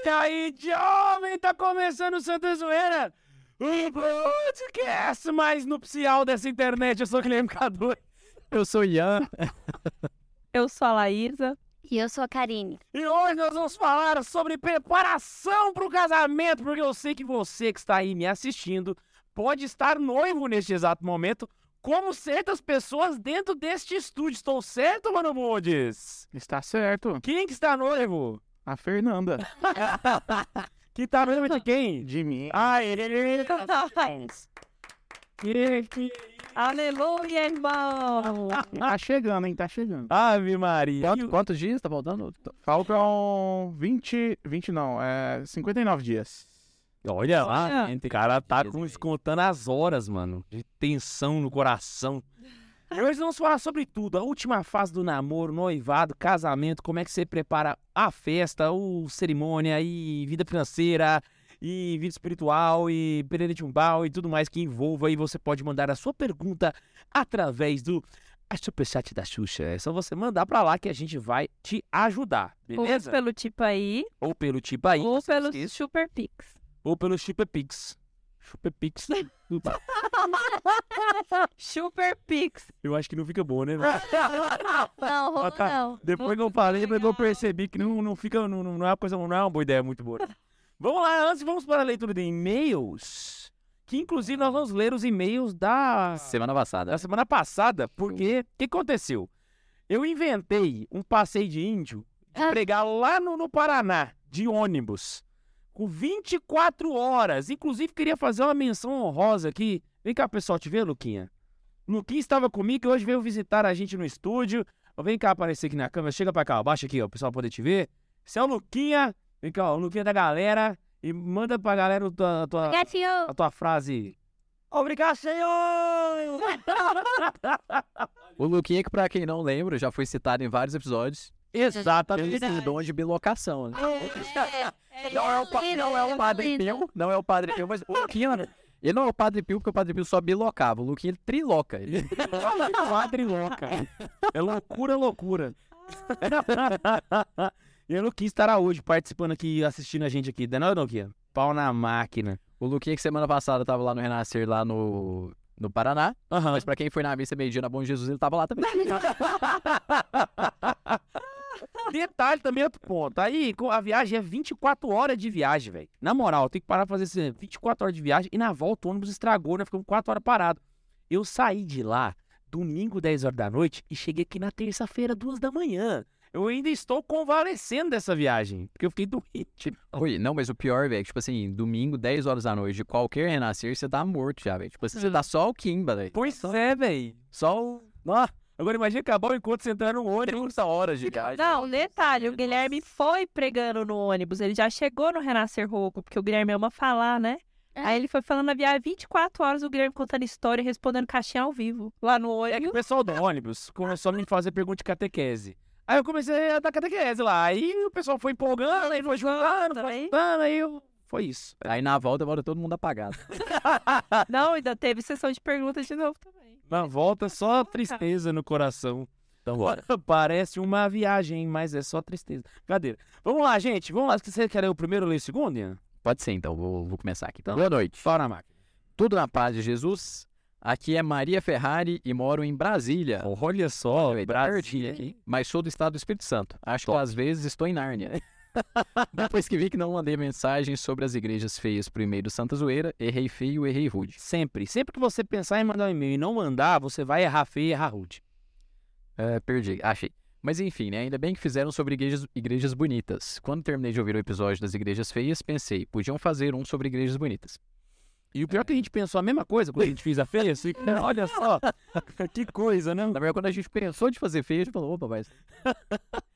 Eita aí, jovem, tá começando o Santa Zoeira, o podcast mais nupcial dessa internet. Eu sou o Guilherme Cadu. Eu sou Ian. Eu sou a Laísa. E eu sou a Karine. E hoje nós vamos falar sobre preparação para o casamento, porque eu sei que você que está aí me assistindo pode estar noivo neste exato momento, como certas pessoas dentro deste estúdio. Estou certo, Mano Mendes? Está certo. Quem que está noivo? A Fernanda. Que tá noivo de quem? De mim. Ah, ele, ele, ele. Que- que- Aleluia, irmão! Tá chegando, hein? Tá chegando. Ave Maria. Quanto- quantos dias tá faltando? Faltam 20. 20 não, é 59 dias. Olha lá, Olha. o cara tá com, contando as horas, mano, de tensão no coração. E hoje vamos falar sobre tudo, a última fase do namoro, noivado, casamento, como é que você prepara a festa, o cerimônia e vida financeira e vida espiritual e perere de umbal e tudo mais que envolva e você pode mandar a sua pergunta através do a superchat da Xuxa. É só você mandar pra lá que a gente vai te ajudar, Ou beleza? pelo tipo aí, Ou pelo tipo aí, ou não pelo. Super Pix. ou pelo Chupepix. Chupepix. Super Pix. Eu acho que não fica bom, né? Não, rolou tá. não. Depois que eu falei, eu percebi que não, não fica, não, não é uma coisa, não é uma boa ideia muito boa. Vamos lá, antes vamos para a leitura de e-mails, que inclusive nós vamos ler os e-mails da, Semana passada. da semana passada, porque o que aconteceu? Eu inventei um passeio de índio de Ah. pregar lá no, no Paraná, de ônibus, com 24 horas. Inclusive, queria fazer uma menção honrosa aqui. Vem cá, pessoal, te ver, Luquinha? Luquinha estava comigo e hoje veio visitar a gente no estúdio. Vem cá aparecer aqui na câmera. Chega pra cá, ó. baixa aqui, ó, o pessoal poder te ver. Esse é o Luquinha. Vem cá, ó, o Luquinha da galera. E manda pra galera a tua, a tua, Gatinho. a tua frase. Obrigado, senhor! O Luquinha, que pra quem não lembra, já foi citado em vários episódios. Exatamente. Ele tem dom de bilocação, né? É, Não é o, não é o Padre Pio, não é o Padre Pio, mas o Luquinha, né? Ele não é o Padre Pio, porque o Padre Pio só bilocava. O Luquinha, ele triloca. Ele... Quadriloca. É loucura, loucura. e o Luquinha estará hoje participando aqui, assistindo a gente aqui. Não é, Luquinha? Pau na máquina. O Luquinha, que semana passada tava lá no Renascer, lá no, no Paraná. Aham. Mas pra quem foi na missa meio-dia na Bom Jesus, ele tava lá também. Detalhe também, outro ponto. Aí, a viagem é 24 horas de viagem, velho. Na moral, tem que parar pra fazer esse 24 horas de viagem. E na volta o ônibus estragou, né? Ficamos 4 horas parado. Eu saí de lá domingo, 10 horas da noite, e cheguei aqui na terça-feira, 2 da manhã. Eu ainda estou convalescendo dessa viagem, porque eu fiquei doente. Oi, não, mas o pior, velho, tipo assim, domingo, 10 horas da noite, de qualquer Renascer, você tá morto já, velho. Tipo assim, você tá só o Kimba, velho. Pois é, velho. Só o... Ó, agora imagina acabar o encontro você entrar no ônibus. 30 horas de viagem. Não, detalhe, o Guilherme foi pregando no ônibus. Ele já chegou no Renascer Rouco, porque o Guilherme ama falar, né? É. Aí ele foi falando a viagem 24 horas, o Guilherme contando história e respondendo caixinha ao vivo. Lá no É que o ônibus. pessoal do ônibus começou a me fazer pergunta de catequese. Aí eu comecei a dar catequese lá. Aí o pessoal foi empolgando, aí foi juntando, foi aí eu... Foi isso. Aí na volta, volta todo mundo apagado. Não, ainda teve sessão de perguntas de novo também. Na volta, só tristeza no coração. Então bora. Parece uma viagem, mas é só tristeza. Cadeira. Vamos lá, gente. Vamos lá. Você quer ler o primeiro ou ler o segundo, Ian? Pode ser, então, vou, vou começar aqui. Então. Boa noite. Fala na máquina. Tudo na paz de Jesus? Aqui é Maria Ferrari e moro em Brasília. Olha só, Olha, tá Brasília. aqui, mas sou do estado do Espírito Santo. Acho que às vezes estou em Nárnia. Depois que vi que não mandei mensagem sobre as igrejas feias pro e-mail do Santa Zoeira, errei feio, errei rude. Sempre. Sempre que você pensar em mandar um e-mail e não mandar, você vai errar feio e errar rude. É, perdi, achei. Mas enfim, né? Ainda bem que fizeram sobre igrejas, igrejas bonitas. Quando terminei de ouvir o episódio das igrejas feias, pensei, podiam fazer um sobre igrejas bonitas. E o pior é que a gente pensou a mesma coisa quando a gente fez a feia. Assim, olha só, que coisa, né? Na verdade, quando a gente pensou de fazer feio, a gente falou, opa, mas...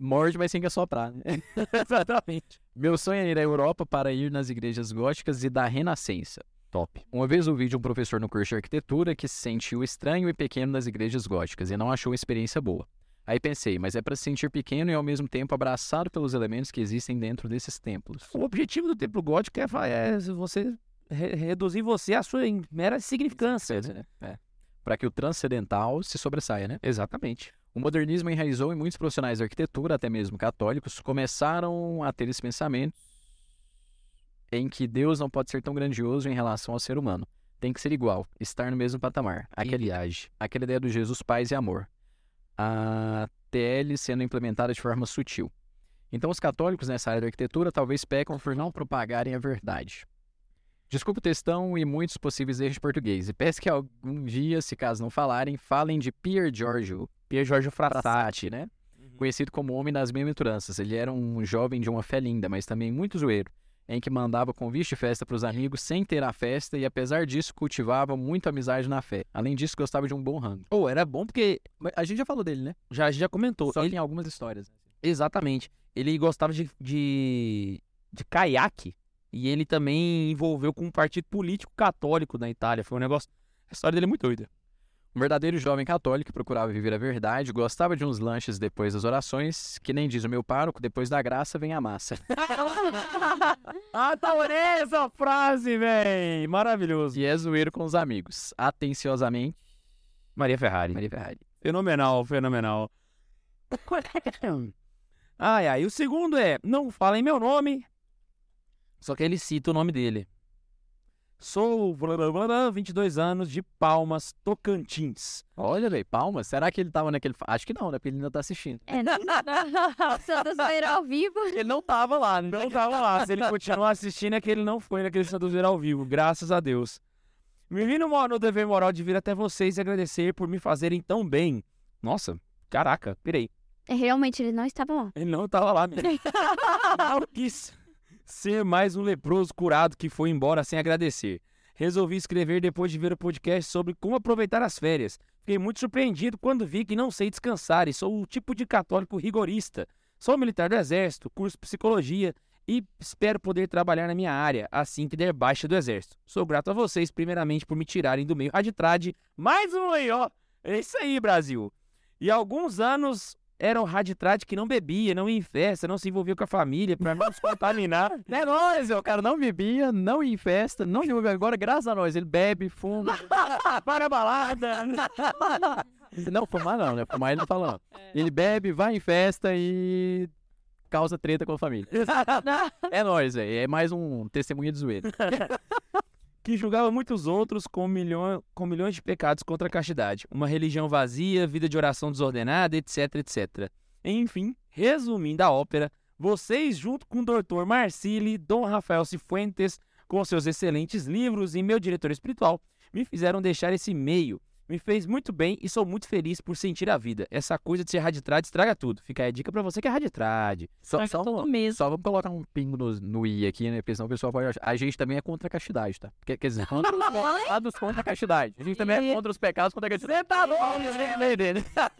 Morde, mas sem que assoprar, né? Exatamente. Meu sonho é ir à Europa para ir nas igrejas góticas e da Renascença. Top. Uma vez ouvi de um professor no curso de arquitetura que se sentiu estranho e pequeno nas igrejas góticas e não achou a experiência boa. Aí pensei, mas é para se sentir pequeno e ao mesmo tempo abraçado pelos elementos que existem dentro desses templos. O objetivo do templo gótico é, é você re- reduzir você à sua mera significância. né? É. Para que o transcendental se sobressaia, né? Exatamente. O modernismo enraizou em muitos profissionais da arquitetura, até mesmo católicos, começaram a ter esse pensamento em que Deus não pode ser tão grandioso em relação ao ser humano. Tem que ser igual, estar no mesmo patamar. Aquele, viagem. aquela ideia do Jesus paz e amor. A TL sendo implementada de forma sutil. Então, os católicos nessa área da arquitetura talvez pecam por não propagarem a verdade. Desculpe o textão e muitos possíveis erros de português. E peço que algum dia, se caso não falarem, falem de Pier Giorgio Pier Giorgio Frassati. Né? Conhecido como Homem das Bem-aventuranças. Ele era um jovem de uma fé linda, mas também muito zoeiro, em que mandava convite de festa para os amigos sem ter a festa e, apesar disso, cultivava muita amizade na fé. Além disso, gostava de um bom rango. Ou era bom porque A gente já falou dele, né? já, a gente já comentou. Só Ele, em algumas histórias. exatamente. Ele gostava de, de, de caiaque e ele também envolveu com um partido político católico na Itália. Foi um negócio. A história dele é muito doida. Um verdadeiro jovem católico que procurava viver a verdade, gostava de uns lanches depois das orações, que nem diz o meu pároco, depois da graça vem a massa. Adorei essa frase, véi! Maravilhoso. E é zoeiro com os amigos. Atenciosamente, Maria Ferrari. Maria Ferrari. Fenomenal, fenomenal. Ai, ai. O segundo é, não falem meu nome. Só que ele cita o nome dele. Sou blá, blá, blá, blá, 22 anos de Palmas, Tocantins. Olha, velho, palmas. Será que ele tava naquele. Acho que não, né? Porque ele ainda tá assistindo. É, não. Santos Zoeira ao vivo. Ele não tava lá, né? Não tava lá. Se ele continuar assistindo, é que ele não foi naquele Santos Ver ao vivo. Graças a Deus. Me vi no, no dever moral de vir até vocês e agradecer por me fazerem tão bem. Nossa, caraca, pirei. É, Realmente, ele não estava lá. Ele não tava lá mesmo. não quis ser mais um leproso curado que foi embora sem agradecer. Resolvi escrever depois de ver o podcast sobre como aproveitar as férias. Fiquei muito surpreendido quando vi que não sei descansar e sou o tipo de católico rigorista. Sou militar do exército, curso psicologia e espero poder trabalhar na minha área assim que der baixa do exército. Sou grato a vocês primeiramente por me tirarem do meio raditrade. Mais um aí, ó. É isso aí, Brasil. E há alguns anos era um raditrade que não bebia, não ia em festa, não se envolvia com a família pra não se contaminar. Não é nóis, o cara não bebia, não ia em festa, não ia agora, graças a nós, ele bebe, fuma. Para a balada. não, fumar não, né? Fumar ele não fala não. Ele bebe, vai em festa e causa treta com a família. É nóis, velho. É mais um testemunha de zoeira. Que julgava muitos outros com, milhão, com milhões de pecados contra a castidade, uma religião vazia, vida de oração desordenada, etc, etc. Enfim, resumindo a ópera, vocês, junto com o Dr. Marcili, Dom Rafael Cifuentes, com seus excelentes livros e meu diretor espiritual, me fizeram deixar esse e-mail. Me fez muito bem e sou muito feliz por sentir a vida. Essa coisa de ser raditrade estraga tudo. Fica aí a dica pra você que é raditrade. Só, só, só vamos colocar um pingo no, no i aqui, né? Porque senão o pessoal pode achar. A gente também é contra a castidade, tá? Quer, quer dizer, contra os pecados contra a castidade. A gente também é contra os pecados contra a castidade. Você tá.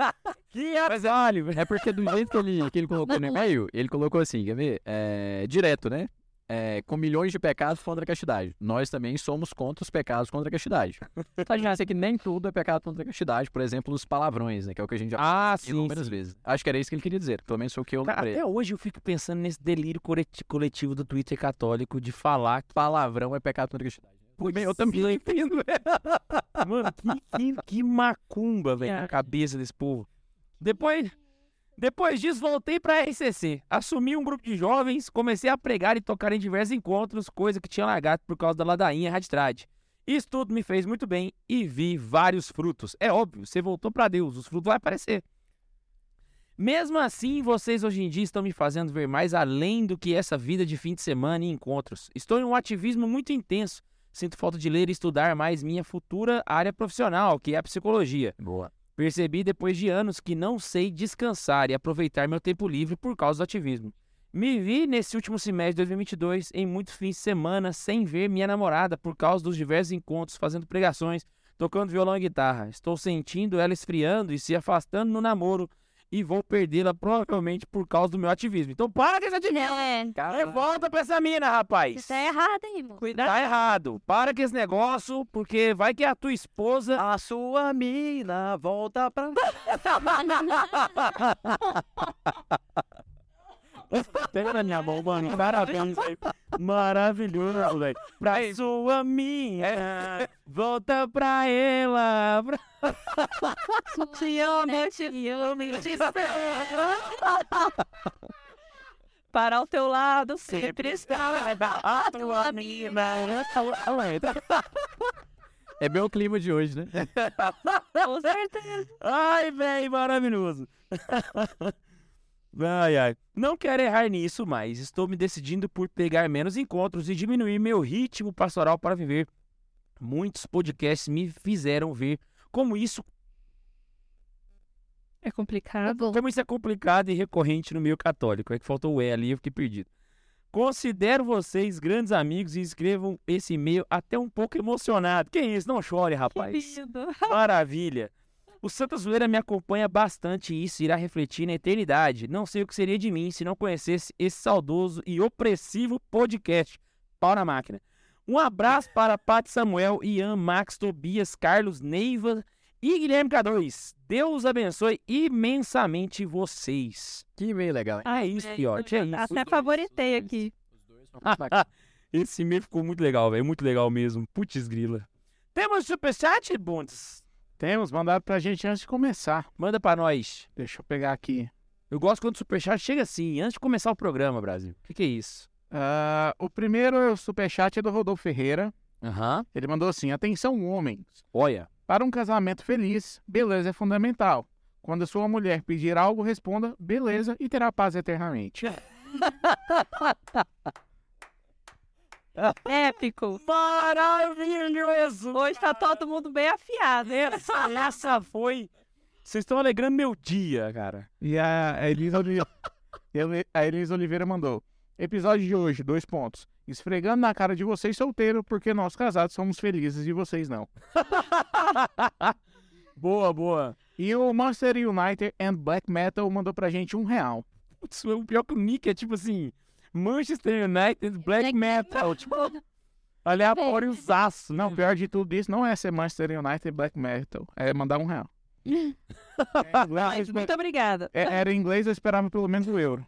Que vale, É porque do jeito que ele, que ele colocou no e-mail, ele colocou assim, quer ver? É, direto, né? É, com milhões de pecados contra a castidade. Nós também somos contra os pecados contra a castidade. Pode já ser que nem tudo é pecado contra a castidade, por exemplo, os palavrões, né? Que é o que a gente já Ah, sim. inúmeras sim. vezes. Acho que era isso que ele queria dizer. Pelo menos foi o que eu Cara, lembrei. até hoje eu fico pensando nesse delírio coleti- coletivo do Twitter católico de falar que. Palavrão é pecado contra a castidade. Pois eu também é. entendo. Mano, que, que, que macumba, velho, na É. cabeça desse povo. Depois, depois disso, voltei pra RCC. Assumi um grupo de jovens, comecei a pregar e tocar em diversos encontros, coisa que tinha largado por causa da ladainha raditrade. Isso tudo me fez muito bem e vi vários frutos. É óbvio, você voltou pra Deus, os frutos vão aparecer. Mesmo assim, vocês hoje em dia estão me fazendo ver mais além do que essa vida de fim de semana e encontros. Estou em um ativismo muito intenso. Sinto falta de ler e estudar mais minha futura área profissional, que é a psicologia. Boa. Percebi depois de anos que não sei descansar e aproveitar meu tempo livre por causa do ativismo. Me vi nesse último semestre de 2022 em muitos fins de semana sem ver minha namorada por causa dos diversos encontros, fazendo pregações, tocando violão e guitarra. Estou sentindo ela esfriando e se afastando no namoro e vou perdê-la provavelmente por causa do meu ativismo. Então para com esse ativismo. É, Revolta pra essa mina, rapaz. você tá errado, hein, moço? Cuidado. Tá errado. Para com esse negócio, porque vai que a tua esposa. A sua mina volta pra. Pega na minha mão, mano. Parabéns, velho. Maravilhoso, velho. Pra sua minha. Volta pra ela. Pra... Te amo, eu te amo, eu te Para ao teu lado, sempre está. A tua mina. É bem o clima de hoje, né? Com certeza. Ai, velho, maravilhoso. Ai, ai. Não quero errar nisso, mas estou me decidindo por pegar menos encontros e diminuir meu ritmo pastoral para viver. Muitos podcasts me fizeram ver como isso, É complicado. Bom, como isso é complicado e recorrente no meio católico. É que faltou o E ali, eu fiquei perdido. Considero vocês grandes amigos e escrevam esse e-mail até um pouco emocionado. Que isso? Não chore, rapaz. Maravilha. O Santa Zoeira me acompanha bastante e isso irá refletir na eternidade. Não sei o que seria de mim se não conhecesse esse saudoso e opressivo podcast. Pau na máquina. Um abraço para Paty Samuel, Ian, Max, Tobias, Carlos, Neiva e Guilherme K2. Deus abençoe imensamente vocês. Que e-mail legal, hein? Ah, é isso, Piote. É isso. Até favoritei aqui. Esse e-mail ficou muito legal, velho. Muito legal mesmo. Putz grila. Temos superchat, Bundes? Temos, mandado pra gente antes de começar. Manda pra nós. Deixa eu pegar aqui. Eu gosto quando o superchat chega assim, antes de começar o programa, Brasil. O que, que é isso? Ah, o primeiro é o superchat é do Rodolfo Ferreira. Aham. Ele mandou assim: Atenção, homens. Olha. Para um casamento feliz, beleza é fundamental. Quando sua mulher pedir algo, responda beleza e terá paz eternamente. Épico. Maravilhoso! Hoje tá todo mundo bem afiado. hein? Essa, essa foi. Vocês estão alegrando meu dia, cara. E a Elisa, Oli- a Eli- a Elisa Oliveira mandou: Episódio de hoje, dois pontos. Esfregando na cara de vocês solteiro, porque nós casados somos felizes e vocês não. boa, boa. E o Monster United and Black Metal mandou pra gente um real. Putz, o pior que o Nick é tipo assim: Manchester United Black Black Metal. Tipo, aleatório zaço. Não, pior de tudo isso não é ser Manchester United Black Metal, é mandar um real. Mas muito obrigada. É, era em inglês, eu esperava pelo menos o euro.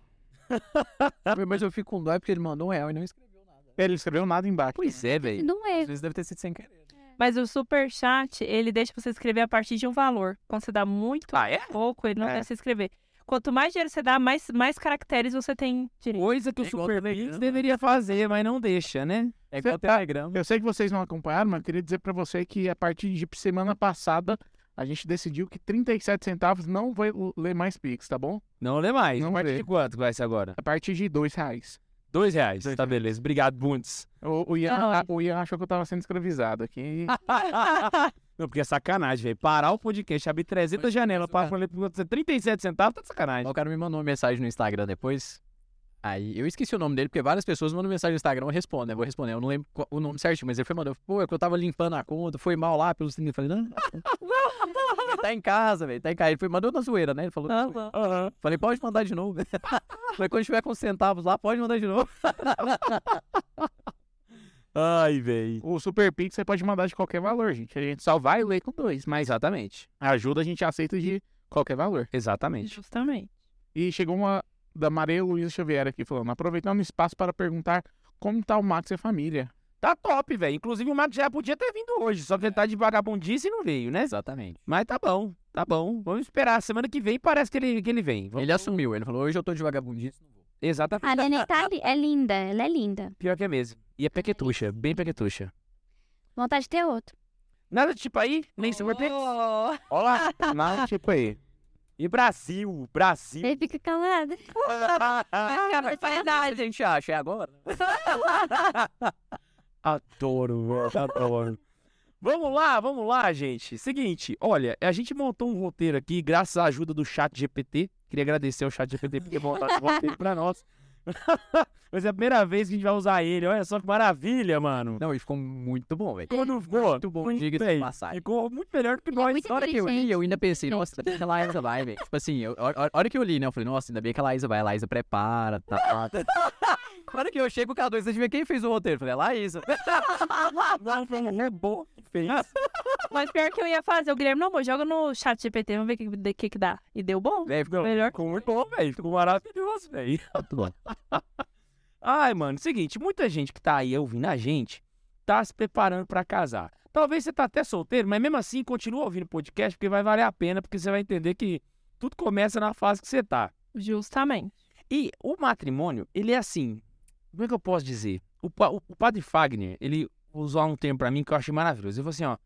Mas eu fico com dó porque ele mandou um real e não escreveu. Ele escreveu nada embaixo. Pois é, velho. não é. Às vezes deve ter sido sem querer. Mas o superchat, ele deixa você escrever a partir de um valor. Quando você dá muito Ah, é? pouco, ele não É. deixa você escrever. Quanto mais dinheiro você dá, mais, mais caracteres você tem direito. Coisa que o É igual Super Pix né? deveria fazer, mas não deixa, né? É igual o tá- Telegram. Eu sei que vocês não acompanharam, mas eu queria dizer pra você que a partir de semana passada a gente decidiu que 37 centavos não vai ler mais Pix, tá bom? Não lê mais. Não a partir lê. de quanto vai ser agora? A partir de dois reais. Dois reais. Dois tá beleza. Obrigado, Bundes. O, o Ian, Não, a- o Ian achou que eu tava sendo escravizado aqui. Não, porque é sacanagem, velho. Parar o podcast, abrir 300 janelas para ler por 37 centavos, tá de sacanagem. O cara me mandou uma mensagem no Instagram depois. Aí eu esqueci o nome dele, porque várias pessoas mandam mensagem no Instagram, eu respondo, né? Vou responder. Eu não lembro qual- o nome certinho, mas ele foi mandando. Pô, é que eu tava limpando a conta, foi mal lá pelos 30. Eu falei, não. ele tá em casa, velho. Tá em casa. Ele foi, mandou na zoeira, né? Ele falou. Aham. Falei, pode mandar de novo. falei, quando tiver com centavos lá, pode mandar de novo. Ai, velho. O Super Pix você pode mandar de qualquer valor, gente. A gente só vai ler com dois, mas Exatamente. a ajuda a gente aceita de qualquer valor. Exatamente. Justamente. E chegou uma da Maria Luísa Xavier aqui falando, aproveitando o espaço para perguntar como tá o Max e a família. Tá top, velho. Inclusive o Marcos já podia ter vindo hoje, só que ele tá de vagabundice e não veio, né? Exatamente. Mas tá bom, tá bom. Vamos esperar. Semana que vem parece que ele, que ele vem. Vamos- Ele assumiu, ele falou, hoje eu tô de vagabundice. não vou. Exatamente. A Dani tá é linda, ela é linda. Pior que é mesmo. E é pequetuxa, bem pequetuxa. Vontade de ter outro. Nada de tipo aí, nem. Oh, Olá, nada tipo aí. E Brasil, Brasil. Ele fica calado. é a A gente acha, é agora? Adoro, velho, adoro. Vamos lá, vamos lá, gente. Seguinte, olha, a gente montou um roteiro aqui, graças à ajuda do chat GPT. Queria agradecer ao chat GPT por ter montado esse roteiro pra nós. Vai ser a primeira vez que a gente vai usar ele. Olha só que maravilha, mano. Não, e ficou muito bom, velho. Ficou no ficou Muito bom, diga-se de bem. passagem. Ficou muito melhor do que é nós. muito Na hora que eu li, eu ainda pensei, nossa, ainda bem que a Laísa vai, velho. Tipo assim, a hora- a hora que eu li, né, eu falei, nossa, ainda bem que a Laísa vai, a Laísa prepara, tá. hora que eu chego com a dois, você vê quem fez o roteiro? Falei, Laísa. Não, foi é fez. Mas pior que eu ia fazer, o Guilherme, não, amor, joga no chat GPT, vamos ver o que, de- que que dá. E deu bom. Velho, ficou Melhor. Ficou muito bom, velho. Ficou maravilhoso, velho. Ai, mano, seguinte, muita gente que tá aí ouvindo a gente tá se preparando pra casar. Talvez você tá até solteiro, mas mesmo assim continua ouvindo o podcast porque vai valer a pena, porque você vai entender que tudo começa na fase que você tá. Justamente. E o matrimônio, ele é assim, como é que eu posso dizer? O, o- o padre Fagner, ele usou um termo pra mim que eu achei maravilhoso. Ele falou assim, ó,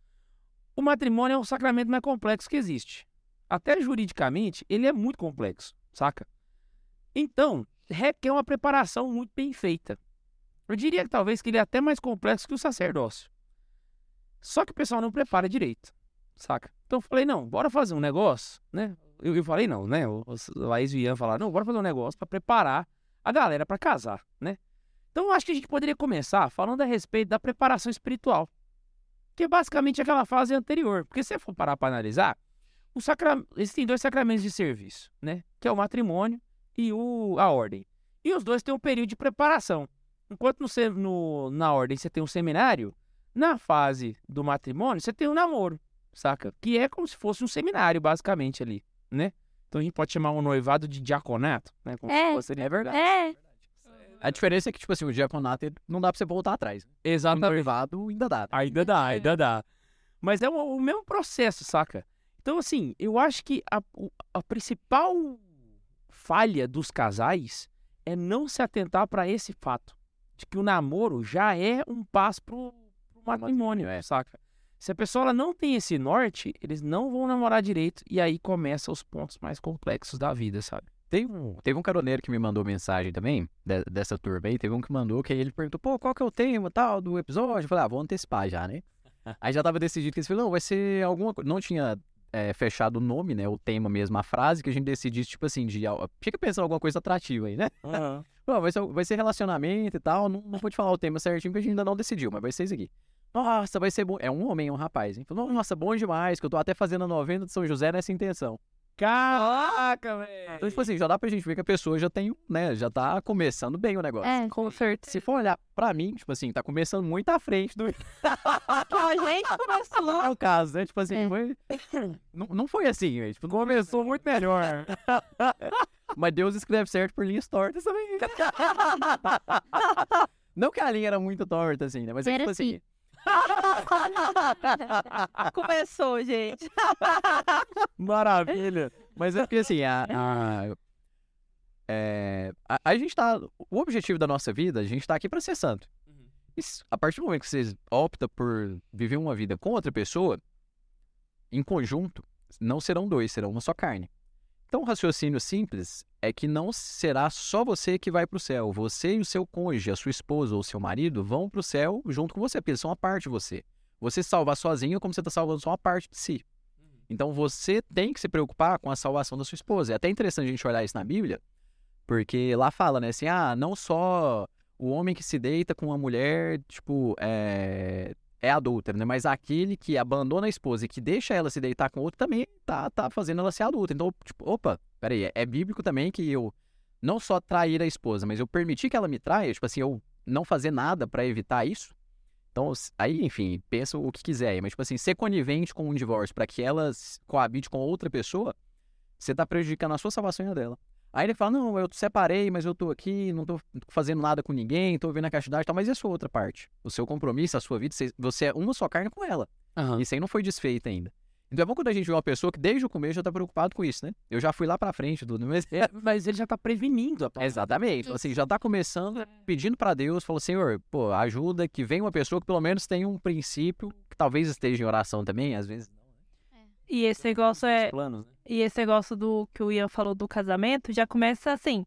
o matrimônio é o sacramento mais complexo que existe. Até juridicamente, ele é muito complexo, saca? Então, requer uma preparação muito bem feita. Eu diria que talvez que ele é até mais complexo que o sacerdócio. Só que o pessoal não prepara direito, saca? Então eu falei, não, bora fazer um negócio, né? Eu, eu falei, não, né? O, o Laís e o Ian falaram, não, bora fazer um negócio pra preparar a galera pra casar, né? Então eu acho que a gente poderia começar falando a respeito da preparação espiritual. Que é basicamente aquela fase anterior. Porque se você for parar pra analisar, o sacra... existem dois sacramentos de serviço, né? Que é o matrimônio e o... a ordem. E os dois têm um período de preparação. Enquanto no, no- na ordem você tem um seminário, na fase do matrimônio você tem um namoro, saca? Que é como se fosse um seminário, basicamente, ali, né? Então a gente pode chamar um noivado de diaconato, né? Como É. se fosse, é verdade. É, A diferença é que, tipo assim, o diaconato ele não dá pra você voltar atrás. O Exatamente. noivado ainda dá. Ainda dá, ainda dá. Mas é o, o mesmo processo, saca? Então, assim, eu acho que a, a principal falha dos casais é não se atentar para esse fato. De que o namoro já é um passo pro, pro matrimônio, é. saca? Se a pessoa ela não tem esse norte, eles não vão namorar direito e aí começam os pontos mais complexos da vida, sabe? Teve um, teve um caroneiro que me mandou mensagem também, de- dessa turma aí. Teve um que mandou, que aí ele perguntou, pô, qual que é o tema tal do episódio? Eu falei, ah, vou antecipar já, né? aí já tava decidido que eles falaram, não, vai ser alguma coisa. Não tinha é, fechado o nome, né? O tema mesmo, a frase, que a gente decidisse, tipo assim, de. Fica pensando em alguma coisa atrativa aí, né? Pô, vai, ser, vai ser relacionamento e tal. Não, não vou te falar o tema certinho, porque a gente ainda não decidiu, mas vai ser isso aqui. Nossa, vai ser bom. É um homem, é um rapaz, hein? Falou, nossa, bom demais, que eu tô até fazendo a novena de São José nessa intenção. Caraca, velho! Então, tipo assim, já dá pra gente ver que a pessoa já tem, né, já tá começando bem o negócio. é. Com certeza. Se for olhar pra mim, tipo assim, tá começando muito à frente do A gente começou. é o caso, né? Tipo assim, É. foi... não, não foi assim, velho. Tipo, Começou muito melhor. mas Deus escreve certo por linhas tortas também. não que a linha era muito torta, assim, né? Mas é Era tipo assim... assim. Começou, gente. Maravilha. Mas é porque assim, a, a, é, a, a gente tá. O objetivo da nossa vida, a gente tá aqui pra ser santo. E s- a partir do momento que você opta por viver uma vida com outra pessoa, em conjunto, não serão dois, serão uma só carne. Então, o raciocínio simples é que não será só você que vai pro céu. Você e o seu cônjuge, a sua esposa ou seu marido vão pro céu junto com você, porque eles são uma parte de você. Você se salvar sozinho é como você tá salvando só uma parte de si. Então você tem que se preocupar com a salvação da sua esposa. É até interessante a gente olhar isso na Bíblia, porque lá fala, né, assim, ah, não só o homem que se deita com uma mulher, tipo, é, é adúltero, né? Mas aquele que abandona a esposa e que deixa ela se deitar com outro também tá, tá fazendo ela ser adulta. Então, tipo, opa, peraí, é, é bíblico também que eu não só trair a esposa, mas eu permitir que ela me traia, tipo assim, eu não fazer nada pra evitar isso. Então, aí, enfim, pensa o que quiser, mas, tipo assim, ser conivente com um divórcio pra que ela coabite com outra pessoa, você tá prejudicando a sua salvação e a dela. Aí ele fala, não, eu separei, mas eu tô aqui, não tô fazendo nada com ninguém, tô vivendo a castidade e tal, mas e a sua outra parte? O seu compromisso, a sua vida, você- é uma só carne com ela. Aham. Isso aí não foi desfeito ainda. Então é bom quando a gente vê uma pessoa que desde o começo já tá preocupado com isso, né? Eu já fui lá pra frente, tudo, mas... É, mas ele já tá prevenindo a parada. Exatamente. Assim, já tá começando pedindo pra Deus, falou, Senhor, pô, ajuda que venha uma pessoa que pelo menos tenha um princípio, que talvez esteja em oração também, às vezes. E esse negócio é. Os planos, né? E esse negócio do que o Ian falou do casamento já começa assim.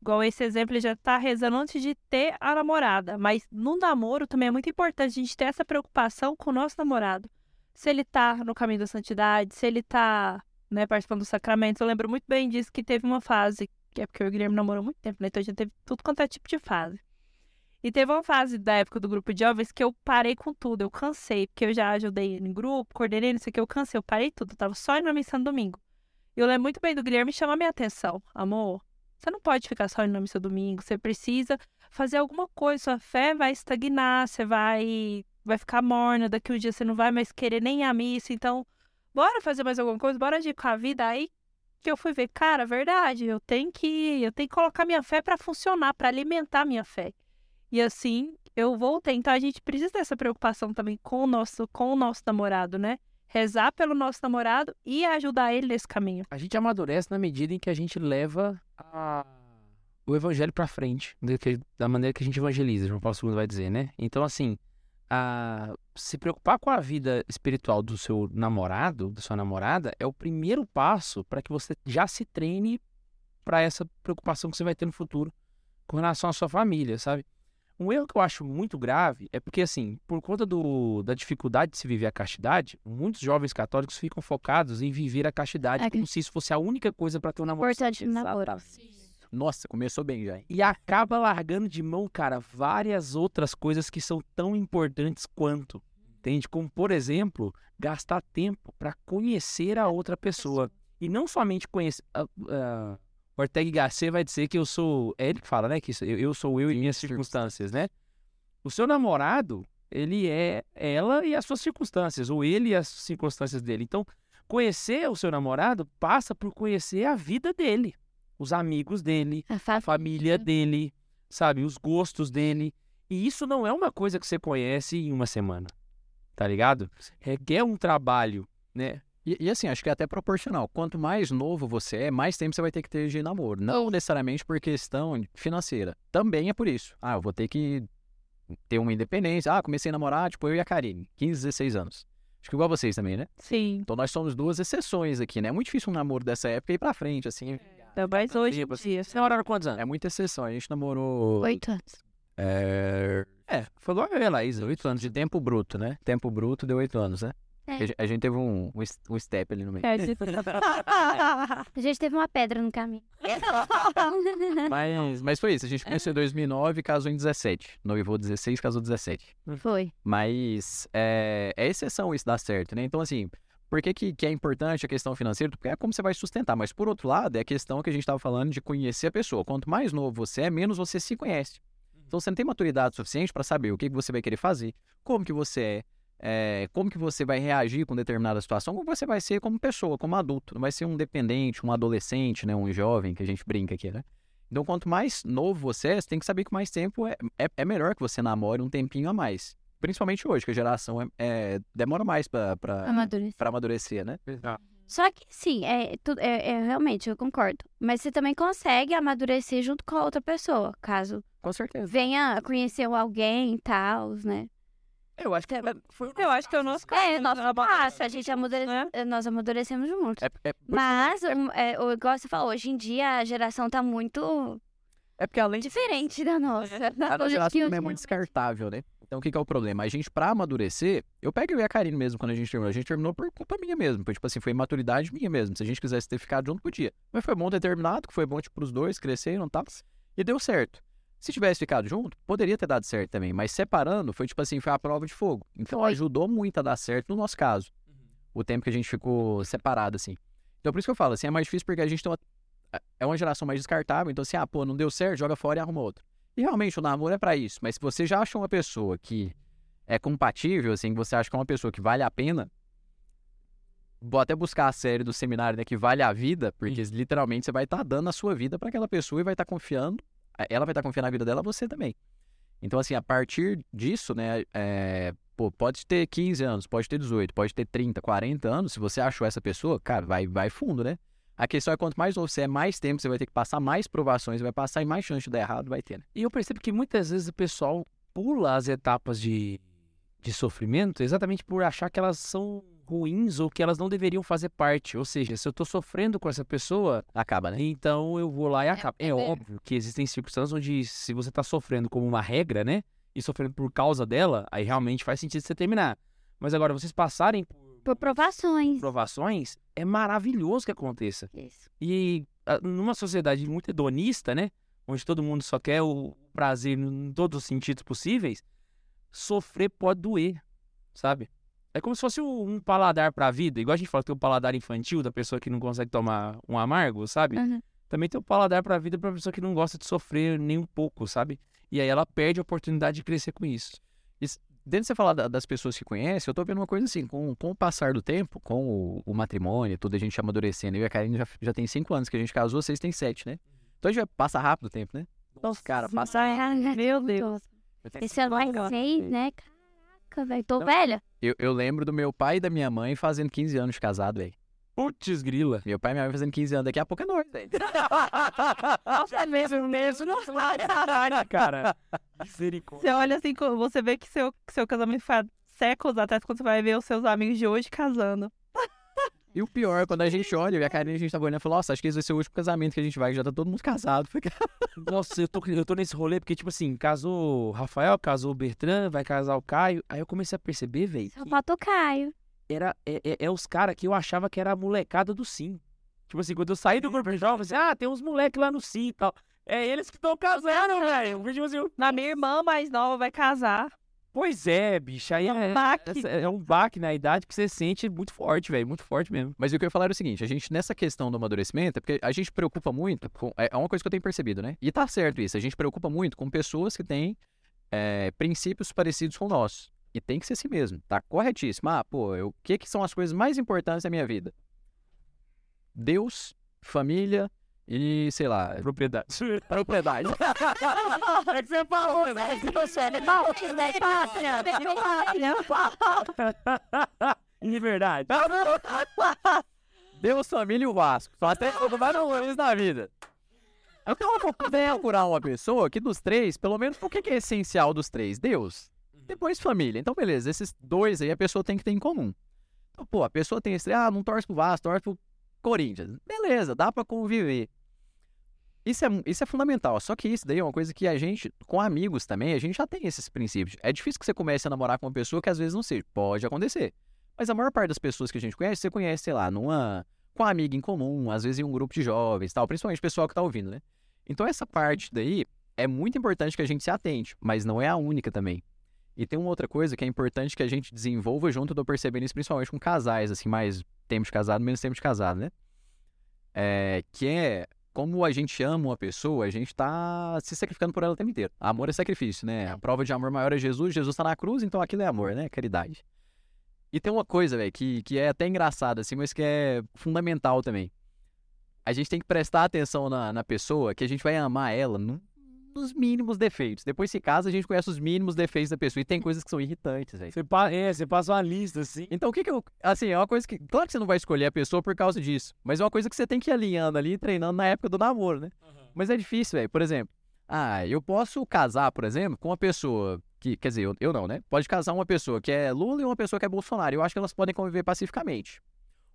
Igual esse exemplo, ele já tá rezando antes de ter a namorada. Mas no namoro também é muito importante a gente ter essa preocupação com o nosso namorado. Se ele tá no caminho da santidade, se ele tá, né, participando dos sacramentos. Eu lembro muito bem disso que teve uma fase que é porque o Guilherme namorou muito tempo, né? Então a gente teve tudo quanto é tipo de fase. E teve uma fase da época do grupo de jovens que eu parei com tudo, eu cansei, porque eu já ajudei em grupo, coordenei, não sei o que, eu cansei, eu parei tudo, eu tava só indo na missa no domingo. E eu lembro muito bem do Guilherme chamar minha atenção. Amor, você não pode ficar só indo na missa domingo, você precisa fazer alguma coisa, sua fé vai estagnar, você vai vai ficar morna, daqui um dia você não vai mais querer nem à missa, então bora fazer mais alguma coisa, bora agir com a vida aí que eu fui ver, cara, verdade, eu tenho que eu tenho que colocar minha fé para funcionar, para alimentar minha fé. E assim, eu voltei. Então a gente precisa dessa preocupação também com o nosso com o nosso namorado, né? Rezar pelo nosso namorado e ajudar ele nesse caminho. A gente amadurece na medida em que a gente leva a- o evangelho pra frente, da maneira que a gente evangeliza, João Paulo II vai dizer, né? Então, assim, a- se preocupar com a vida espiritual do seu namorado, da sua namorada, é o primeiro passo para que você já se treine para essa preocupação que você vai ter no futuro com relação à sua família, sabe? Um erro que eu acho muito grave é porque, assim, por conta do, da dificuldade de se viver a castidade, muitos jovens católicos ficam focados em viver a castidade É que- como se isso fosse a única coisa para ter um namoro. Importante namoro. Nossa, começou bem já, hein? E acaba largando de mão, cara, várias outras coisas que são tão importantes quanto. Entende? Como, por exemplo, gastar tempo para conhecer a outra pessoa. E não somente conhecer. ah, ah, Ortega Gasset vai dizer que eu sou. É ele que fala, né? Que eu, eu sou eu e minhas circunstâncias, né? O seu namorado, ele é ela e as suas circunstâncias, ou ele e as circunstâncias dele. Então, conhecer o seu namorado passa por conhecer a vida dele, os amigos dele, A a fa... família dele, sabe? Os gostos dele. E isso não é uma coisa que você conhece em uma semana, tá ligado? Requer um trabalho, né? E, e assim, acho que é até proporcional. Quanto mais novo você é, mais tempo você vai ter que ter de namoro. Não necessariamente por questão financeira. Também é por isso. Ah, eu vou ter que ter uma independência. Ah, comecei a namorar, tipo, eu e a Karine, 15, 16 anos. Acho que igual vocês também, né? Sim, Então nós somos duas exceções aqui, né? É muito difícil um namoro dessa época ir pra frente, assim. ainda mais hoje em Tipo, dia. Você namoraram quantos anos? É muita exceção. A gente namorou. Oito anos. É... É, foi igual eu e a Laísa, oito anos De tempo bruto, né? Tempo bruto deu oito anos, né? É. A gente- teve um, um step ali no meio. Dizer- A gente teve uma pedra no caminho. Mas, mas foi isso. A gente conheceu em 2009 e casou em 17. Noivou 16, casou 17. Foi. Mas é, é exceção isso dar certo, né? Então, assim, por que, que, que é importante a questão financeira? Porque é como você vai sustentar. Mas, por outro lado, é a questão que a gente estava falando de conhecer a pessoa. Quanto mais novo você é, menos você se conhece. Então, você não tem maturidade suficiente para saber o que, que você vai querer fazer, como que você é, é, como que você vai reagir com determinada situação, como você vai ser como pessoa, como adulto. Não vai ser um dependente, um adolescente, né? Um jovem, que a gente brinca aqui, né? Então, quanto mais novo você é, você tem que saber que mais tempo é, é, é melhor que você namore um tempinho a mais. Principalmente hoje, que a geração é, é- demora mais pra, pra, Amadurecer. pra amadurecer, né? Só que sim, é, tu- é, é, realmente, eu concordo. Mas você também consegue amadurecer junto com a outra pessoa, caso Com certeza. venha conhecer alguém e tal, né? Eu acho que foi Eu acho que é o nosso caso. É, nosso passo, a gente amadure... né? nós amadurecemos juntos. É, é, Mas, é, o- igual você falou, hoje em dia a geração tá muito é porque além diferente da nossa. A nossa Hoje geração também é muito descartável, né? Então, o que, que é o problema? A gente, pra amadurecer, eu pego eu e a Karine mesmo quando a gente terminou. A gente terminou por culpa minha mesmo. Foi, tipo assim, foi imaturidade minha mesmo. Se a gente quisesse ter ficado junto, podia. Mas foi bom ter terminado, que foi bom, tipo, pros dois, cresceram e tal. E deu certo. Se tivesse ficado junto, poderia ter dado certo também. Mas separando, foi tipo assim, foi a prova de fogo. Então, ajudou muito a dar certo no nosso caso. O tempo que a gente ficou separado, assim. Então, por isso que eu falo, assim, é mais difícil porque a gente tem uma é uma geração mais descartável, então assim, ah, pô, não deu certo, joga fora e arruma outro. E realmente o namoro é pra isso, mas se você já achou uma pessoa que é compatível, assim, que você acha que é uma pessoa que vale a pena, vou até buscar a série do seminário, né, que vale a vida, porque literalmente você vai estar dando a sua vida pra aquela pessoa e vai estar confiando, ela vai estar confiando na vida dela, você também. Então, assim, a partir disso, né, é, pô, pode ter 15 anos, pode ter 18, pode ter 30, 40 anos, se você achou essa pessoa, cara, vai, vai fundo, né? A questão é quanto mais novo você é, mais tempo você vai ter que passar, mais provações vai passar e mais chance de dar errado vai ter, né? E eu percebo que muitas vezes o pessoal pula as etapas de, de sofrimento exatamente por achar que elas são ruins ou que elas não deveriam fazer parte. Ou seja, se eu tô sofrendo com essa pessoa, Acaba, né? então eu vou lá e. É, é ver- óbvio que existem circunstâncias onde se você tá sofrendo como uma regra, né? E sofrendo por causa dela, aí realmente faz sentido você terminar. Mas agora, vocês passarem por Por provações. provações, é maravilhoso que aconteça. Isso. E numa sociedade muito hedonista, né? Onde todo mundo só quer o prazer em todos os sentidos possíveis, sofrer pode doer, sabe? É como se fosse um um paladar pra vida, igual a gente fala que tem o paladar infantil da pessoa que não consegue tomar um amargo, sabe? Uhum. Também tem o paladar pra vida pra pessoa que não gosta de sofrer nem um pouco, sabe? E aí ela perde a oportunidade de crescer com isso. Dentro de você falar da- das pessoas que conhecem, eu tô vendo uma coisa assim, com, com o passar do tempo, com o, o matrimônio, tudo a gente amadurecendo. Eu e a Karine já, já tem cinco anos que a gente casou, vocês têm sete, né? Então a gente vai passa rápido o tempo, né? Nossa, cara, passa Meu Deus. Esse é seis, né? Caraca, velho. Tô velha. Eu, eu lembro do meu pai e da minha mãe fazendo 15 anos de casado, velho. Putz, grila. Meu pai e minha mãe fazendo 15 anos, daqui a pouco é nós, velho. É mesmo, mesmo, não caralho, cara. Misericórdia. Você olha assim, você vê que seu, que seu casamento foi há séculos atrás, quando você vai ver os seus amigos de hoje casando. E o pior, quando a gente olha, e a Karine, a gente tava olhando e falou, nossa, acho que esse vai ser o último casamento que a gente vai, que já tá todo mundo casado. Nossa, eu tô, eu tô nesse rolê porque, tipo assim, casou o Rafael, casou o Bertrand, vai casar o Caio. Aí eu comecei a perceber, velho, Só que falta o Caio. era, é, é, é os caras que eu achava que era a molecada do Sim. Tipo assim, quando eu saí do grupo jovem, eu falei assim, ah, tem uns moleques lá no Sim e tal. É eles que estão casando, velho. Tipo assim, eu- Na minha irmã mais nova vai casar. Pois é, bicho, aí é, baque. essa- é um baque na idade que você sente muito forte, velho, muito forte mesmo. Mas o que eu ia falar era o seguinte, a gente, nessa questão do amadurecimento, é porque a gente preocupa muito com. É é uma coisa que eu tenho percebido, né? E tá certo isso, a gente preocupa muito com pessoas que têm é, princípios parecidos com o nosso. E tem que ser assim mesmo, tá corretíssimo. Ah, pô, o que, que são as coisas mais importantes da minha vida? Deus, família e, sei lá, Propriedade. propriedade. é que você falou, né? De verdade. Deus, família e o Vasco. Só até vários nomes na vida. Então eu vou procurar uma pessoa que dos três, pelo menos, o que que é essencial dos três? Deus. Depois família. Então, beleza, esses dois aí a pessoa tem que ter em comum. Então, pô, a pessoa tem esse, ah, não torce pro Vasco, torce pro Corinthians. Beleza, dá pra conviver. Isso é, isso é fundamental. Só que isso daí é uma coisa que a gente, com amigos também, a gente já tem esses princípios. É difícil que você comece a namorar com uma pessoa que às vezes não seja. Pode acontecer. Mas a maior parte das pessoas que a gente conhece, você conhece, sei lá, numa. com uma amiga em comum, às vezes em um grupo de jovens tal, principalmente o pessoal que tá ouvindo, né? Então essa parte daí é muito importante que a gente se atente, mas não é a única também. E tem uma outra coisa que é importante que a gente desenvolva junto, tô percebendo isso principalmente com casais, assim, mais tempo de casado, menos tempo de casado, né? É, que é como a gente ama uma pessoa, a gente tá se sacrificando por ela o tempo inteiro. Amor é sacrifício, né? A prova de amor maior é Jesus, Jesus tá na cruz, então aquilo é amor, né? Caridade. E tem uma coisa, velho, que, que é até engraçada, assim, mas que é fundamental também. A gente tem que prestar atenção na, na pessoa, que a gente vai amar ela no- nos mínimos defeitos. Depois se casa, a gente conhece os mínimos defeitos da pessoa. E tem coisas que são irritantes, velho. Você, pa- é, você passa uma lista, assim. Então, o que que eu. Assim, é uma coisa que. Claro que você não vai escolher a pessoa por causa disso. Mas é uma coisa que você tem que ir alinhando ali, treinando na época do namoro, né? Mas é difícil, velho. Por exemplo, ah, eu posso casar, por exemplo, com uma pessoa que. Quer dizer, eu, eu não, né? Pode casar uma pessoa que é Lula e uma pessoa que é Bolsonaro. Eu acho que elas podem conviver pacificamente.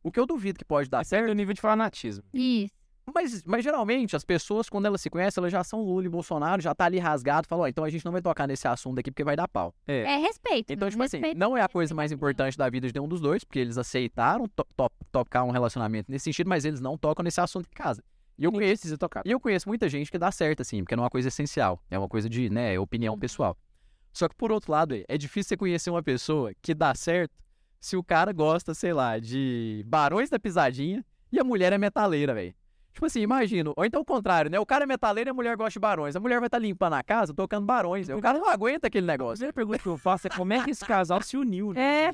O que eu duvido que pode dar Certo certo. nível de fanatismo. Isso. Mas, mas geralmente as pessoas, quando elas se conhecem, elas já são Lula e Bolsonaro, já tá ali rasgado, falam, ó, então a gente não vai tocar nesse assunto aqui porque vai dar pau. É respeito. Então, tipo assim, Respeito. não é a coisa mais importante da vida de nenhum dos dois, porque eles aceitaram to- to- tocar um relacionamento nesse sentido, mas eles não tocam nesse assunto em casa. E eu conheço, e eu conheço muita gente que dá certo, assim, porque não é uma coisa essencial, é uma coisa de, né, opinião pessoal. Só que, por outro lado, é difícil você conhecer uma pessoa que dá certo se o cara gosta, sei lá, de Barões da Pisadinha e a mulher é metaleira, velho. Tipo assim, imagino. Ou então o contrário, né? O cara é metaleiro e a mulher gosta de barões. A mulher vai estar limpando a casa tocando barões. O cara não aguenta aquele A negócio. primeira pergunta que eu faço é como é que esse casal se uniu, né? É,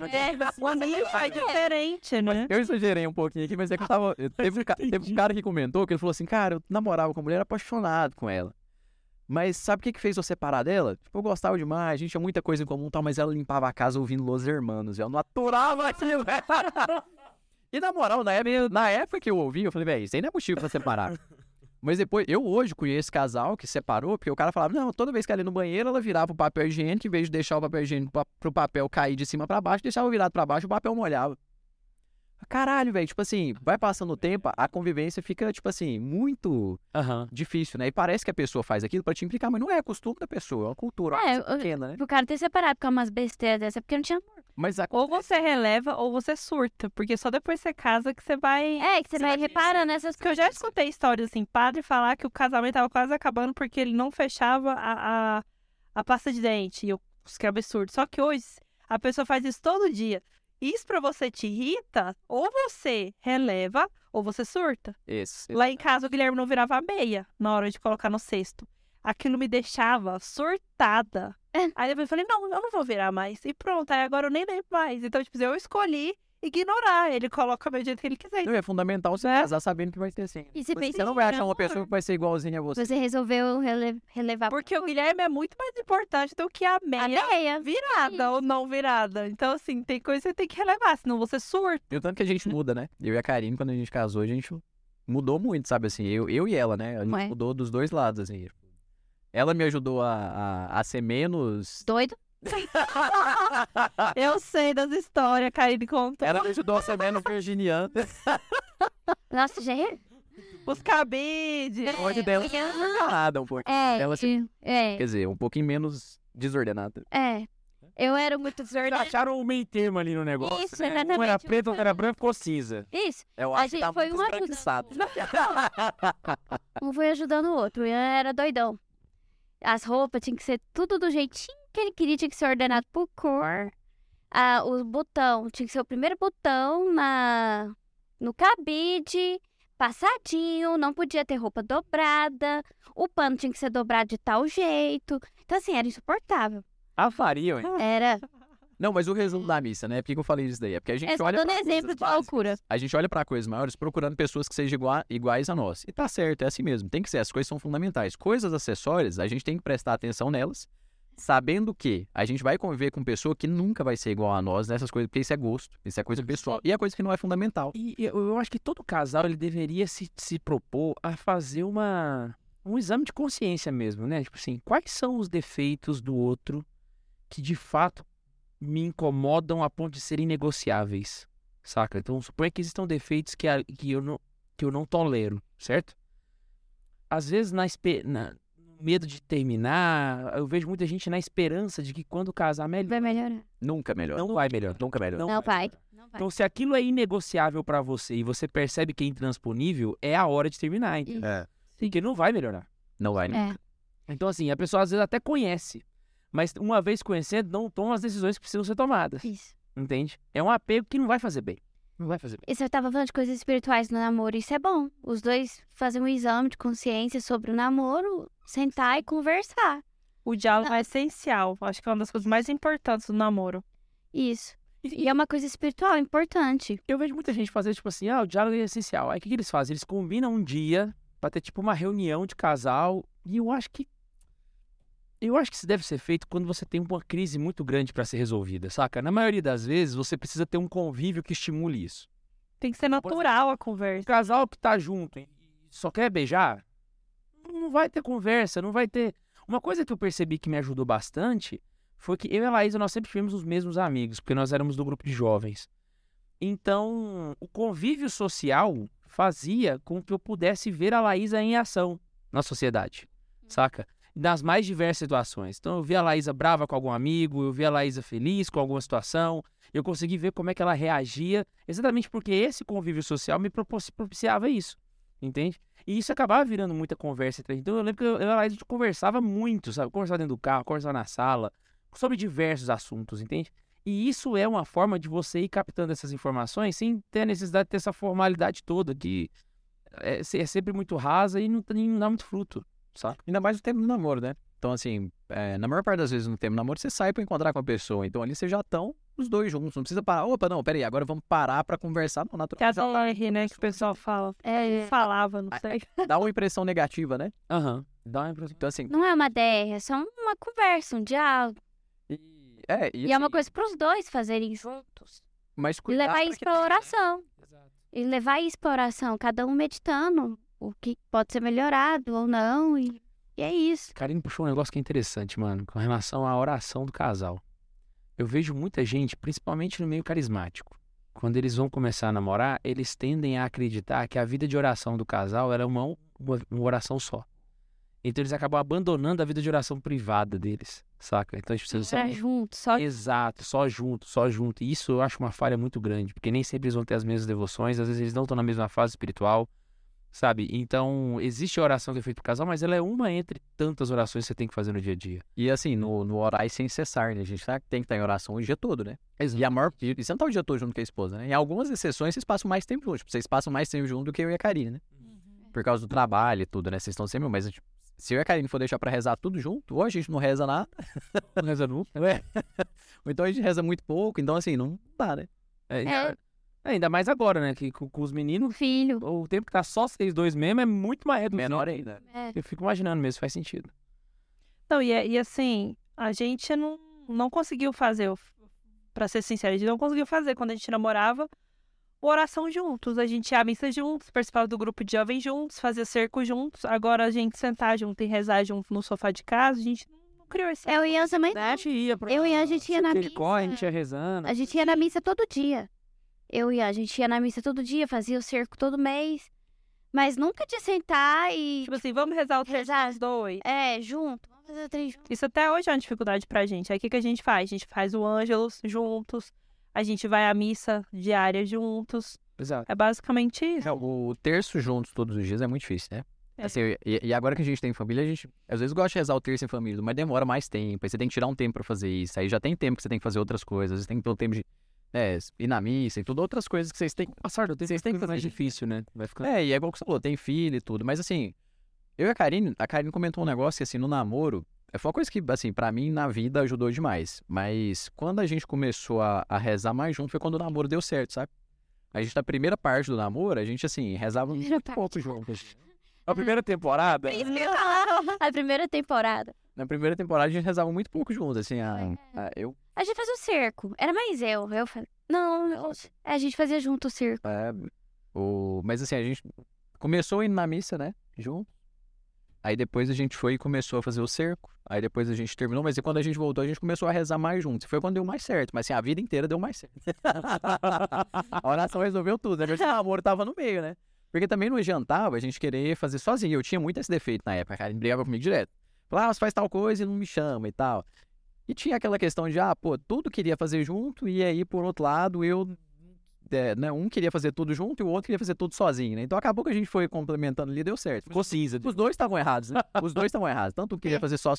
o amigo é diferente, né? Eu exagerei um pouquinho aqui, mas é que eu tava. teve, um teve um cara que comentou que ele falou assim: Cara, eu namorava com a mulher apaixonado com ela. Mas sabe o que, que fez eu separar dela? Tipo, eu gostava demais, a gente tinha muita coisa em comum e tal, mas ela limpava a casa ouvindo Los Hermanos. Eu não aturava aquilo. E na moral, na época, na época que eu ouvi, eu falei, velho, isso aí não é motivo pra separar. Mas depois, eu hoje conheço casal que separou, porque o cara falava, não, toda vez que ela ia no banheiro, ela virava o papel higiênico, em vez de deixar o papel higiênico pra, pro papel cair de cima pra baixo, deixava virado pra baixo, o papel molhava. Caralho, velho, tipo assim, vai passando o tempo, a convivência fica, tipo assim, muito Aham. difícil, né? E parece que a pessoa faz aquilo pra te implicar, mas não é costume da pessoa, é uma cultura, uma É, eu- pequena, né? O cara ter separado com umas besteiras dessa, é porque não tinha amor. Mas a... Ou você releva ou você surta, porque só depois você casa que você vai. É, que você vai reparando essas Porque eu já escutei histórias assim, padre falar que o casamento tava quase acabando porque ele não fechava a, a, a pasta de dente. E eu, isso que é absurdo. Só que hoje a pessoa faz isso todo dia. Isso pra você te irrita, ou você releva, ou você surta. Esse. Lá em casa o Guilherme não virava a meia na hora de colocar no cesto. Aquilo me deixava surtada. É. Aí depois eu falei, não, eu não vou virar mais. E pronto, aí agora eu nem lembro mais. Então, tipo, eu escolhi ignorar. Ele coloca do jeito que ele quiser. Não, é fundamental você É. casar sabendo que vai ser assim. E se Você, pensa não vai achar uma amor. pessoa que vai ser igualzinha a você. Você resolveu rele- relevar Porque o Guilherme é muito mais importante do que a a meia meia. virada ou não virada. Então, assim, tem coisa que você tem que relevar, senão você surta. E o tanto que a gente muda, né? Eu e a Karine, quando a gente casou, a gente mudou muito, sabe assim? Eu, eu e ela, né? A gente Ué. mudou dos dois lados, assim. Ela me ajudou a, a, a ser menos. Doido? Eu sei das histórias, Karine conta. Ela me ajudou a ser menos virginiana. Nossa, já é. Os cabides. Hoje dela desordenada um pouco. É, Ela se- é, Quer dizer, um pouquinho menos desordenada. é. Eu era muito desordenada. acharam o meio termo ali no negócio. Isso, né? Um era preto, outro era branco, ficou cinza. Isso. Eu A acho que gente tá foi muito um ajudando. Um foi ajudando o outro. Eu era doidão. As roupas tinham que ser tudo do jeitinho que ele queria, tinha que ser ordenado por cor. Ah, o botão tinha que ser o primeiro botão na no cabide, passadinho, não podia ter roupa dobrada. O pano tinha que ser dobrado de tal jeito. Então, assim, era insuportável. Avaria, ué. Era. Não, mas o resumo da missa, né? Por que eu falei isso daí? É porque a gente É só olha dando pra exemplo de loucura. A gente olha pra coisas maiores procurando pessoas que sejam igua- iguais a nós. E tá certo, é assim mesmo. Tem que ser, as coisas são fundamentais. Coisas acessórias, a gente tem que prestar atenção nelas, sabendo que a gente vai conviver com pessoa que nunca vai ser igual a nós nessas coisas, porque isso é gosto, isso é coisa pessoal. E é coisa que não é fundamental. E eu, acho que todo casal ele deveria se, se propor a fazer uma, um exame de consciência mesmo, né? Tipo assim, quais são os defeitos do outro que de fato me incomodam a ponto de serem negociáveis, saca? Então, suponha que existam defeitos que, que, eu, não, que eu não tolero, certo? Às vezes, na, na- medo de terminar, eu vejo muita gente na esperança de que quando casar melhor. Vai melhorar. Nunca melhor. Não vai melhor. Nunca melhor. Não Não, vai vai. Não vai. Então, se aquilo é inegociável pra você e você percebe que é intransponível, é a hora de terminar, entendeu? É. Porque não vai melhorar. Não vai, né? É. Então, assim, a pessoa às vezes até conhece, mas uma vez conhecendo, não toma as decisões que precisam ser tomadas, Isso. entende? É um apego que não vai fazer bem. Não vai fazer bem. E você tava falando de coisas espirituais no namoro, isso é bom. Os dois fazem um exame de consciência sobre o namoro, sentar e conversar. O diálogo é essencial. Acho que é uma das coisas mais importantes do namoro. Isso. E, E é uma coisa espiritual importante. eu vejo muita gente fazer, tipo assim, ah, o diálogo é essencial. Aí o que, que eles fazem? Eles combinam um dia pra ter, tipo, uma reunião de casal. E eu acho que. Eu acho que isso deve ser feito quando você tem uma crise muito grande pra ser resolvida, saca? Na maioria das vezes, você precisa ter um convívio que estimule isso. Tem que ser natural a conversa. O casal que tá junto e só quer beijar, não vai ter conversa, não vai ter. Uma coisa que eu percebi que me ajudou bastante foi que eu e a Laísa nós sempre tivemos os mesmos amigos, porque nós éramos do grupo de jovens. Então, o convívio social fazia com que eu pudesse ver a Laísa em ação na sociedade, saca? Nas mais diversas situações. Então, eu via a Laísa brava com algum amigo, eu via a Laísa feliz com alguma situação, eu consegui ver como é que ela reagia, exatamente porque esse convívio social me propiciava isso, entende? E isso acabava virando muita conversa entre a gente. Então eu lembro que eu, eu a Laís, a gente conversava muito, sabe? Conversava dentro do carro, conversava na sala, sobre diversos assuntos, entende? E isso é uma forma de você ir captando essas informações sem ter a necessidade de ter essa formalidade toda, que é, é sempre muito rasa e não, não dá muito fruto, sabe? Ainda mais no tempo do namoro, né? Então, assim, é, na maior parte das vezes no tempo do namoro, você sai pra encontrar com a pessoa. Então, ali vocês já estão os dois juntos. Não precisa parar. Opa, não, peraí, agora vamos parar pra conversar. Não, natural. Que é a DR, né? Que o pessoal fala. É, Falava, não sei. Dá uma impressão negativa, né? Aham. Dá uma impressão. Então, assim. não é uma DR, é só uma conversa, um diálogo. E, é, E, é uma assim, coisa pros dois fazerem juntos. Mas E cuidar levar isso pra né? oração. E levar isso pra oração, cada um meditando o que pode ser melhorado ou não. E, e é isso. Karine puxou um negócio que é interessante, mano, com relação à oração do casal. Eu vejo muita gente, principalmente no meio carismático, quando eles vão começar a namorar, eles tendem a acreditar que a vida de oração do casal era uma, uma, uma oração só. Então eles acabam abandonando a vida de oração privada deles, saca? Então, tipo, você Pra junto, só Exato, só junto, só junto. E isso eu acho uma falha muito grande, porque nem sempre eles vão ter as mesmas devoções, às vezes eles não estão na mesma fase espiritual, sabe? Então, existe a oração que é feita pro casal, mas ela é uma entre tantas orações que você tem que fazer no dia a dia. E assim, no, no orar sem cessar, né? A gente tá- tem que estar em oração o dia todo, né? E a maior. E você não tá o dia todo junto com a esposa, né? Em algumas exceções, vocês passam mais tempo juntos. Tipo, vocês passam mais tempo junto do que eu e a Karine, né? Por causa do trabalho e tudo, né? Vocês estão sempre. Mas tipo, se eu e a Karine for deixar pra rezar tudo junto, ou a gente não reza nada, Não reza nunca. ou então a gente reza muito pouco. Então, assim, não dá, né? É, É. é, ainda mais agora, né? Que com, com os meninos, filho. o tempo que tá só vocês dois mesmo é muito mais reduzido. Menor ainda. É. Eu fico imaginando mesmo, faz sentido. Não, e, e assim, a gente não, não conseguiu fazer, pra ser sincero, a gente não conseguiu fazer quando a gente namorava o oração juntos. A gente ia à missa juntos, participava do grupo de jovens juntos, fazia cerco juntos. Agora a gente sentar junto e rezar junto no sofá de casa, a gente não, criou esse. Eu e a também. A gente ia pra... Eu e a gente ia na Jericó, a gente missa. ia rezando. A gente ia na missa todo dia. Eu e a gente ia na missa todo dia, fazia o cerco todo mês. Mas nunca de sentar e. Tipo assim, vamos rezar o texto Rezar. dos dois. É, junto. Vamos fazer três juntos. Isso até hoje é uma dificuldade pra gente. Aí o que, que a gente faz? A gente faz o Ângelus juntos, a gente vai à missa diária juntos. Exato. É basicamente isso. É, o terço juntos todos os dias é muito difícil, né? É. Assim, e, e agora que a gente tem família, a gente às vezes gosta de rezar o terço em família, mas demora mais tempo. Aí você tem que tirar um tempo pra fazer isso. Aí já tem tempo que você tem que fazer outras coisas. Às vezes tem que ter um tempo de é, ir na missa e tudo, outras coisas que vocês têm. Passar do tempo Vocês têm que mais fazer. difícil, né? Vai ficando... É, e é igual que você falou, tem filho e tudo. Mas assim, eu e a Karine, a Karine comentou um negócio que assim, no namoro, é, foi uma coisa que, assim, pra mim, na vida ajudou demais. Mas quando a gente começou a, a rezar mais junto, foi quando o namoro deu certo, sabe? A gente, na primeira parte do namoro, a gente, assim, rezava muito pouco juntos. A primeira temporada... Que. A primeira temporada. Na primeira temporada, a gente rezava muito pouco juntos, assim, a, a- eu... A gente fazia o cerco. Era mais eu. Eu. Não, eu- é, a gente fazia junto o cerco. é, o, mas assim, a gente começou indo na missa, né, junto. Aí depois a gente foi e começou a fazer o cerco. Aí depois a gente terminou, mas quando a gente voltou, a gente começou a rezar mais juntos. Foi quando deu mais certo. Mas assim, a vida inteira deu mais certo. a oração resolveu tudo, né? Porque o namoro tava no meio, né? Porque também não adiantava a gente querer fazer sozinho. Eu tinha muito esse defeito na época, cara. Ele brigava comigo direto. Falava, ah, você faz tal coisa e não me chama e tal. E tinha aquela questão de, ah, pô, tudo queria fazer junto, e aí, por outro lado, eu. é, né, um queria fazer tudo junto e o outro queria fazer tudo sozinho, né? Então acabou que a gente foi complementando ali e deu certo. Ficou cinza. Os dois estavam errados, né? Os dois estavam errados. Tanto um queria fazer só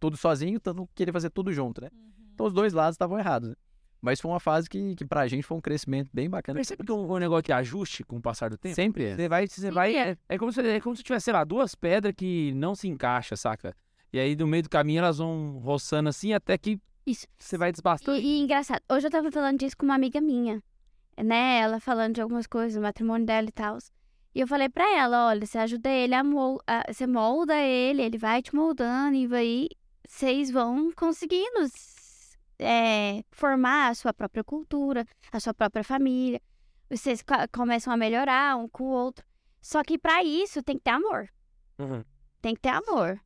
tudo sozinho, tanto um queria fazer tudo junto, né? Então os dois lados estavam errados, né? Mas foi uma fase que, que pra gente foi um crescimento bem bacana. Percebe que o, o negócio de ajuste com o passar do tempo? Sempre é. Você vai, você Sim, vai. é. É, é como se, é como se tivesse, sei lá, duas pedras que não se encaixam, saca? E aí, no meio do caminho, elas vão roçando assim até que Isso. você vai desbastando. E, e engraçado, hoje eu tava falando disso com uma amiga minha, né? Ela falando de algumas coisas, do matrimônio dela e tal. E eu falei pra ela, olha, você ajuda ele a, mol a- você molda ele, ele vai te moldando e vai, vocês vão conseguindo é, formar a sua própria cultura, a sua própria família. Vocês co- começam a melhorar um com o outro. Só que pra isso tem que ter amor. Uhum. Tem que ter amor.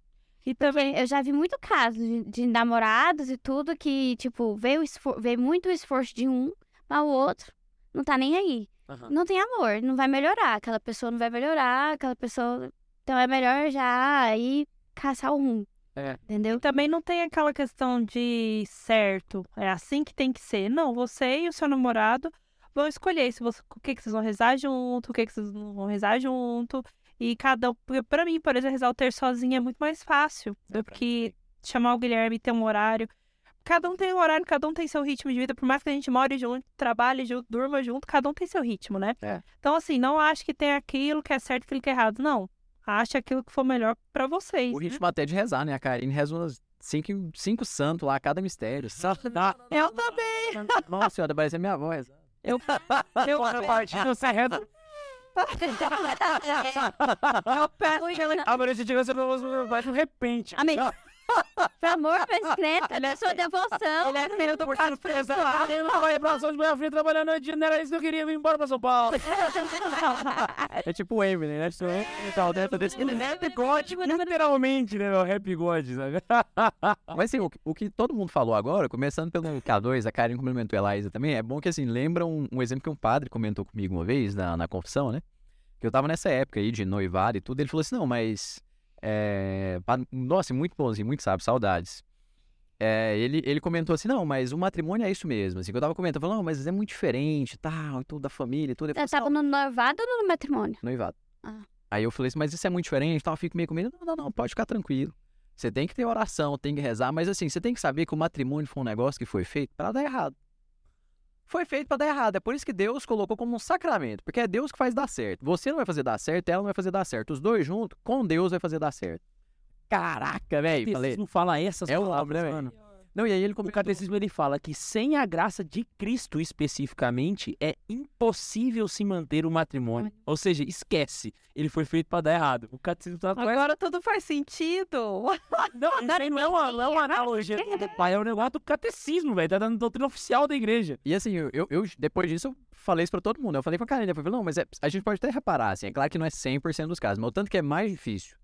E também, Eu já vi muito caso de, de namorados e tudo que, tipo, veio, o esfor- veio muito esforço de um, mas o outro não tá nem aí. Aham. Não tem amor, não vai melhorar. Aquela pessoa não vai melhorar, aquela pessoa. Então é melhor já aí caçar o rumo. É. Entendeu? E também não tem aquela questão de certo, é assim que tem que ser. Não, você e o seu namorado vão escolher se você, o que, que vocês vão rezar junto, o que, que vocês não vão rezar junto. E cada um. Porque pra mim, por exemplo, rezar o ter sozinho é muito mais fácil do que chamar o Guilherme e ter um horário. Cada um tem um horário, cada um tem seu ritmo de vida. Por mais que a gente more junto, trabalhe junto, durma junto, cada um tem seu ritmo, né? É. Então, assim, não acho que tem aquilo que é certo e aquilo que é errado. Não. Ache aquilo que for melhor pra vocês. O né? ritmo até de rezar, né? A Karine reza umas cinco, cinco santos lá, cada mistério. Eu também. Nossa senhora, parece a minha voz. Eu, eu, Você reza. eu peço A Maria de você não vai de repente. Amém. Amor secreto, Ele é- é sua devoção. Ele é filho do cara Ela vai pra São de Manhã Fria trabalhando noite, não era isso que eu queria vir embora pra São Paulo. É tipo o Eminem, né? Tipo, tal, dentro desse... Rap God, literalmente, né, meu? Rap God, sabe? Mas assim, o, que- o que todo mundo falou agora, começando pelo K2, a Karen complementou a Laísa também, é bom que assim, lembra um, um exemplo que um padre comentou comigo uma vez na, na confissão, né? Que eu tava nessa época aí de noivado e tudo, ele falou assim, não, mas... É, nossa, muito bonzinho, muito sábio, saudades. É, ele, ele comentou assim, não, mas o matrimônio é isso mesmo, assim, que eu tava comentando, falando, não, mas é muito diferente, tal, e tudo da família tudo. Falou Você tava no noivado ou no matrimônio? noivado. Ah. Aí eu falei assim, mas isso é muito diferente, tal, eu fico meio com medo. Não, não, não, pode ficar tranquilo. Você tem que ter oração, tem que rezar, mas assim, você tem que saber que o matrimônio foi um negócio que foi feito para dar errado. Foi feito para dar errado, é por isso que Deus colocou como um sacramento, porque é Deus que faz dar certo. Você não vai fazer dar certo, ela não vai fazer dar certo. Os dois juntos, com Deus vai fazer dar certo. Caraca, velho, falei. catecismo fala essas É o palavras, homem, né, mano. Não, e aí ele O comentou. catecismo ele fala que sem a graça de Cristo especificamente é impossível se manter o matrimônio. Ou seja, esquece. Ele foi feito pra dar errado. O catecismo tá Agora tudo faz sentido. Não, isso aí não é uma, não é uma analogia do pai, é um negócio do catecismo, velho. Tá dando doutrina oficial da igreja. E assim, eu, eu- eu- depois disso, eu falei isso pra todo mundo. Eu falei com a Karine, eu falei, não, mas é- a gente pode até reparar, assim, é claro que não é 100% dos casos, mas o tanto que é mais difícil.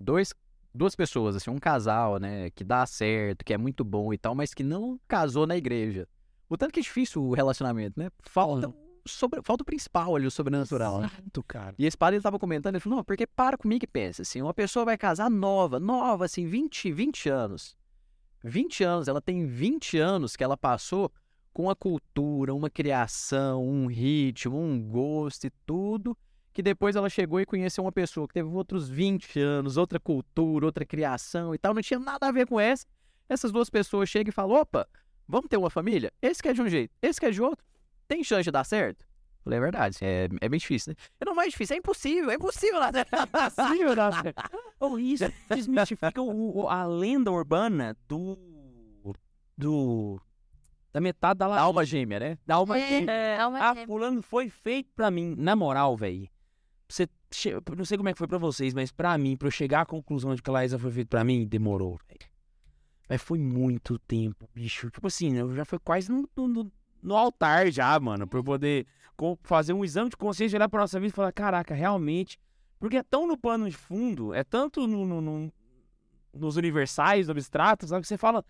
Dois, duas pessoas, assim, um casal, né, que dá certo, que é muito bom e tal, mas que não casou na igreja. O tanto que é difícil o relacionamento, né? Falta, o sobre, falta o principal ali, o sobrenatural, né? Exato, cara. E esse padre ele tava comentando, ele falou, não, porque para comigo e pensa, assim, uma pessoa vai casar nova, nova, assim, 20, 20 anos. 20 anos, ela tem 20 anos que ela passou com a cultura, uma criação, um ritmo, um gosto e tudo, que depois ela chegou e conheceu uma pessoa que teve outros 20 anos, outra cultura, outra criação e tal, não tinha nada a ver com essa. Essas duas pessoas chegam e falam, opa, vamos ter uma família? Esse quer de um jeito, esse quer de outro. Tem chance de dar certo? Falei, é verdade, é, é bem difícil, né? É não mais difícil, é impossível, é impossível dar certo. Sim, verdade. Oh, isso desmistifica o- o- a lenda urbana do. do. da metade da Da alma gêmea, né? da alma É, gêmea. é uma Ah, gêmea. fulano foi feito pra mim. Na moral, velho. Você. Não sei como é que foi pra vocês, mas pra mim, pra eu chegar à conclusão de que a Laísa foi feita pra mim, demorou. Mas foi muito tempo, bicho. Tipo assim, eu já foi quase no, no, no- altar já, mano. Pra eu poder co- fazer um exame de consciência, olhar pra nossa vida e falar, caraca, realmente. Porque é tão no pano de fundo, é tanto no, no- no- nos universais, no abstrato, sabe? Que você fala,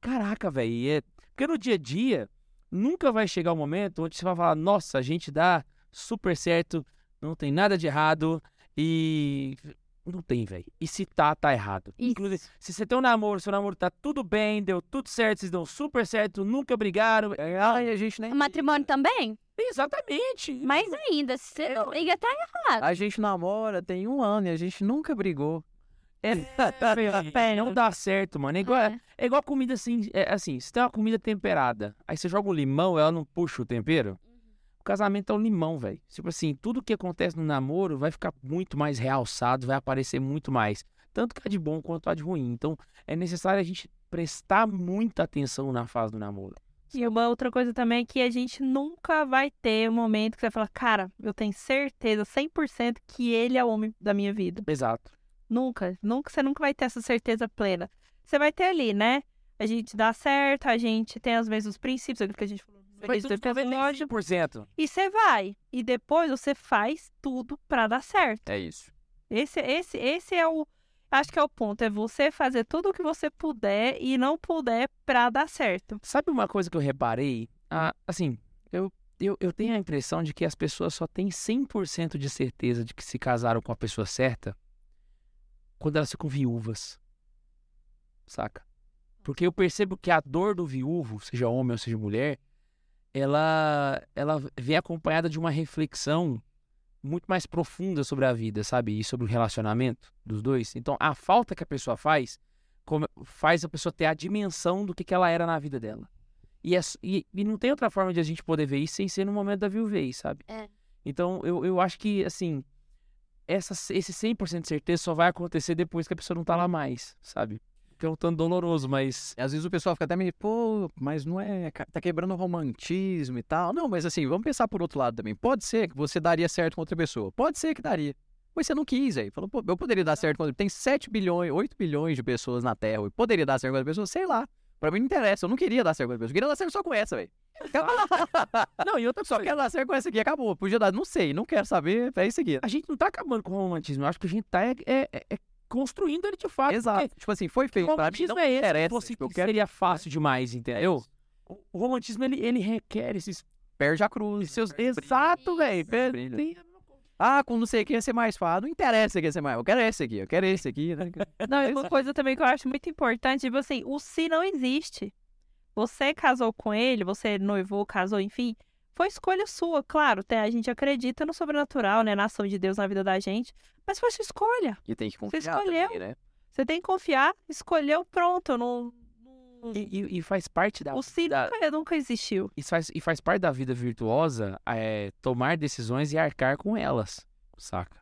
caraca, velho. É... Porque no dia a dia, nunca vai chegar o momento onde você vai falar, nossa, a gente dá super certo, não tem nada de errado e. Não tem, velho. E se tá, tá errado. Isso. Inclusive, se você tem um namoro, seu namoro tá tudo bem, deu tudo certo, vocês dão super certo, nunca brigaram. Ai, a gente nem. O matrimônio também? Exatamente. Mais ainda, se você não liga, tá errado. A gente namora tem um ano e a gente nunca brigou. É, velho, não dá certo, mano. É igual, É. é igual comida assim, é assim, você tem uma comida temperada, aí você joga o limão, ela não puxa o tempero. O casamento é o limão, velho. Tipo assim, tudo que acontece no namoro vai ficar muito mais realçado, vai aparecer muito mais. Tanto que é de bom quanto a de ruim. Então, é necessário a gente prestar muita atenção na fase do namoro. E uma outra coisa também é que a gente nunca vai ter um momento que você vai falar, cara, eu tenho certeza 100% que ele é o homem da minha vida. Exato. Nunca, nunca, você nunca vai ter essa certeza plena. Você vai ter ali, né? A gente dá certo, a gente tem os mesmos princípios, aquilo que a gente falou tudo episódio. 95%. E você vai. E depois você faz tudo pra dar certo. É isso. Esse, esse, esse é o. Acho que é o ponto. É você fazer tudo o que você puder e não puder pra dar certo. Sabe uma coisa que eu reparei? Ah, assim, eu, eu, eu tenho a impressão de que as pessoas só têm 100% de certeza de que se casaram com a pessoa certa quando elas ficam viúvas. Saca? Porque eu percebo que a dor do viúvo, seja homem ou seja mulher, ela, ela vem acompanhada de uma reflexão muito mais profunda sobre a vida, sabe? E sobre o relacionamento dos dois. Então, a falta que a pessoa faz faz a pessoa ter a dimensão do que, que ela era na vida dela. E, é e, e não tem outra forma de a gente poder ver isso sem ser no momento da viuvez, sabe? É. Então, eu, eu acho que, assim, essa, esse 100% de certeza só vai acontecer depois que a pessoa não tá lá mais, sabe? Que é um tanto doloroso, mas... Às vezes o pessoal fica até meio, pô, mas não é. Tá quebrando o romantismo e tal. Não, mas assim, vamos pensar por outro lado também. Pode ser que você daria certo com outra pessoa. Pode ser que daria. Mas você não quis, aí. Falou, pô, eu poderia dar certo quando tem 7 bilhões, 8 bilhões de pessoas na Terra. Eu poderia dar certo com outra pessoa, sei lá. Pra mim não interessa, eu não queria dar certo com outra pessoa. Eu queria dar certo só com essa, velho. Não, e outra Só coisa. quero dar certo com essa aqui, acabou. Podia dar, não sei, não quero saber, é isso aqui. A gente não tá acabando com o romantismo. Eu acho que a gente tá é- é- é construindo ele de fato. Exato. porque Tipo assim, foi feito pra mim, romantismo não é esse. interessa. Você tipo, eu que quero seria fácil demais, entendeu? O, o romantismo, ele, ele requer esses, perde a cruz. seus... Exato, velho. Tem- Ah, com não sei o que ia ser mais fácil. Não interessa o que ia ser mais. Eu quero esse aqui, eu quero esse aqui. né? Não, e uma coisa também que eu acho muito importante, tipo assim, o se não existe. Você casou com ele, você noivou, casou, enfim, foi escolha sua, claro, a gente acredita no sobrenatural, né, na ação de Deus na vida da gente, mas foi sua escolha. E tem que confiar escolheu. também, né? Você tem que confiar, escolheu, pronto, não... E, e- e faz parte da... O se da- nunca, nunca existiu. e, faz, e faz parte da vida virtuosa é, tomar decisões e arcar com elas, saca?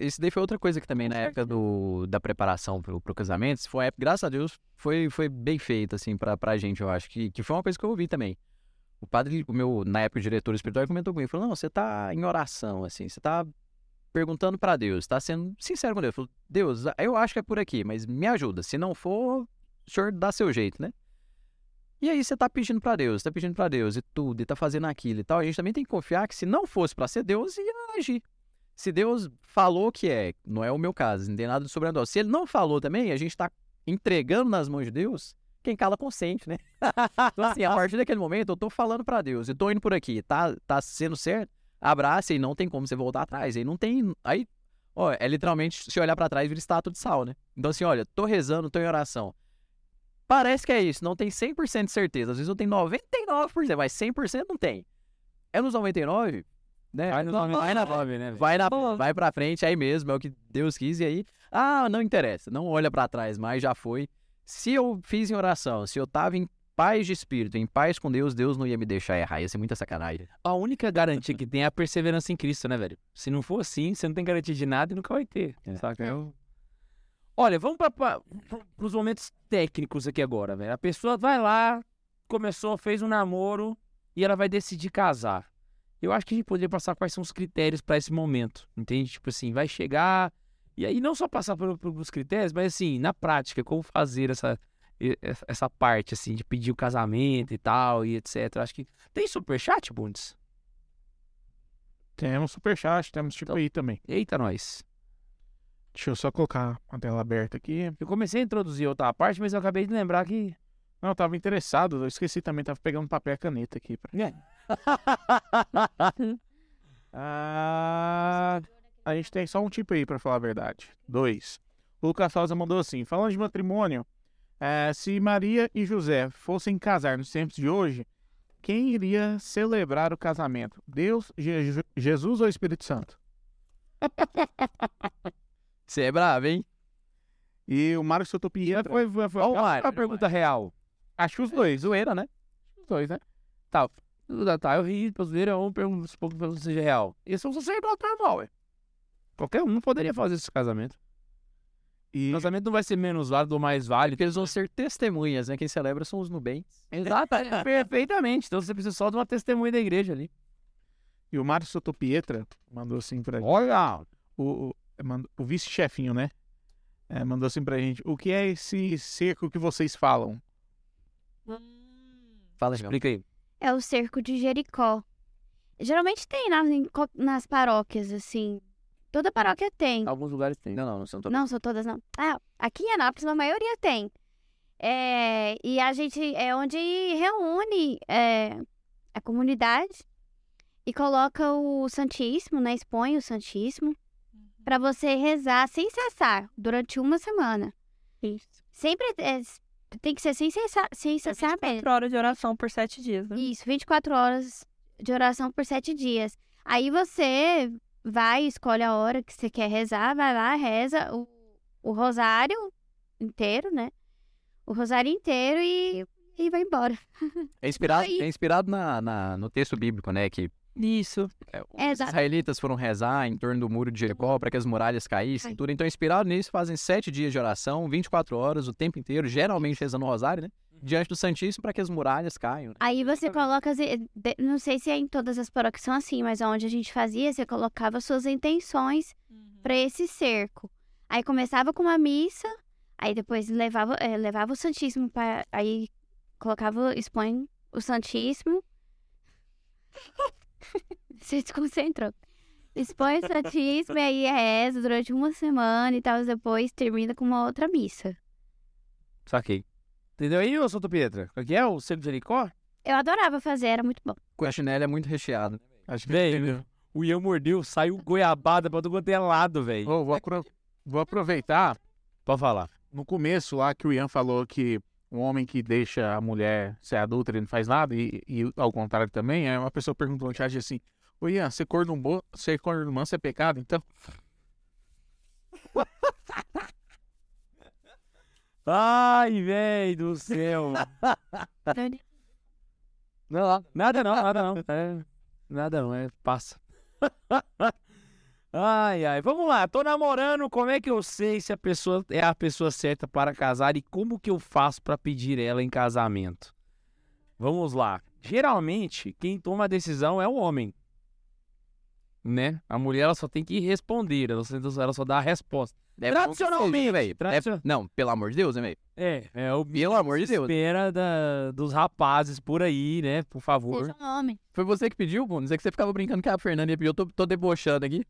Isso daí foi outra coisa que também na época do, da preparação pro, pro casamento, foi graças a Deus, foi, foi bem feito, assim, pra, pra gente, eu acho. Que, que foi uma coisa que eu ouvi também. O padre, o meu, na época, o diretor espiritual, comentou comigo, falou, não, você tá em oração, assim, você tá perguntando pra Deus, tá sendo sincero com Deus. Falou, Deus, eu acho que é por aqui, mas me ajuda. Se não for, o senhor dá seu jeito, né? E aí você tá pedindo pra Deus, tá pedindo pra Deus e tudo, e tá fazendo aquilo e tal. A gente também tem que confiar que se não fosse pra ser Deus, ia agir. Se Deus falou que é, não é o meu caso, não tem nada de sobrenatural. Se ele não falou também, a gente tá entregando nas mãos de Deus, quem cala consente, né? Então, assim, a partir daquele momento, eu tô falando pra Deus, eu tô indo por aqui, tá, tá sendo certo, abraça e não tem como você voltar atrás. Aí não tem. Aí, ó, é literalmente se olhar pra trás vira estátua de sal, né? Então, assim, olha, tô rezando, tô em oração. Parece que é isso, não tem 100% de certeza. Às vezes eu tenho 99%, mas 100% não tem. É nos 99, né? Vai, no, vai na nove, né? Vai, na, vai pra frente, aí mesmo, é o que Deus quis, e aí, ah, não interessa, não olha pra trás mais, já foi. Se eu fiz em oração, se eu tava em paz de espírito, em paz com Deus, Deus não ia me deixar errar, ia ser muita sacanagem. A única garantia que tem é a perseverança em Cristo, né, velho? Se não for assim, você não tem garantia de nada e nunca vai ter, É. saca? Eu... Olha, vamos para os momentos técnicos aqui agora, velho. A pessoa vai lá, começou, fez um namoro e ela vai decidir casar. Eu acho que a gente poderia passar quais são os critérios para esse momento, entende? Tipo assim, vai chegar e aí não só passar por- pelos critérios, mas assim, na prática, como fazer essa essa- parte assim de pedir o casamento e tal e etc. Acho que tem superchat, Bundes? Temos superchat, temos tipo Então- aí também. Eita, nós. Deixa eu só colocar a tela aberta aqui. Eu comecei a introduzir outra parte, mas eu acabei de lembrar que. Não, eu tava interessado, eu esqueci também, tava pegando papel e caneta aqui. Pra... Ah, a gente tem só um tipo aí, pra falar a verdade. Dois. O Lucas Souza mandou assim: falando de matrimônio, eh, se Maria e José fossem casar nos tempos de hoje, quem iria celebrar o casamento? Deus, Je- Jesus ou Espírito Santo? Você é bravo, hein? E o Mário Sotopia Foi, foi, foi. Ó o Qual Mário, a pergunta real. Acho os dois. Zoeira, né? Os dois, né? Tá, tá, eu ri, pra zoeira, um pergunta se pouco pra seja real. Esse é um sacerdote normal, ué. Qualquer um poderia fazer esse casamento. E O casamento não vai ser menos válido ou mais válido. Porque eles vão ser testemunhas, né? Quem celebra são os nubentes. Exato, é, perfeitamente. Então você precisa só de uma testemunha da igreja ali. E o Mário Sotopietra mandou assim pra gente. Olha! O, o, mandou- o vice-chefinho, né? É, mandou assim pra gente. O que é esse cerco que vocês falam? Fala, Gil. Explica aí. É o cerco de Jericó. Geralmente tem nas, nas paróquias, assim. Toda paróquia tem. Alguns lugares tem. Não, não, não são todos. Não, são todas não. Ah, aqui em Anápolis a maioria tem. É, e a gente é onde reúne é, a comunidade e coloca o Santíssimo, né? Expõe o Santíssimo para você rezar sem cessar durante uma semana. Isso. Sempre é, tem que ser sem cessar, sem É cessar mesmo. 24 horas de oração por sete dias, né? Isso, 24 horas de oração por sete dias. Aí você vai, escolhe a hora que você quer rezar, vai lá, reza o, o rosário inteiro, né? O rosário inteiro e, e vai embora. É inspirado, Aí- é inspirado na, na- no texto bíblico, né? Que Isso. é, os exato. israelitas foram rezar em torno do muro de Jericó para que as muralhas caíssem. Cai. Tudo. Então, inspirado nisso, fazem sete dias de oração, 24 horas, o tempo inteiro, geralmente rezando o rosário, né? Diante do Santíssimo para que as muralhas caiam. né? Aí você coloca, as, não sei se é em todas as paróquias são assim, mas onde a gente fazia, você colocava suas intenções pra esse cerco. Aí começava com uma missa, aí depois levava, eh, levava o Santíssimo para aí colocava, expõe o Santíssimo. Se desconcentrou. Expõe o Santíssimo e aí reza durante uma semana e tal, depois termina com uma outra missa. Saquei. Entendeu aí, ô Santo Pietra? O que é o seco de Jericó? Eu adorava fazer, era muito bom. Com a chinela é muito recheado. Acho que entendeu. o Ian mordeu, saiu goiabada pra todo quanto é lado, velho. Ô, vou, apro- vou aproveitar Pode falar. no começo lá que o Ian falou que um homem que deixa a mulher ser adulta ele não faz nada, e, e ao contrário também, aí uma pessoa perguntou no chat assim, ô Ian, ser corno, bo... ser corno manso é pecado, então? Ai, velho do céu. Não, nada não, nada não. É, nada não, é, passa. Ai, ai, vamos lá, tô namorando, como é que eu sei se a pessoa é a pessoa certa para casar e como que eu faço para pedir ela em casamento? Vamos lá. Geralmente, quem toma a decisão é o homem. Né? A mulher ela só tem que responder, ela só, ela só dá a resposta. É que Tradicionalmente, velho. É- tradicional- Não, pelo amor de Deus, né, velho? É, é o Pelo amor de Deus. espera da, dos rapazes por aí, né? Por favor. Seja um homem. Foi você que pediu, Bundes? É que você ficava brincando que a Fernanda ia pedir. Eu tô, tô debochando aqui.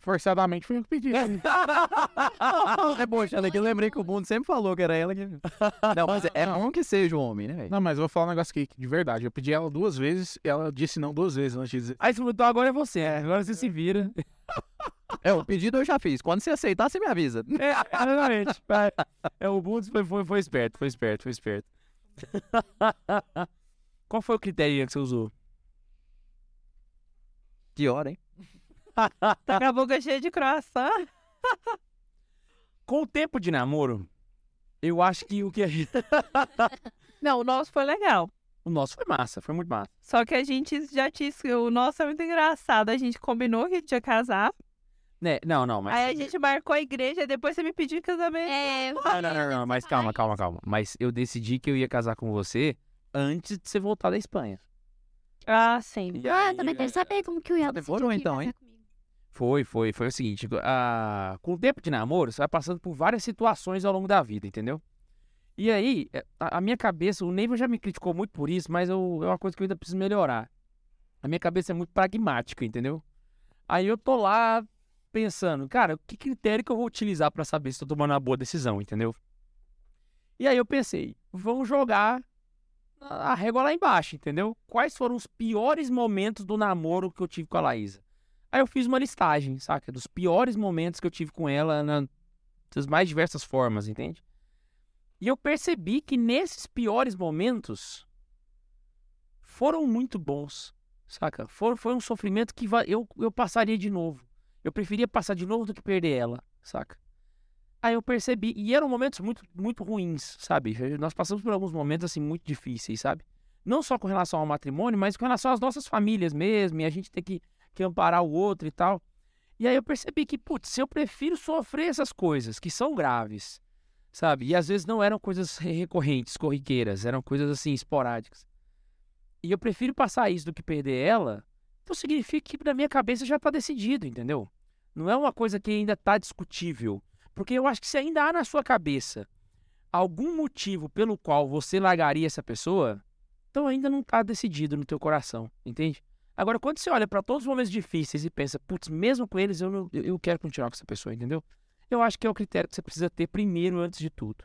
Forçadamente foi eu que pedi. debochando aqui. Eu lembrei que o Bundes sempre falou que era ela que... Não, mas é, bom que seja o homem, né, velho? Não, mas eu vou falar um negócio aqui, de verdade. Eu pedi ela duas vezes e ela disse não duas vezes antes de dizer. Aí, então agora é você, é, agora você se vira. É, o pedido eu já fiz. Quando você aceitar, você me avisa. É, exatamente. É, o Bundes foi, foi, foi esperto, foi esperto, foi esperto. Qual foi o critério que você usou? Que hora, hein? Tá com a boca cheia de croissant. Com o tempo de namoro, eu acho que o que a gente... Não, o nosso foi legal. O nosso foi massa, foi muito massa. Só que a gente já tinha. O nosso é muito engraçado. A gente combinou que a gente ia casar. Né? Não, não, mas... Aí a gente marcou a igreja. Depois você me pediu em casamento. É, Não, não, não, não, mas calma, calma, calma. Mas eu decidi que eu ia casar com você antes de você voltar da Espanha. Ah, sim. E Ah, aí, também quero saber como que o Ian demorou então, hein? Foi, foi, foi o seguinte, ah, com o tempo de namoro, você vai passando por várias situações ao longo da vida, entendeu? E aí, eh, a, minha cabeça, o Neiva já me criticou muito por isso, mas eu, é uma coisa que eu ainda preciso melhorar. A minha cabeça é muito pragmática, entendeu? Aí eu tô lá pensando, cara, que critério que eu vou utilizar pra saber se tô tomando uma boa decisão, entendeu? E aí eu pensei, vamos jogar a régua lá embaixo, entendeu? Quais foram os piores momentos do namoro que eu tive com a Laísa? Aí eu fiz uma listagem, saca? Dos piores momentos que eu tive com ela na, das mais diversas formas, entende? E eu percebi que nesses piores momentos foram muito bons, saca? Foi um sofrimento que eu, eu passaria de novo. Eu preferia passar de novo do que perder ela, saca? Aí eu percebi, e eram momentos muito, muito ruins, sabe? Nós passamos por alguns momentos, assim, muito difíceis, sabe? Não só com relação ao matrimônio, mas com relação às nossas famílias mesmo, e a gente tem que, que amparar o outro e tal. E aí eu percebi que, putz, eu prefiro sofrer essas coisas, que são graves, sabe? E às vezes não eram coisas re- recorrentes, corriqueiras, eram coisas, assim, esporádicas. E eu prefiro passar isso do que perder ela, então significa que na minha cabeça já tá decidido, entendeu? Não é uma coisa que ainda tá discutível. Porque eu acho que se ainda há na sua cabeça algum motivo pelo qual você largaria essa pessoa, então ainda não tá decidido no teu coração, entende? Agora, quando você olha para todos os momentos difíceis e pensa, putz, mesmo com eles eu, não, eu quero continuar com essa pessoa, entendeu? Eu acho que é o critério que você precisa ter primeiro antes de tudo.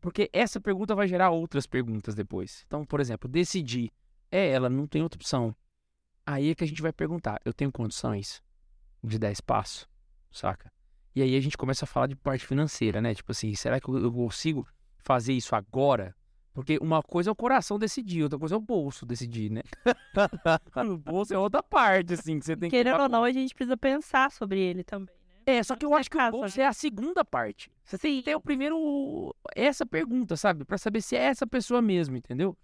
Porque essa pergunta vai gerar outras perguntas depois. Então, por exemplo, decidir. É ela, não tem outra opção. Aí é que a gente vai perguntar, eu tenho condições de dar espaço, saca? E aí a gente começa a falar de parte financeira, né? Tipo assim, será que eu consigo fazer isso agora? Porque uma coisa é o coração decidir, outra coisa é o bolso decidir, né? o bolso é outra parte, assim, que você tem que. Querendo tomar ou não, a gente precisa pensar sobre ele também? É, só que eu acho que o bolso né? é a segunda parte. Você tem que ter o primeiro. Essa pergunta, sabe? Pra saber se é essa pessoa mesmo, entendeu?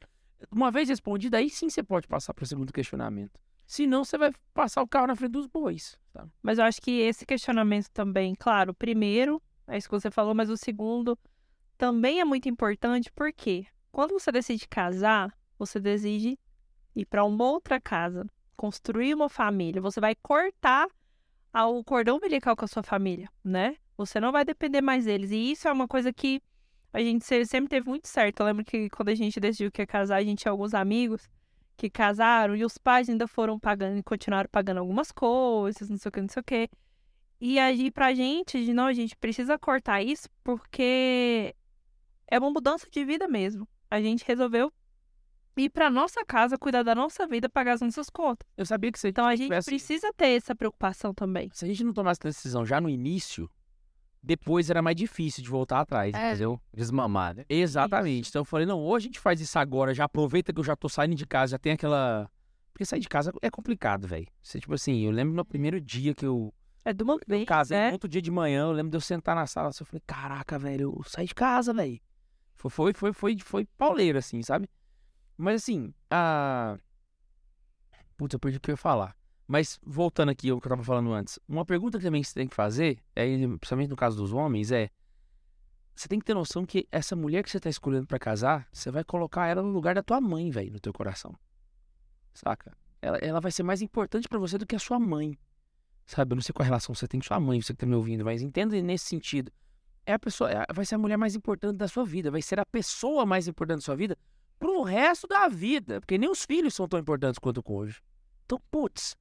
Uma vez respondida, aí sim você pode passar pro segundo questionamento. Senão você vai passar o carro na frente dos bois, sabe? Mas eu acho que esse questionamento também, claro, o primeiro, é isso que você falou, mas o segundo também é muito importante porque quando você decide casar, você decide ir para uma outra casa, construir uma família, você vai cortar ao cordão umbilical com a sua família, né? Você não vai depender mais deles. E isso é uma coisa que a gente se- sempre teve muito certo. Eu lembro que quando a gente decidiu que ia casar, a gente tinha alguns amigos que casaram e os pais ainda foram pagando e continuaram pagando algumas coisas, não sei o que, não sei o que. E aí, pra gente, de não, a gente precisa cortar isso porque é uma mudança de vida mesmo. A gente resolveu ir pra nossa casa, cuidar da nossa vida, pagar as nossas contas. Eu sabia que você Então a gente tivesse- precisa ter essa preocupação também. Se a gente não tomasse essa decisão já no início, depois era mais difícil de voltar atrás, É. entendeu? Desmamar, né? Exatamente. Então eu falei, não, ou a gente faz isso agora, já aproveita que eu já tô saindo de casa, já tem aquela. Porque sair de casa é complicado, velho. Você, tipo assim, eu lembro no primeiro dia que eu, É de uma vez, casei, né? outro dia de manhã, eu lembro de eu sentar na sala assim, eu falei, caraca, velho, eu saí de casa, velho. Foi, foi, foi, foi, foi pauleiro, assim, sabe? Mas assim, a. Putz, eu perdi o que eu ia falar. Mas voltando aqui ao que eu tava falando antes, uma pergunta que também você tem que fazer, é, principalmente no caso dos homens, é. Você tem que ter noção que essa mulher que você tá escolhendo pra casar, você vai colocar ela no lugar da tua mãe, velho, no teu coração. Saca? Ela, ela vai ser mais importante pra você do que a sua mãe. Sabe? Eu não sei qual relação você tem com sua mãe, você que tá me ouvindo, mas entenda nesse sentido. É a pessoa, é- vai ser a mulher mais importante da sua vida, vai ser a pessoa mais importante da sua vida pro resto da vida, porque nem os filhos são tão importantes quanto o cônjuge. Então, putz,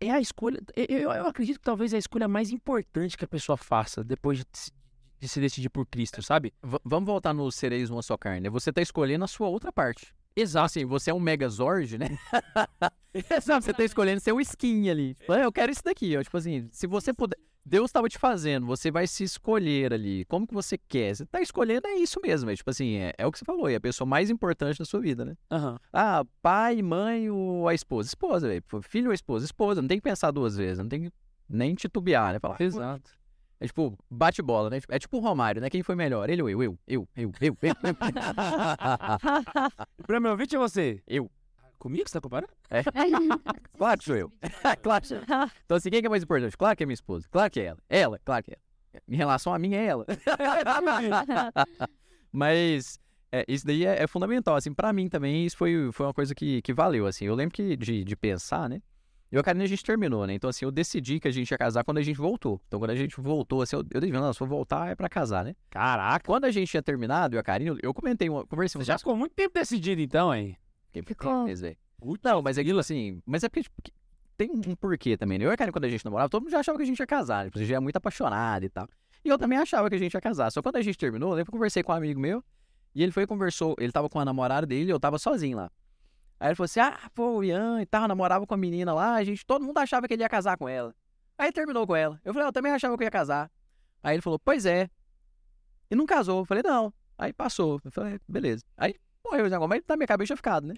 é a escolha. Eu, eu- acredito que talvez é a escolha mais importante que a pessoa faça depois de, se- de se decidir por Cristo, sabe? V- vamos voltar no sereis uma só carne. né? Você tá escolhendo a sua outra parte. Exato. Assim, você é um Megazord, né? Exato, você tá escolhendo ser um skin ali. Tipo, "Ah, eu quero isso daqui, ó. Tipo assim, se você puder. Deus tava te fazendo, você vai se escolher ali. Como que você quer? Você tá escolhendo, é isso mesmo. É, tipo assim, é, é o que você falou, é a pessoa mais importante da sua vida, né? Aham. Ah, pai, mãe ou a esposa? Esposa, velho. Filho ou esposa? Esposa. Não tem que pensar duas vezes, não tem que nem titubear, né? Falar, "Pô, Exato. É tipo, bate bola, né? É tipo o Romário, né? Quem foi melhor? Ele ou eu? Eu, eu, eu, eu, eu. Pra meu ouvinte é você. Eu. Comigo você tá comparando? Claro que sou eu. claro que sou eu. Então, assim, quem que é mais importante? Claro que é minha esposa. Claro que é ela. Ela, claro que é ela. Em relação a mim, é ela. Mas é, isso daí é, é fundamental, assim, pra mim também isso foi, foi uma coisa que, que valeu, assim. Eu lembro que de, de pensar, né? Eu e a Karine, a gente terminou, né? Então, assim, eu decidi que a gente ia casar quando a gente voltou. Então, quando a gente voltou, assim, eu, eu decidi, não, se for voltar é pra casar, né? Caraca. Quando a gente tinha terminado, eu e a Karine, eu- eu comentei, uma, conversei Você já ficou muito tempo decidido então, hein? Fiquei Ficou. velho. Não, mas é aquilo assim. Mas é porque tipo, tem um, porquê também. Né? Eu e a Karen, quando a gente namorava, todo mundo já achava que a gente ia casar. Tipo, a gente já é muito apaixonado e tal. E eu também achava que a gente ia casar. Só quando a gente terminou, eu lembro que eu conversei com um amigo meu. E ele foi e conversou. Ele tava com a namorada dele e eu tava sozinho lá. Aí ele falou assim: ah, pô, o Ian e tal, namorava com a menina lá. A gente, todo mundo achava que ele ia casar com ela. Aí terminou com ela. Eu falei: "Ah, eu também achava que eu ia casar. Aí ele falou: pois é. E não casou. Eu falei: não. Aí passou. Eu falei: beleza. Aí morreu o negócio, mas na minha cabeça tinha ficado, né?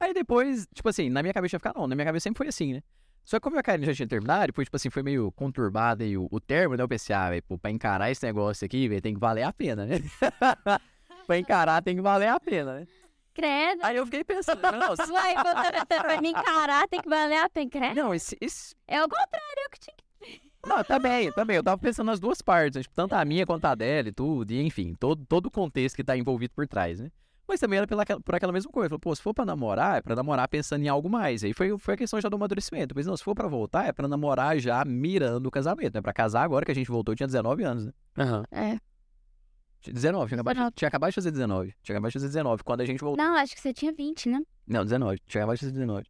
Aí depois, tipo assim, na minha cabeça tinha ficado, não, na minha cabeça sempre foi assim, né? Só que como a Karen já tinha terminado, depois, tipo assim, foi meio conturbado aí o, o termo, né? Eu pensei, ah, velho, pô, pra encarar esse negócio aqui, velho, tem que valer a pena, né? pra encarar tem que valer a pena, né? Credo. Aí eu fiquei pensando, não, se- você- pra me encarar tem que valer a pena. Credo. não, esse, esse... É o contrário, eu que tinha que... Não, também, também, eu tava pensando nas duas partes, né? tipo, tanto a minha quanto a dela e tudo, e enfim, todo, todo o contexto que tá envolvido por trás, né? Mas também era pela, por aquela mesma coisa. Falou, pô, se for pra namorar, é pra namorar pensando em algo mais. Aí foi, foi a questão já do amadurecimento. Mas não, se for pra voltar, é pra namorar já mirando o casamento. Né? Pra casar agora que a gente voltou, eu tinha 19 anos, né? Aham. É. Tinha 19, tinha acabado, de- 19. tinha acabado de fazer 19. Tinha acabado de fazer 19. Quando a gente voltou. Não, acho que você tinha 20, né? Não, 19. Tinha acabado de fazer 19.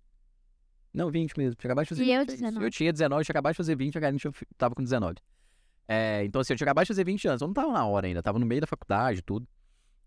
Não, 20 mesmo. Tinha acabado de fazer E eu 20. é isso. 19. Eu tinha 19, tinha acabado de fazer 20, a Karine tinha- tava com 19. É, então, assim, eu tinha acabado de fazer 20 anos. Eu não tava na hora ainda, tava no meio da faculdade, tudo.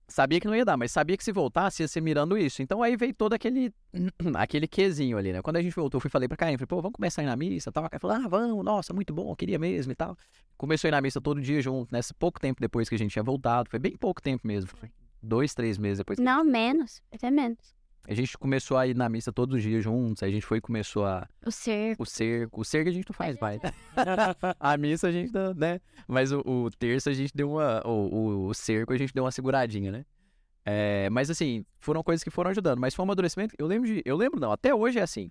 Sabia que não ia dar, mas sabia que se voltasse ia ser mirando isso. Então aí veio todo aquele aquele quesinho ali, né? Quando a gente voltou, eu fui falei pra Karine, falei, pô, vamos começar a ir na missa, tal. A Karine falou, ah, vamos, nossa, muito bom, eu queria mesmo e tal. Começou a ir na missa todo dia junto, nesse pouco tempo depois que a gente tinha voltado. Foi bem pouco tempo mesmo. Foi dois, três meses depois. que Não, menos. Até menos. A gente começou a ir na missa todos os dias juntos, aí a gente foi e começou a. O cerco. O cerco. O cerco a gente não faz mais. a missa a gente dá, né? Mas o, o terço a gente deu uma. O, o, o cerco a gente deu uma seguradinha, né? É, mas assim, foram coisas que foram ajudando. Mas foi um amadurecimento. Eu lembro de. Eu lembro, não, até hoje é assim.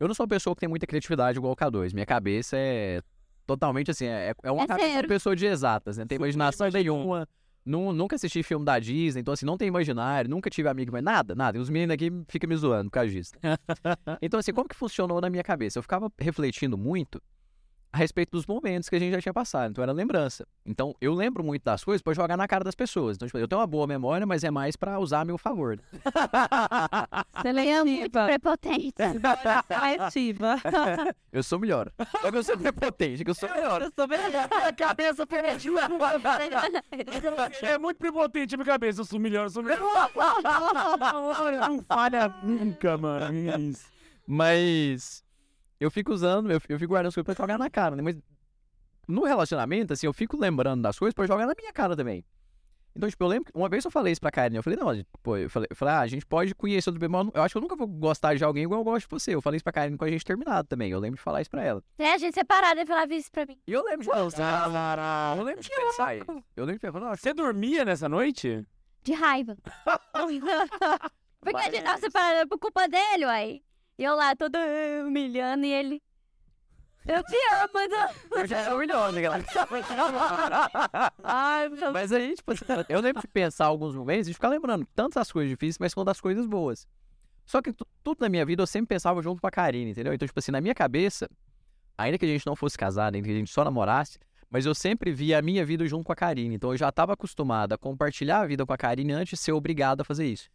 Eu não sou uma pessoa que tem muita criatividade igual o K2. Minha cabeça é totalmente assim. É, é uma É cabeça de pessoa de exatas, né? Não tem imaginação nenhuma. Nu- nunca assisti filme da Disney, então assim, não tem imaginário, nunca tive amigo, mas nada, nada. E os meninos aqui ficam me zoando por causa disso. então assim, como que funcionou na minha cabeça? Eu ficava refletindo muito a respeito dos momentos que a gente já tinha passado. Então era lembrança. Então eu lembro muito das coisas pra jogar na cara das pessoas. Então, tipo, eu tenho uma boa memória, mas é mais pra usar a meu favor. né? É muito Seletiva. prepotente. Seletiva. Eu sou melhor. Só que eu sou prepotente, que eu sou melhor. Eu sou melhor. A cabeça perdeu. É muito prepotente a minha cabeça. Eu sou melhor, eu sou melhor. Não falha nunca, mano. É. Mas eu fico usando, eu, eu fico guardando as coisas pra jogar na cara, né? Mas no relacionamento, assim, eu fico lembrando das coisas pra jogar na minha cara também. Então, tipo, eu lembro que uma vez eu falei isso pra Karen, eu falei, não, pô, eu falei, eu falei, ah, a gente pode conhecer outro bem, mas eu acho que eu nunca vou gostar de alguém igual eu gosto de você. Eu falei isso pra Karen com a gente terminado também. Eu lembro de falar isso pra ela. É, a gente separada, ele falava isso pra mim. E eu lembro de Eu lembro de pensar isso. Eu lembro de pensar, Você dormia nessa noite? De raiva. Porque a gente tava separada por culpa dele, uai. E eu lá, toda humilhando, e ele... Eu te amo, não. eu já era melhor, né, galera? Ai, meu Mas aí, tipo, eu lembro de pensar alguns momentos e ficar lembrando tanto das coisas difíceis, mas quanto das coisas boas. Só que tu- tudo na minha vida eu sempre pensava junto com a Karine, entendeu? Então, tipo assim, na minha cabeça, ainda que a gente não fosse casado, ainda que a gente só namorasse, mas eu sempre via a minha vida junto com a Karine. Então eu já estava acostumado a compartilhar a vida com a Karine antes de ser obrigado a fazer isso.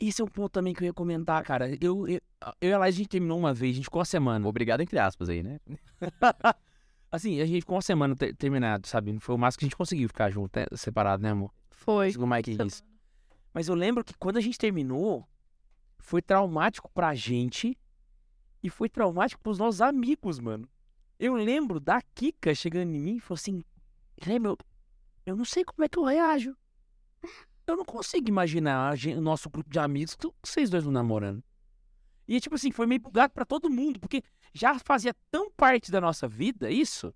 Esse é um ponto também que eu ia comentar, cara. Eu, eu, eu e a Laís, a gente terminou uma vez, a gente ficou uma semana. Obrigado, entre aspas, aí, né? Assim, a gente ficou uma semana ter- terminado, sabe? Foi o máximo que a gente conseguiu ficar junto, né? separado, né, amor? Foi. Segundo o Mike disse. Mas eu lembro que quando a gente terminou, foi traumático pra gente e foi traumático pros nossos amigos, mano. Eu lembro da Kika chegando em mim e falou assim: Lembra, eu, eu não sei como é que eu reajo. Eu não consigo imaginar a gen- o nosso grupo de amigos vocês dois não namorando. E, tipo assim, foi meio bugado pra todo mundo, porque já fazia tão parte da nossa vida isso,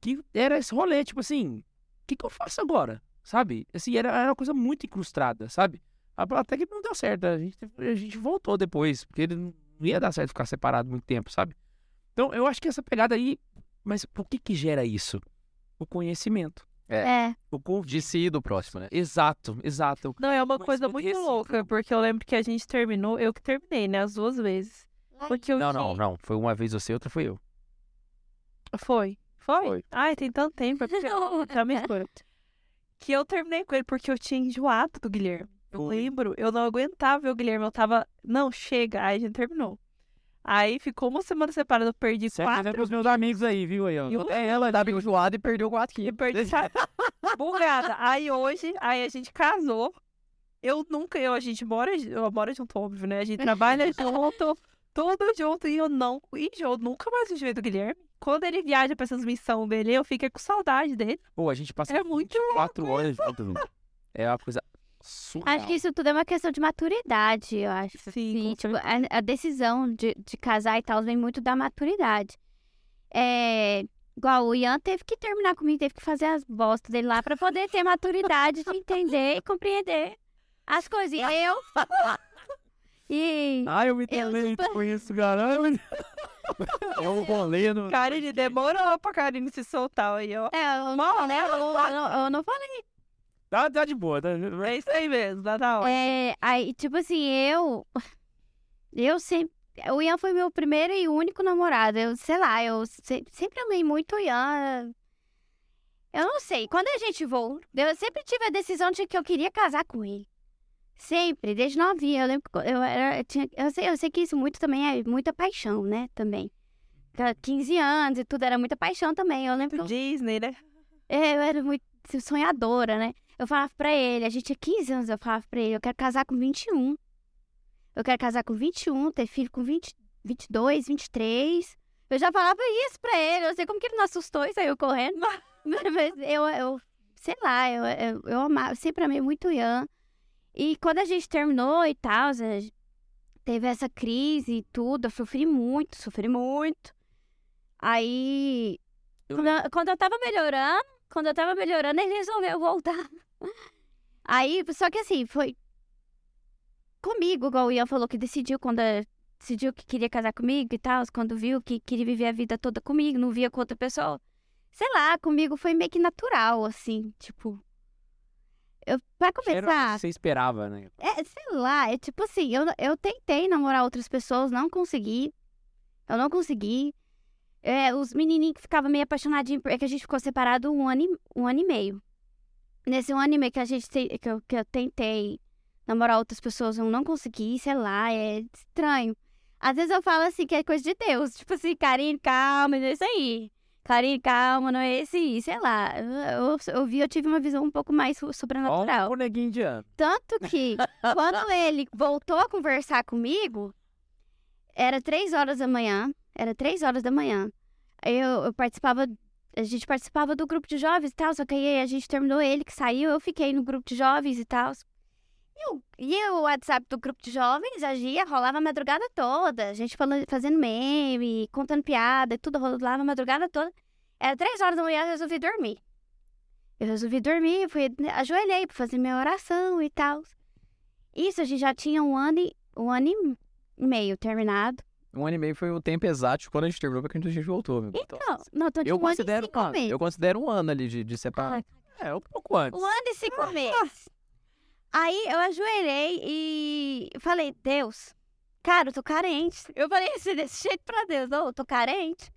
que era esse rolê, tipo assim, o que, que eu faço agora? Sabe? Assim, era, era uma coisa muito incrustada, sabe? Até que não deu certo. A gente, a gente voltou depois, porque ele não ia dar certo ficar separado muito tempo, sabe? Então, eu acho que essa pegada aí. Mas por que que gera isso? O conhecimento. É. O convite. De si e do próximo, né? Exato, exato. Não, é uma Mas coisa muito louca, porque eu lembro que a gente terminou, eu que terminei, né, as duas vezes. Porque eu Não, tinha- não, não. Foi uma vez você, outra foi eu. Foi. Foi? Foi. Ai, tem tanto tempo, é porque eu já me. Que eu terminei com ele porque eu tinha enjoado do Guilherme. Eu lembro, eu não aguentava ver o Guilherme, eu tava, não, chega, aí a gente terminou. Aí ficou uma semana separada, eu perdi Certo é quatro pros meus amigos aí, viu aí, ó. E o- É, ela tava enjoada e perdeu 4 e quilos. perdi bugada. Aí hoje, aí a gente casou. Eu nunca, eu, a gente mora, eu moro junto, óbvio, né? A gente trabalha junto, tudo junto, e eu não enjoo, nunca mais enjoei do Guilherme. Quando ele viaja pra essas missões dele, eu fiquei com saudade dele. Pô, a gente passa É muito quatro horas junto. É uma coisa surreal. Acho que isso tudo é uma questão de maturidade, eu acho. Sim, Sim, tipo, a, a decisão de, de casar e tal vem muito da maturidade. É, igual o Ian teve que terminar comigo, teve que fazer as bostas dele lá pra poder ter maturidade de entender e compreender as coisas. E eu. E. Ai, eu me delei super- com isso, cara. Ai, É um rolê no... Karine demorou pra Karine se soltar aí, ó. É, eu não, né? Eu, eu não- eu não falei. Tá, tá de boa. Tá... É isso aí mesmo, tá da hora. É, aí, tipo assim, eu. Eu sempre. O Ian foi meu primeiro e único namorado. Eu, sei lá, eu se- sempre amei muito o Ian. Eu não sei. Quando a gente voou, eu sempre tive a decisão de que eu queria casar com ele. Sempre, desde novinha. Eu lembro que eu era. Eu, tinha, eu, sei, eu sei que isso muito também é muita paixão, né? Também. Aquela 15 anos e tudo, era muita paixão também. Eu lembro eu Disney, né? é, eu era muito sonhadora, né? Eu falava pra ele, a gente tinha 15 anos, eu falava pra ele, eu quero casar com 21. Eu quero casar com 21, ter filho com 20, 22, 23. Eu já falava isso pra ele, eu não sei como que ele não assustou e saiu correndo. Mas eu, eu sei lá, eu, eu, eu, amava, eu sempre amei muito o Ian. E quando a gente terminou e tal, teve essa crise e tudo, eu sofri muito, sofri muito. Aí, Eu- quando eu, quando eu tava melhorando, quando eu tava melhorando, ele resolveu voltar. Aí, só que assim, foi comigo, igual o Ian falou que decidiu quando decidiu que queria casar comigo e tal, quando viu que queria viver a vida toda comigo, não via com outra pessoa. Sei lá, comigo foi meio que natural, assim, tipo. Eu, pra Era começar, que você esperava, né? é, sei lá, é tipo assim, eu, eu tentei namorar outras pessoas, não consegui. Eu não consegui. É, os menininhos que ficavam meio apaixonadinhos, porque a gente ficou separado um ano, e, um ano e meio. Nesse um e meio que a gente te- que, eu, que eu tentei namorar outras pessoas, eu não consegui, sei lá, é estranho. Às vezes eu falo assim que é coisa de Deus, tipo assim, Karine, calma, não é isso aí. Karine, calma, não é esse sei lá. Eu, eu, eu vi, eu tive uma visão um pouco mais sobrenatural. neguinho indiano. Tanto que, quando ele voltou a conversar comigo, era três horas da manhã. Era três horas da manhã. Eu, eu participava. A gente participava do grupo de jovens e tal, só que aí a gente terminou ele que saiu, eu fiquei no grupo de jovens e tal. E o, WhatsApp do grupo de jovens agia, rolava a madrugada toda. A gente falando, fazendo meme, contando piada, e tudo rolava a madrugada toda. Era três horas da manhã, eu resolvi dormir. Eu resolvi dormir, fui, ajoelhei pra fazer minha oração e tal. Isso, a gente já tinha um ano e, um ano e meio terminado. Um ano e meio foi o tempo exato quando a gente terminou, porque a gente voltou. Então, não, tô de eu um ano e considero, eu considero um ano ali de, de separar. É, um pouco antes. Um ano e cinco meses. Aí eu ajoelhei e falei, Deus, cara, eu tô carente. Eu falei assim, desse jeito pra Deus, ô, eu tô carente.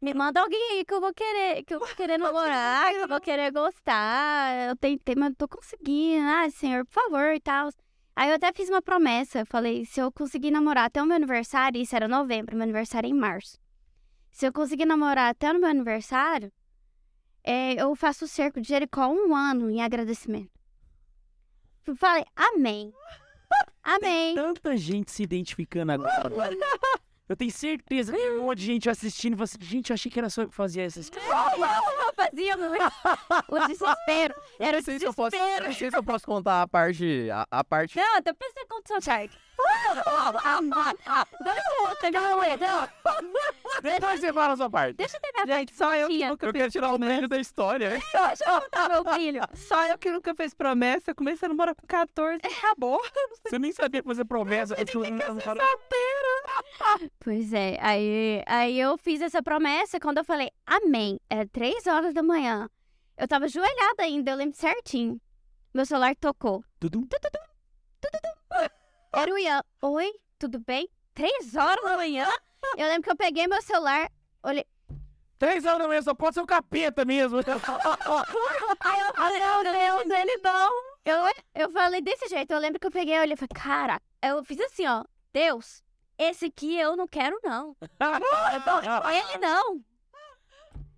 Me manda alguém aí que eu vou querer, que eu vou querer namorar, que eu vou querer gostar. Eu tentei, mas não tô conseguindo. Ah, senhor, por favor, e tal. Aí eu até fiz uma promessa. Eu falei, se eu conseguir namorar até o meu aniversário, isso era novembro, meu aniversário é em março. Se eu conseguir namorar até o meu aniversário, é, eu faço o cerco de Jericó um ano em agradecimento. Eu falei, amém. Amém. Tanta gente se identificando agora. Eu tenho certeza que tem um monte de gente assistindo e assim, gente, eu achei que era só eu que fazia essas coisas. Eu fazia muito. O desespero. Era o Não sei, se eu posso, desespero. não sei se eu posso contar a parte. A, a parte. Não, depois você conta o seu você fala a sua parte. Deixa eu terminar. Gente, só eu que nunca Eu quero tirar o mérito da história. eu contar meu brilho. Só eu que nunca fez promessa. Eu comecei a namorar com 14 e acabou. Você nem sabia fazer promessa. Pois é, aí, aí eu fiz essa promessa quando eu falei amém. Era três horas da manhã. Eu tava ajoelhada ainda, eu lembro certinho. Meu celular tocou. Tudo. Era o Ian. Oi, tudo bem? Três horas da manhã? Eu lembro que eu peguei meu celular, olhei. Três horas da manhã só pode ser o capeta mesmo. Aí eu falei, meu Deus, ele não. Eu, eu falei desse jeito, eu lembro que eu peguei, olhei e falei, cara, eu fiz assim, ó. Deus, esse aqui eu não quero, não. Ele não.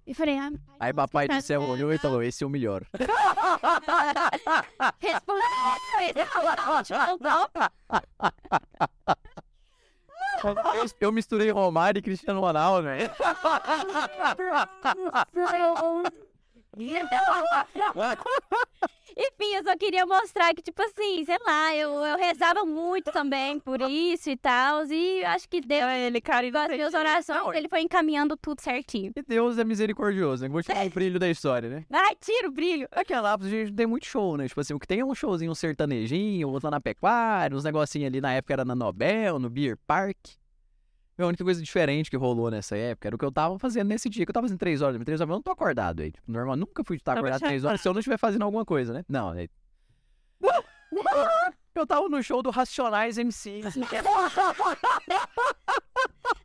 E falei, ah, Aí papai do céu olhou e falou: esse é o melhor. Eu, eu misturei Romário e Cristiano Ronaldo, né? Enfim, eu só queria mostrar que, tipo assim, sei lá, eu, eu rezava muito também por isso e tal. E acho que Deus, Ele, cara, e com as minhas orações, ele foi encaminhando tudo certinho. E Deus é misericordioso, né? Vou tirar o brilho da história, né? Vai, tira o brilho. Aqui em Anápolis a gente tem muito show, né? Tipo assim, o que tem é um showzinho um sertanejinho, outro lá na pecuária, uns negocinhos ali na época era na Nobel, no Beer Park. A única coisa diferente que rolou nessa época era o que eu tava fazendo nesse dia, que eu tava fazendo três horas, três horas, eu não tô acordado aí. Tipo, normal, nunca fui estar acordado três horas se eu não estiver fazendo alguma coisa, né? Não, aí... Eu tava no show do Racionais MC.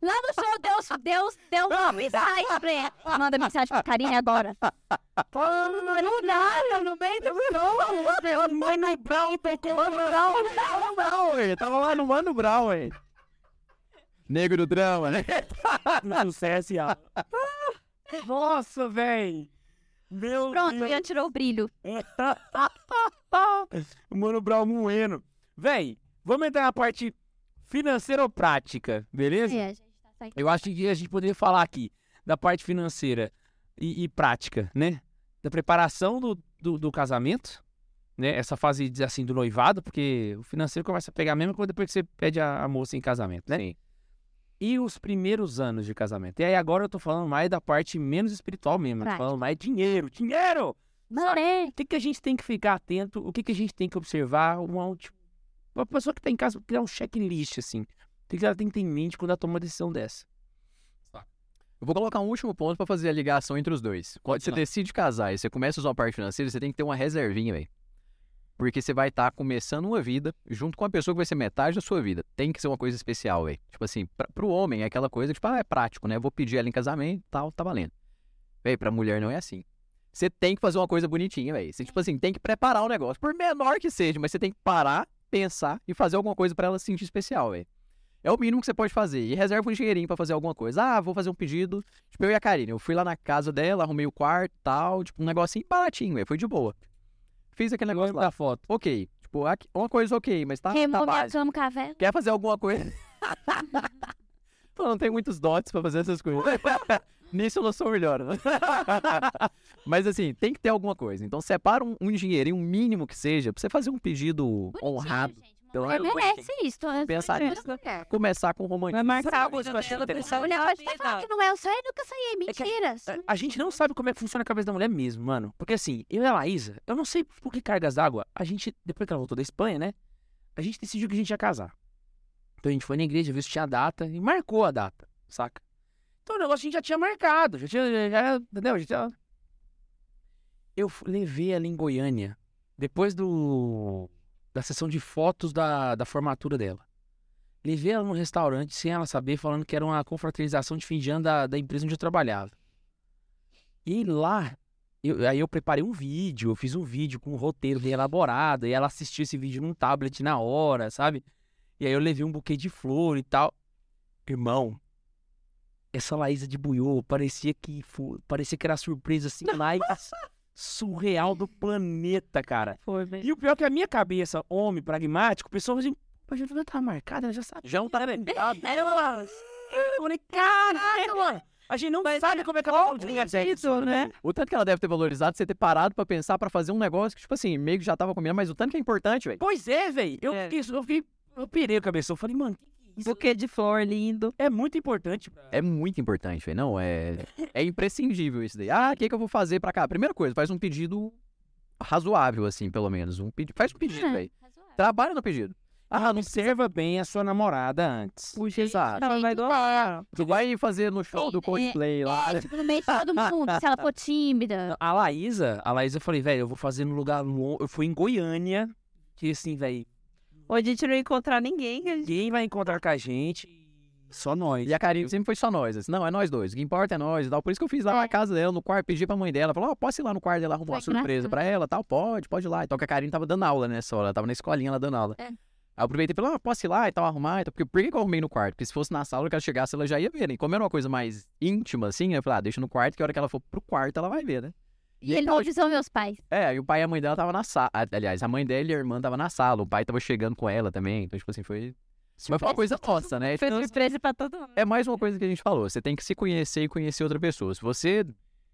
Lá no show, Deus, Deus deu uma mensagem pra. Manda mensagem pra Karine agora. Não dá, no meio do show. Mano Brown, Mano Brown, velho. Tava lá no Mano Brown, velho. Negro do drama, né? Sucesso e a... Nossa, véi. Meu Pronto, Deus. já tirou o brilho. Mano Brown moendo. Véi, vamos entrar na parte financeira ou prática, beleza? É, a gente tá saindo. Eu acho que a gente poderia falar aqui da parte financeira e, e prática, né? Da preparação do, do, do casamento, né? Essa fase, assim, do noivado, porque o financeiro começa a pegar mesmo quando depois que você pede a, a moça em casamento, né? Sim. E os primeiros anos de casamento. E aí agora eu tô falando mais da parte menos espiritual mesmo. Eu tô falando mais dinheiro, dinheiro! Morei. O que, que a gente tem que ficar atento? O que, que a gente tem que observar? Uma, tipo, uma pessoa que tá em casa criar um checklist, assim. O que, que ela tem que ter em mente quando ela toma uma decisão dessa? Eu vou colocar um último ponto pra fazer a ligação entre os dois. Quando você decide casar e você começa a usar a parte financeira, você tem que ter uma reservinha, velho. Porque você vai estar começando uma vida junto com a pessoa que vai ser metade da sua vida. Tem que ser uma coisa especial, velho. Tipo assim, pra, pro homem é aquela coisa, tipo, ah, é prático, né? Vou pedir ela em casamento e tal, tá valendo. Véi, pra mulher não é assim. Você tem que fazer uma coisa bonitinha, velho. Você, tipo assim, tem que preparar o negócio. Por menor que seja, mas você tem que parar, pensar e fazer alguma coisa pra ela se sentir especial, velho. É o mínimo que você pode fazer. E reserva um dinheirinho pra fazer alguma coisa. Ah, vou fazer um pedido. Tipo, eu e a Karine. Eu fui lá na casa dela, arrumei o quarto e tal. Tipo, um negocinho baratinho, velho. Foi de boa. Fiz aquele negócio da foto. Ok. Tipo, aqui- uma coisa ok, mas tá, tá Remove a cama, café. Quer fazer alguma coisa? Pô, não tem muitos dots pra fazer essas coisas. Nisso eu não sou melhor. Mas assim, tem que ter alguma coisa. Então separa um, um dinheirinho, um mínimo que seja, pra você fazer um pedido honrado. Pelo menos merece isso. tô- Pensar nisso. mulher. Começar com romantismo. Vai marcar Sabe a coisa uma coisa que eu dela, achei pensar Mulher na hoje vai falar que não é o sonho, eu nunca sonhei. É que- Mentiras. A- A gente não sabe como é que funciona a cabeça da mulher mesmo, mano. Porque assim, eu e a Laísa, eu não sei por que cargas d'água, a gente, depois que ela voltou da Espanha, né? A gente decidiu que a gente ia casar. Então a gente foi na igreja, viu se tinha data e marcou a data, saca? Então o negócio a gente já tinha marcado, já tinha, já, entendeu? Já tinha... Eu levei ela em Goiânia, depois do da sessão de fotos da, da formatura dela. Levei ela num restaurante sem ela saber, falando que era uma confraternização de fim de ano da, da empresa onde eu trabalhava. E lá, eu- aí eu preparei um vídeo, eu fiz um vídeo com um roteiro bem elaborado, e ela assistiu esse vídeo num tablet na hora, sabe? E aí eu levei um buquê de flor e tal. Irmão, essa Laísa de Buiô parecia que parecia que era surpresa assim mais surreal do planeta, cara. Foi, velho. E o pior é que a minha cabeça, homem pragmático, o pessoal assim, mas já não tá marcada, ela já sabe. Já não tá marcada. Eu falei, caraca, mano. A gente não sabe como é que ela vai Isso, né? O tanto que ela deve ter valorizado você ter parado pra pensar pra fazer um negócio que, tipo assim, meio que já tava comendo, mas o tanto que é importante, velho. Pois é, velho. Eu, É. fiquei, eu fiquei. Eu pirei a cabeça. Eu falei, mano, que que é isso Buquê de flor lindo. é muito importante. pra- É muito importante, velho. Não, é, é imprescindível isso daí. Ah, o que, que eu vou fazer pra cá? Primeira coisa, faz um pedido razoável, assim, pelo menos. Um pedi... Faz um pedido, É, velho. Trabalha no pedido. Ah, não Observa bem a sua namorada antes. Puxa, Exato. ela vai gostar. Tu vai fazer no show do Coldplay lá. É, tipo, no meio de todo mundo. Se ela for tímida. A Laísa, a Laísa eu falei, velho, eu vou fazer no lugar longe. Eu fui em Goiânia, que assim, velho, Hoje a gente não ia encontrar ninguém. ninguém vai encontrar com a gente. Só nós. E a Karine sempre foi só nós. Assim, não, é nós dois. O que importa é nós e tal. Por isso que eu fiz lá na casa dela, no quarto, pedi pra mãe dela. Falou, ó, posso ir lá no quarto dela arrumar uma surpresa pra ela tal? Pode, pode ir lá. Então que a Karine tava dando aula nessa hora. Ela tava na escolinha lá dando aula. É. Aí eu aproveitei e falei, ó, posso ir lá e tal, arrumar e tal. Porque por que que eu arrumei no quarto? Porque se fosse na sala, que ela chegasse, ela já ia ver, né? E como era uma coisa mais íntima, assim, eu falei, ah, deixa no quarto, que a hora que ela for pro quarto, ela vai ver, né? E ele não avisou meus pais. É, e o pai e a mãe dela tava na sala. Aliás, a mãe dela e a irmã tava na sala. O pai tava chegando com ela também. Então, tipo assim, foi. Mas foi uma coisa nossa, né? Foi Então, surpresa pra todo mundo. é mais uma coisa que a gente falou. Você tem que se conhecer e conhecer outra pessoa. Se você.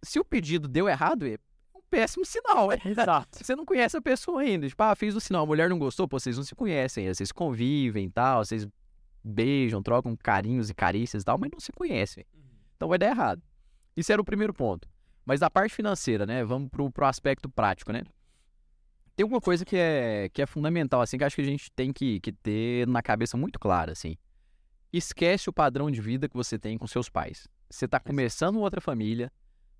Se o pedido deu errado, é um péssimo sinal. É. Exato. Você não conhece a pessoa ainda. Tipo, ah, fiz o sinal, a mulher não gostou, pô, vocês não se conhecem. Vocês convivem e tal, vocês beijam, trocam carinhos e carícias e tal, mas não se conhecem. Então vai dar errado. Isso era o primeiro ponto. Mas da parte financeira, né? Vamos pro, pro aspecto prático, né? Tem uma coisa que é, que é fundamental, assim, que acho que a gente tem que, que ter na cabeça muito clara, assim. Esquece o padrão de vida que você tem com seus pais. Você tá começando outra família,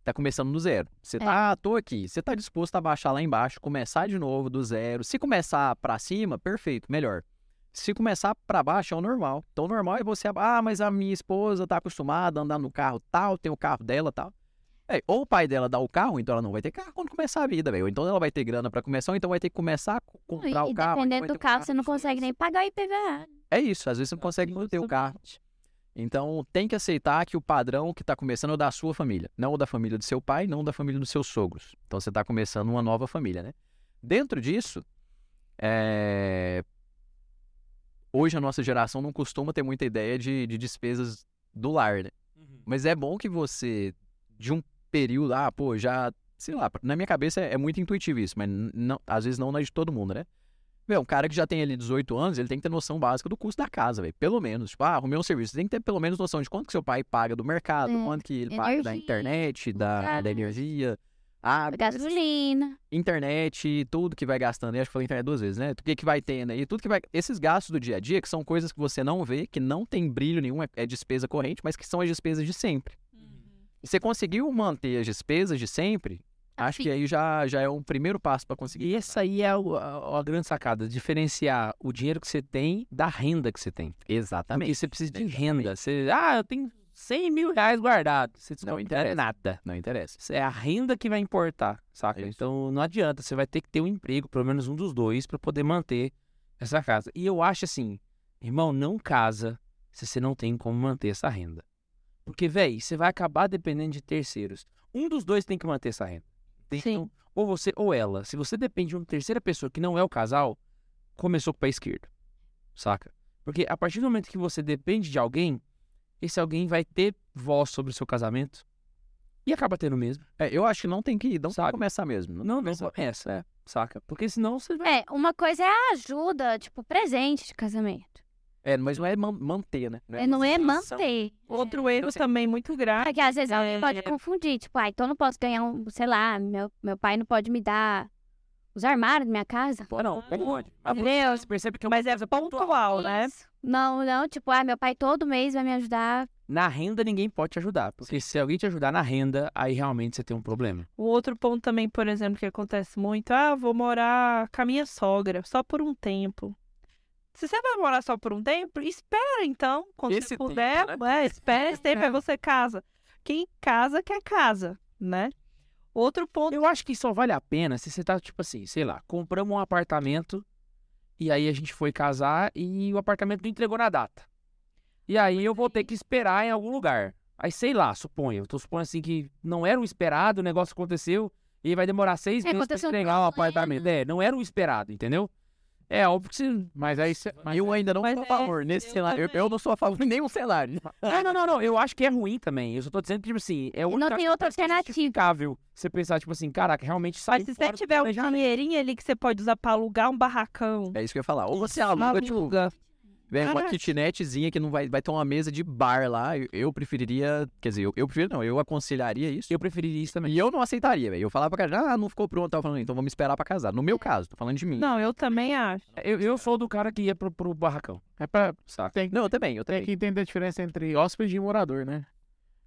tá começando do zero. Você tá, ah, tô aqui. Você tá disposto a baixar lá embaixo, começar de novo do zero. Se começar pra cima, perfeito, melhor. Se começar pra baixo, é o normal. Então, o normal é você, ah, mas a minha esposa tá acostumada a andar no carro tal, tem o carro dela tal. É, ou o pai dela dá o carro, então ela não vai ter carro quando começar a vida, velho. Ou então ela vai ter grana pra começar, ou então vai ter que começar a co- comprar e o carro. dependendo vai do um carro, você não consegue nem pagar o IPVA. É isso, às vezes você não consegue manter o carro. Então, tem que aceitar que o padrão que está começando é o da sua família, não o da família do seu pai, não o da família dos seus sogros. Então, você está começando uma nova família, né? Dentro disso, é, hoje a nossa geração não costuma ter muita ideia de, de despesas do lar, né? Mas é bom que você, de um período, ah, pô, já, sei lá, na minha cabeça é, é muito intuitivo isso, mas não, às vezes não na de todo mundo, né? Meu, um cara que já tem ali 18 anos, ele tem que ter noção básica do custo da casa, velho. Pelo menos. Tipo, ah, arrumei um serviço. Você tem que ter pelo menos noção de quanto que seu pai paga do mercado, É. quanto que ele paga da Energia, internet, da, da energia, água, Gasolina. internet, tudo que vai gastando. Eu acho que falei internet duas vezes, né? O que, que vai tendo aí, tudo que vai. Esses gastos do dia a dia, que são coisas que você não vê, que não tem brilho nenhum, é, é despesa corrente, mas que são as despesas de sempre. E você conseguiu manter as despesas de sempre, Acho que aí já, já é um primeiro passo pra conseguir. E essa aí é o- a, a grande sacada, diferenciar o dinheiro que você tem da renda que você tem. Porque Exatamente. você precisa de Exatamente. renda. Você, ah, eu tenho 100 mil reais guardado. Você Não interessa. nada. Não interessa. Isso É a renda que vai importar, saca? É. Então não adianta, você vai ter que ter um emprego, pelo menos um dos dois, pra poder manter essa casa. E eu acho assim, irmão, não casa se você não tem como manter essa renda. Porque, véi, você vai acabar dependendo de terceiros. Um dos dois tem que manter essa renda. Sim. Então, ou você ou ela. Se você depende de uma terceira pessoa que não é o casal, começou com o pé esquerdo. Saca? Porque a partir do momento que você depende de alguém, esse alguém vai ter voz sobre o seu casamento e acaba tendo mesmo. É, eu acho que não tem que não tem que Sabe? começar mesmo. Não, não começar. começa, é, saca? Porque senão você vai. É, uma coisa é a ajuda, tipo, presente de casamento. É, mas não é man- manter, né? É, não é manter. Outro erro também muito grave. Porque às vezes alguém É, pode é. confundir, tipo, ah, então eu não posso ganhar um, sei lá, meu, meu pai não pode me dar os armários da minha casa. Pô, não, pode. Mas Entendeu? Você percebe que é uma Mas é pontual, né? Isso. Não, não, tipo, ah, meu pai todo mês vai me ajudar. Na renda ninguém pode te ajudar. Porque se alguém te ajudar na renda, aí realmente você tem um problema. O outro ponto também, por exemplo, que acontece muito, ah, vou morar com a minha sogra, só por um tempo. Se você vai morar só por um tempo, espera então, quando Esse você tempo, puder, é, espera esse tempo, aí você casa. Quem casa, quer casa, né? Outro ponto, Eu acho que só vale a pena se você tá, tipo assim, sei lá, compramos um apartamento e aí a gente foi casar e o apartamento não entregou na data. E aí eu vou ter que esperar em algum lugar. Aí sei lá, suponho. Eu tô supondo assim que não era o esperado, o negócio aconteceu e vai demorar seis É, meses pra aconteceu um entregar o problema. apartamento. É, não era o esperado, entendeu? É óbvio que você. Mas aí você. mas- Eu ainda não sou a é, favor nesse eu cenário. Eu, eu não sou a favor de nenhum cenário. Não, não, não, não. Eu acho que é ruim também. Eu só tô dizendo que, tipo assim, é o Não tem outra alternativa. Você pensar, tipo assim, caraca, realmente sai mas se você tiver um dinheirinho ali que você pode usar pra alugar um barracão, É isso que eu ia falar. Ou você aluga, tipo, vem uma kitnetzinha que não vai, vai ter uma mesa de bar lá. Eu, eu preferiria. Quer dizer, eu, eu prefiro não, eu aconselharia isso. Eu preferiria isso também. E eu não aceitaria, velho. Eu falava pra cara, ah, não ficou pronto. Tava falando, então vamos esperar pra casar. No meu caso, tô falando de mim. Não, eu também acho. Eu, eu sou do cara que ia pro, pro barracão, É pra, saca? tem, Não, eu também, eu tem também. que entender a diferença entre hóspede e morador, né?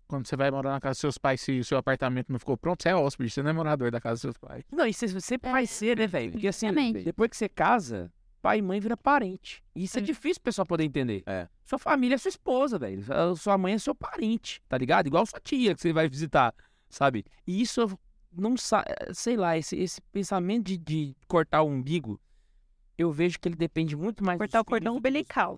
Quando você vai morar na casa dos seus pais, se o seu apartamento não ficou pronto, você é hóspede, você não é morador da casa dos seus pais. Não, e você sempre vai ser, né, velho? Porque assim, Exatamente. depois que você casa, pai e mãe vira parente. E isso é, É. difícil o pessoal poder entender. É. Sua família é sua esposa, velho. Sua mãe é seu parente, tá ligado? Igual sua tia que você vai visitar, sabe? E isso eu não sa- sei lá, esse, esse pensamento de, de cortar o umbigo, eu vejo que ele depende muito mais Cortar o cordão umbilical.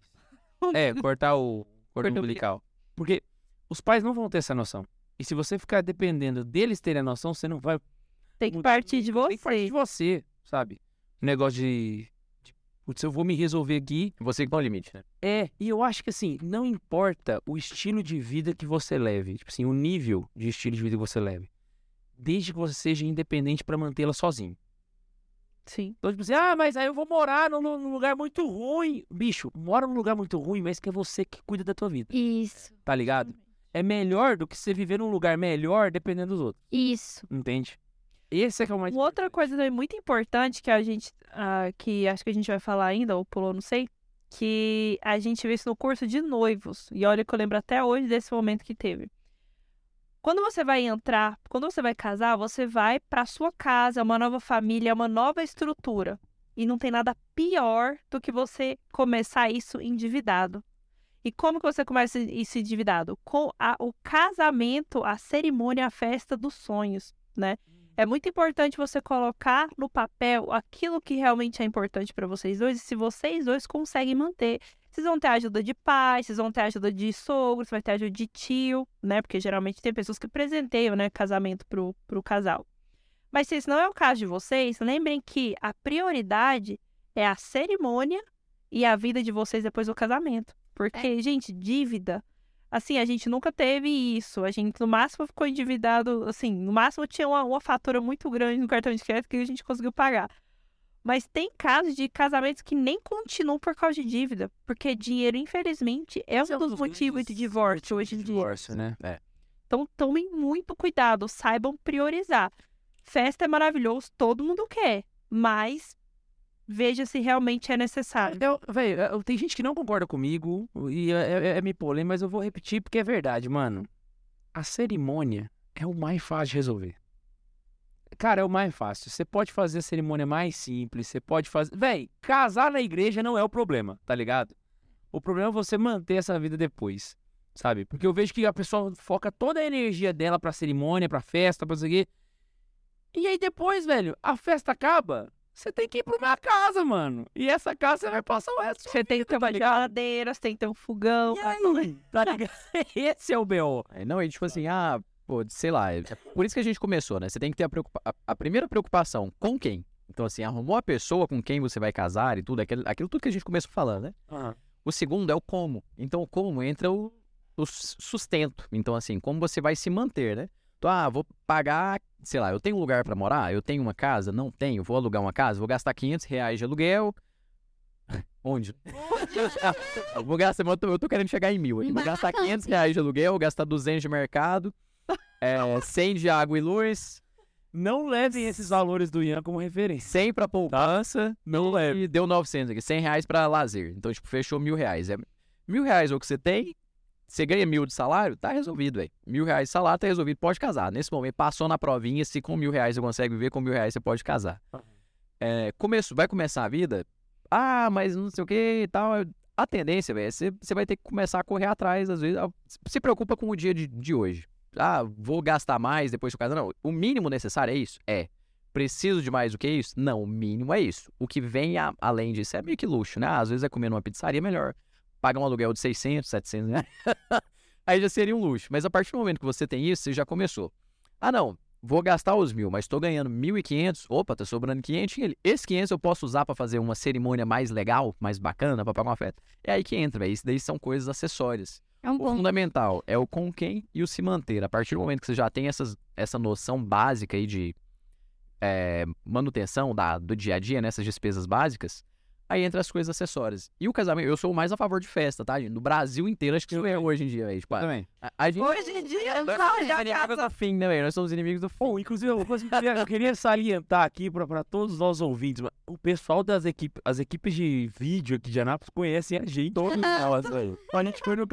É, cortar o cordão Cordão umbilical. Porque os pais não vão ter essa noção. E se você ficar dependendo deles terem a noção, você não vai. Tem que partir de Tem que partir você. de você, sabe? O negócio de. Putz, eu vou me resolver aqui. Você que põe o limite, né? É, e eu acho que assim, não importa o estilo de vida que você leve, tipo assim, o nível de estilo de vida que você leve. Desde que você seja independente pra mantê-la sozinho. Sim. Então, tipo assim, ah, mas aí eu vou morar num, num lugar muito ruim. Bicho, mora num lugar muito ruim, mas que é você que cuida da tua vida. Isso, Tá ligado? É melhor do que você viver num lugar melhor dependendo dos outros. isso. Entende? Esse é que é o mais. Uma outra coisa também muito importante que a gente, ah, que acho que a gente vai falar ainda, ou pulou, não sei, que a gente vê isso no curso de noivos. E olha que eu lembro até hoje desse momento que teve. Quando você vai entrar, quando você vai casar, você vai para sua casa, uma nova família, uma nova estrutura. E não tem nada pior do que você começar isso endividado. E como que você começa isso endividado? Com a- o casamento, a cerimônia, a festa dos sonhos, né? É muito importante você colocar no papel aquilo que realmente é importante para vocês dois e se vocês dois conseguem manter. Vocês vão ter ajuda de pai, vocês vão ter ajuda de sogro, você vai ter ajuda de tio, né? Porque geralmente tem pessoas que presenteiam, né, casamento pro, pro casal. Mas se esse não é o caso de vocês, lembrem que a prioridade é a cerimônia e a vida de vocês depois do casamento. Porque, gente, dívida. Assim, a gente nunca teve isso. A gente, no máximo, ficou endividado. Assim, no máximo, tinha uma, uma fatura muito grande no cartão de crédito que a gente conseguiu pagar. Mas tem casos de casamentos que nem continuam por causa de dívida. Porque dinheiro, infelizmente, é um dos motivos de divórcio hoje em dia. divórcio, né? Então, tomem muito cuidado, saibam priorizar. Festa é maravilhoso, todo mundo quer, mas veja se realmente é necessário. Eu, velho, eu- tem gente que não concorda comigo e é, é, é me polêmico, mas eu vou repetir porque é verdade, mano. A cerimônia é o mais fácil de resolver. Cara, é o mais fácil. Você pode fazer a cerimônia mais simples, você pode fazer. Véi, casar na igreja não é o problema, tá ligado? O problema é você manter essa vida depois, sabe? Porque eu vejo que a pessoa foca toda a energia dela pra cerimônia, pra festa, pra isso. E aí depois, velho, a festa acaba, você tem que ir pra uma casa, mano. E essa casa você vai passar o resto. Você tem que ter tá uma geladeira, você tem que ter um fogão. E aí? Tá ligado? Esse é o B.O. É, Não, e tipo assim, ah, pô, sei lá, é por isso que a gente começou, né? Você tem que ter a, preocupa- a- a primeira preocupação com quem? Então, assim, arrumou a pessoa com quem você vai casar e tudo, aquilo, aquilo tudo que a gente começou falando, né? O segundo é o como. Então, o como entra o, o sustento. Então, assim, como você vai se manter, né? Ah, vou pagar, sei lá, eu tenho um lugar pra morar? Eu tenho uma casa? Não tenho. Vou alugar uma casa? Vou gastar 500 reais de aluguel. Onde? Eu vou gastar, eu tô, eu tô querendo chegar em mil. Vou gastar 500 reais de aluguel, vou gastar 200 de mercado, é, 100 de água e luz, Não levem esses valores do Ian como referência. 100 pra poupança Não leve. e deu 900 aqui. 100 reais pra lazer. Então, tipo, fechou mil reais. É mil reais é o que você tem, você ganha mil de salário, tá resolvido, velho. Mil reais de salário, tá resolvido, pode casar. Nesse momento, passou na provinha, se com mil reais você consegue viver, com mil reais você pode casar. É, começo, vai começar a vida, ah, mas não sei o que e tal. A tendência, velho, é você você vai ter que começar a correr atrás, às vezes. Se preocupa com o dia de, de hoje. Ah, vou gastar mais depois que eu casar. Não, o mínimo necessário é isso? É. Preciso de mais do que isso? Não, o mínimo é isso. O que vem a- além disso é meio que luxo, né? Ah, Às vezes é comer numa pizzaria melhor. Pagar um aluguel de 600, 700 reais. Aí já seria um luxo. Mas a partir do momento que você tem isso, você já começou. Ah, não. Vou gastar os mil, mas tô ganhando 1.500. Opa, tá sobrando 500 ali. Esse 500 eu posso usar pra fazer uma cerimônia mais legal, mais bacana, pra pagar uma festa. É aí que entra, velho. Isso daí são coisas acessórias. É um O bom. fundamental é o com quem e o se manter. A partir do momento que você já tem essas, essa noção básica aí de é, manutenção da, do dia a dia, nessas despesas básicas, aí entra as coisas acessórias. E o casamento, eu sou o mais a favor de festa, tá, gente? No Brasil inteiro, acho que isso é hoje em dia, velho. Tipo, Também. a, a gente. Hoje em dia, Nós não, somos já inimigos casa. do fim, né, velho? Nós somos inimigos do fim. Bom, inclusive, eu queria, eu queria salientar aqui para todos os nossos ouvintes. O pessoal das equipes, as equipes de vídeo aqui de Anápolis conhecem a gente. Todos elas, velho. A gente foi no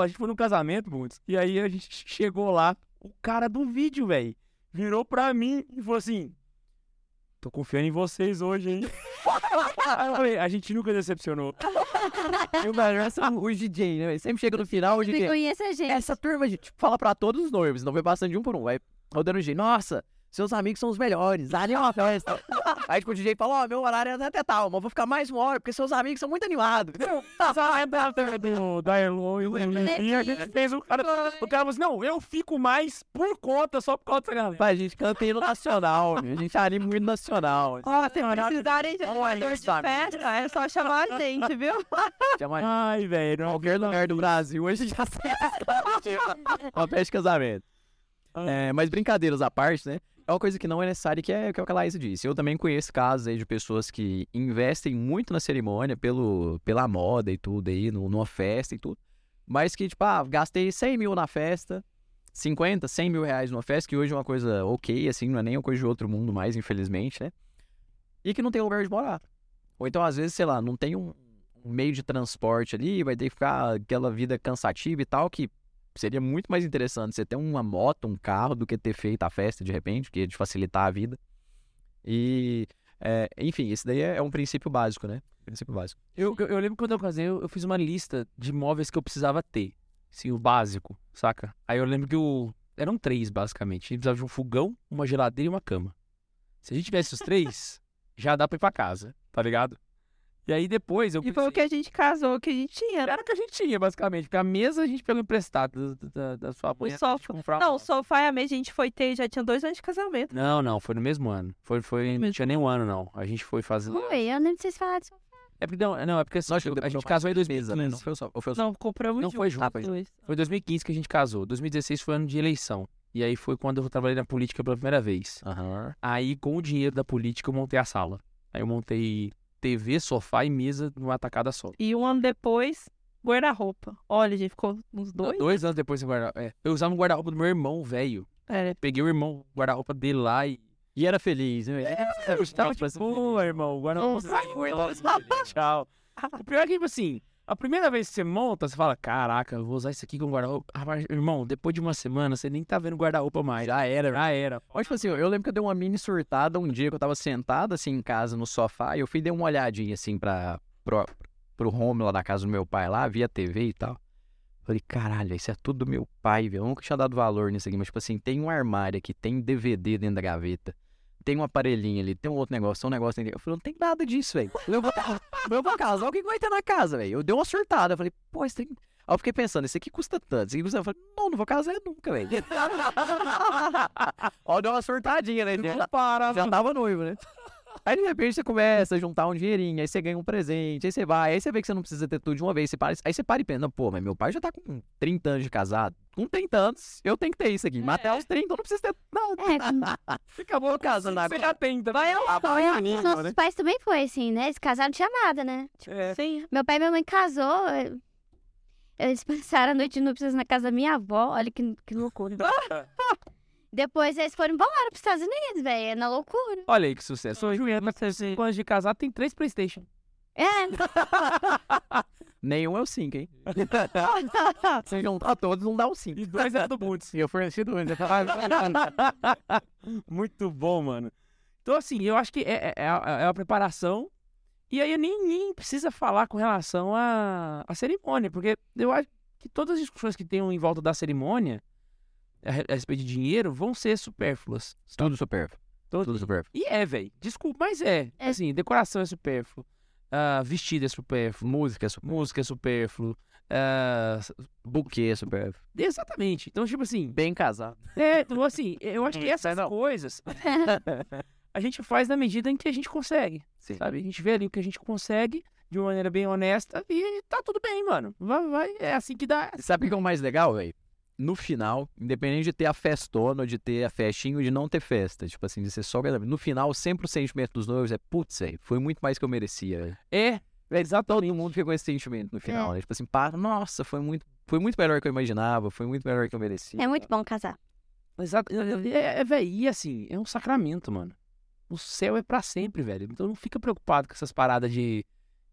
a gente foi no casamento, Bundes, e aí a gente chegou lá, o cara do vídeo, velho, virou pra mim e falou assim: Tô confiando em vocês hoje, hein? A gente nunca decepcionou. E o melhor são os DJ, né? Sempre chega no final, o Você DJ. conhece a gente. Essa turma, gente, fala pra todos os noivos, não vai passando de um por um. Vai rodando o DJ. Nossa, seus amigos são os melhores. Nem uma festa. Aí tipo, o DJ fala, ó, meu horário é até tal, mas vou ficar mais uma hora, porque seus amigos são muito animados. do, da Elon e o E a gente fez o cara. O cara falou assim: não, eu fico mais por conta, só por causa dessa galera. Pai, a gente canta hino nacional, a gente anima muito nacional. Ó, se precisarem de animador de sabe? festa, é só chamar a gente, viu? Chama Ai, velho. não- qualquer lugar do Brasil, hoje já Uma festa de casamento. É, mas brincadeiras à parte, né? É uma coisa que não é necessária, que é, que é o que a Laís disse. Eu também conheço casos aí de pessoas que investem muito na cerimônia, pelo, pela moda e tudo aí, no, numa festa e tudo. Mas que, tipo, ah, gastei 100 mil na festa, 50, 100 mil reais numa festa, que hoje é uma coisa ok, assim, não é nem uma coisa de outro mundo mais, infelizmente, né? E que não tem lugar de morar. Ou então, às vezes, sei lá, não tem um, meio de transporte ali, vai ter que ficar aquela vida cansativa e tal, que seria muito mais interessante você ter uma moto, um carro, do que ter feito a festa de repente, que ia te facilitar a vida. E, é, enfim, esse daí é, é um princípio básico, né? Princípio básico. Eu, eu, eu lembro quando eu casei, eu, eu fiz uma lista de móveis que eu precisava ter. Assim, o básico, saca? Aí eu lembro que o. Eram três, basicamente. A gente precisava de um fogão, uma geladeira e uma cama. Se a gente tivesse os três, já dá pra ir pra casa, tá ligado? E aí depois eu. E foi o que a gente casou, que a gente tinha. né? Era o que a gente tinha, basicamente. Porque a mesa a gente pegou emprestado da, da, da sua mãe. O sofá. comprar Não, o sofá e a mesa a gente foi ter, já tinha dois anos de casamento. Não, não, foi no mesmo ano. Foi, foi, não Mesmo. tinha nem um ano, não. A gente foi fazer. Oi, eu lembro de vocês falarem disso. É porque não, não é porque assim, Nós a gente casou em 2015. né? Não foi o. Ou foi o só. Não, compramos Não foi junto. Foi junto. dois. Foi 2015 que a gente casou. 2016 foi ano de eleição. E aí foi quando eu trabalhei na política pela primeira vez. Aham. Aí, com o dinheiro da política, eu montei a sala. Aí eu montei TV, sofá e mesa numa tacada só. E um ano depois, guarda-roupa. Olha, a gente ficou uns dois. Dois anos depois eu guarda é, Eu usava um guarda-roupa do meu irmão, velho. É, Peguei o irmão, o guarda-roupa dele lá e. E era feliz, né? Eu estava tipo, pô, irmão, o guarda-roupa. Tchau. O pior é que, tipo assim, A primeira vez que você monta, você fala, caraca, vou usar isso aqui com guarda-roupa. Rapaz, irmão, depois de uma semana, você nem tá vendo guarda-roupa mais. Já era, Já era. Mas, tipo assim, eu lembro que eu dei uma mini surtada um dia que eu tava sentado, assim, em casa, no sofá, e eu fui dar uma olhadinha, assim, pra, pro, pro home lá da casa do meu pai, lá, via TV e tal. Falei, caralho, isso é tudo do meu pai, velho. Eu nunca tinha dado valor nisso aqui, mas, tipo assim, tem um armário aqui, tem DVD dentro da gaveta, tem um aparelhinho ali, tem um outro negócio, tem um negócio dentro. Eu falei, não tem nada disso, velho. Eu vou, eu vou casar, o que que vai ter na casa, velho? Eu dei uma surtada, eu falei, pô, isso tem... Aí eu fiquei pensando, isso aqui custa tanto, isso aqui custa... Eu falei, não, não vou casar nunca, velho. Ó, deu uma surtadinha, né? Já, Para, já tava noivo, né? Aí de repente você começa a juntar um dinheirinho, aí você ganha um presente, aí você vai, aí você vê que você não precisa ter tudo de uma vez, você para, aí você para e pensa, não, pô, mas meu pai já tá com 30 anos de casado, com 30 anos eu tenho que ter isso aqui, mas até os 30 eu não preciso ter nada. É, Você acabou casando Você agora. já tenta. Vai lá. Os nossos pais também foi assim, né? Eles casaram, não tinha nada, né? É. Sim. Meu pai e minha mãe casou. eh, Eles passaram a noite de núpcias na casa da minha avó. Olha que, que loucura. Depois eles foram embora para os Estados Unidos, velho. É na loucura. Olha aí que sucesso. Ô, Juliana, com anos de casado, tem três Playstation. É. Nenhum é o 5, hein? Você juntar todos, não dá o 5. E dois é do Bundes. E eu forneci dois. né? Muito bom, mano. Então, assim, eu acho que é, é, é a, é a preparação. E aí, nem, nem precisa falar com relação à, à cerimônia, porque eu acho que todas as discussões que tenham em volta da cerimônia, a, re- a respeito de dinheiro, vão ser supérfluas. Tudo supérfluo. Todo- Tudo supérfluo. E é, velho. Desculpa, mas é. É. Assim, decoração é supérfluo. ah, vestido é supérfluo. Música é supérfluo. Música é supérfluo. ah, Buquê é supérfluo. exatamente. Então, tipo assim, Bem casado. É, então assim, eu acho que Hum, essas não. coisas a gente faz na medida em que a gente consegue, Sim. sabe? A gente vê ali o que a gente consegue de uma maneira bem honesta e tá tudo bem, mano. Vai, vai, é assim que dá. Sabe o que é o mais legal, velho? No final, independente de ter a festona, ou de ter a festinha, ou de não ter festa, tipo assim, de ser só. No final, sempre o sentimento dos noivos é, putz, foi muito mais que eu merecia, velho. É, Velho, todo mundo fica com esse sentimento no final, né? Tipo assim, pá, nossa, foi muito, foi muito melhor que eu imaginava, foi muito melhor que eu merecia. É muito bom casar. exato. É, é, velho, e assim, é um sacramento, mano. O céu é pra sempre, velho. Então não fica preocupado com essas paradas de,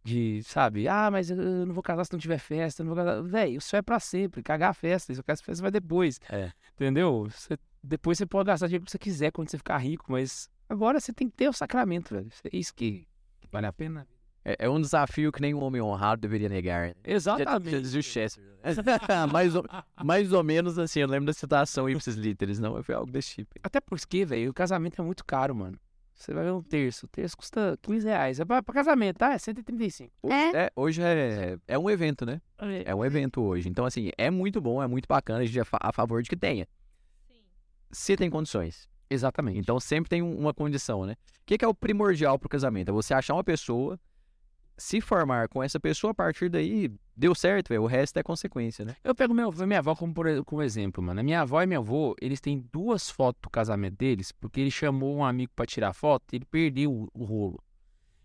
de sabe? Ah, mas eu não vou casar se não tiver festa. Não vou casar. Velho, o céu é pra sempre. Cagar a festa. Isso, a festa vai depois. É. Entendeu? Você- depois você pode gastar dinheiro que você quiser quando você ficar rico, mas agora você tem que ter o sacramento, velho. É isso que vale a pena. É, é um desafio que nem um homem honrado deveria negar. né? Já, Exatamente. já dizia o Chester. né? mais, ou, mais ou menos assim, eu lembro da citação ipsis literis, não? Foi algo desse tipo. Até porque, velho, o casamento é muito caro, mano. Você vai ver um terço. O terço custa 15 reais. É pra, pra casamento, tá? É 135. É. É, hoje é, é um evento, né? É um evento hoje. Então, assim, é muito bom, é muito bacana, a gente é fa- a favor de que tenha. Se tem condições. Exatamente. Então, sempre tem um- uma condição, né? O que, que é o primordial pro casamento? É você achar uma pessoa, se formar com essa pessoa, a partir daí, deu certo, velho. O resto é consequência, né? Eu pego meu, minha avó como, por, como exemplo, mano. A minha avó e meu avô, eles têm duas fotos do casamento deles, porque ele chamou um amigo pra tirar foto e ele perdeu o, o rolo.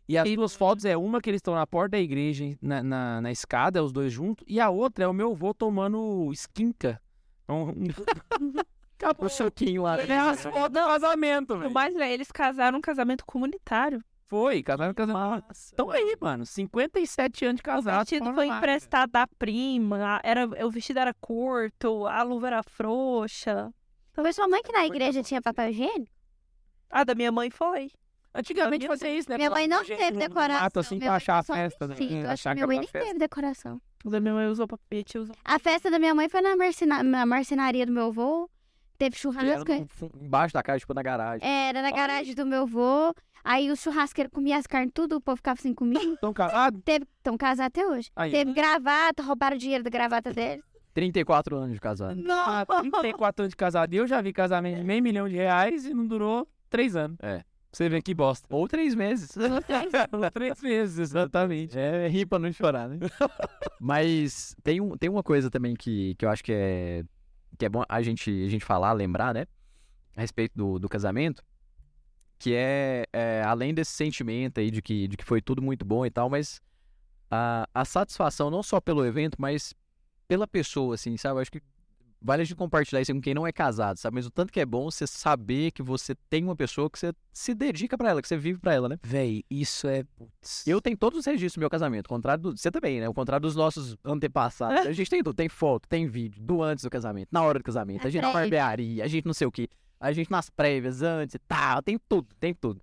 E as duas fotos é uma que eles estão na porta da igreja, na, na, na escada, os dois juntos, e a outra é o meu avô tomando skinka. Um, um... Acabou. O choquinho lá. É as fotos do casamento, O velho. mais legal, eles casaram um casamento comunitário. Foi, casaram casamento. Então aí, mano, 57 anos de O casado. vestido fora foi máquina. emprestado da prima, era, o vestido era curto, a luva era frouxa. Foi sua mãe que na igreja tinha papel higiênico? A da minha mãe foi. Antigamente fazia isso, né? Minha mãe não teve decoração. Mato, assim, minha pra achar a festa, né? vestido. Achar minha mãe nem teve decoração. A da minha mãe usou papete, usou. A festa da minha mãe foi na, marcena... na marcenaria do meu avô. Teve Era churrasco. no fu- embaixo da casa, tipo, na garagem. Era na garagem do meu avô. Aí o churrasqueiro comia as carnes, tudo, o povo ficava sem comida. Estão casados? Estão casados até hoje. Aí. Teve gravata, roubaram o dinheiro da gravata dele. 34 anos de casado. Ah, 34 anos de casado. E eu já vi casamento de meio milhão de reais e não durou três anos. É. Você vê que bosta. Ou três meses. três vezes, exatamente. É, rir pra não chorar, né? Mas tem, um, tem uma coisa também que, que eu acho que é, que é bom a gente, a gente falar, lembrar, né? A respeito do, do casamento. Que é, é, além desse sentimento aí de que, de que foi tudo muito bom e tal, mas a, a satisfação não só pelo evento, mas pela pessoa, assim, sabe? Eu acho que vale a gente compartilhar isso com quem não é casado, sabe? Mas o tanto que é bom você saber que você tem uma pessoa que você se dedica pra ela, que você vive pra ela, né? Véi, isso é. Putz. Eu tenho todos os registros do meu casamento, ao contrário do. Você também, né? Ao contrário dos nossos antepassados. A gente tem tudo, tem foto, tem vídeo, do antes do casamento, na hora do casamento, a gente na barbearia, a gente não sei o quê, a gente nas prévias, antes e tal, tem tudo, tem tudo.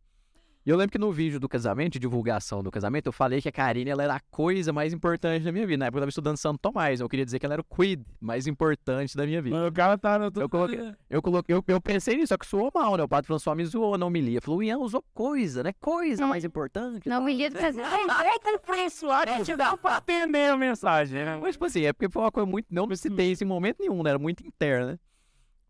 E eu lembro que no vídeo do casamento, de divulgação do casamento, eu falei que a Karine ela era a coisa mais importante da minha vida. Na época eu tava estudando Santo Tomás, eu queria dizer que ela era o quid mais importante da minha vida. Mano, o cara tá no. Eu coloquei- Eu, coloquei, eu, eu pensei nisso, só que soou mal, né? O padre François me zoou na homilia. Falou, Ian usou coisa, né? Coisa É. mais importante. Não me lido fazer. Influenciar, dá pra entender a mensagem, né? Mas, tipo assim, é porque foi uma coisa muito. Não me citei isso em momento nenhum, né? Era muito interna, né?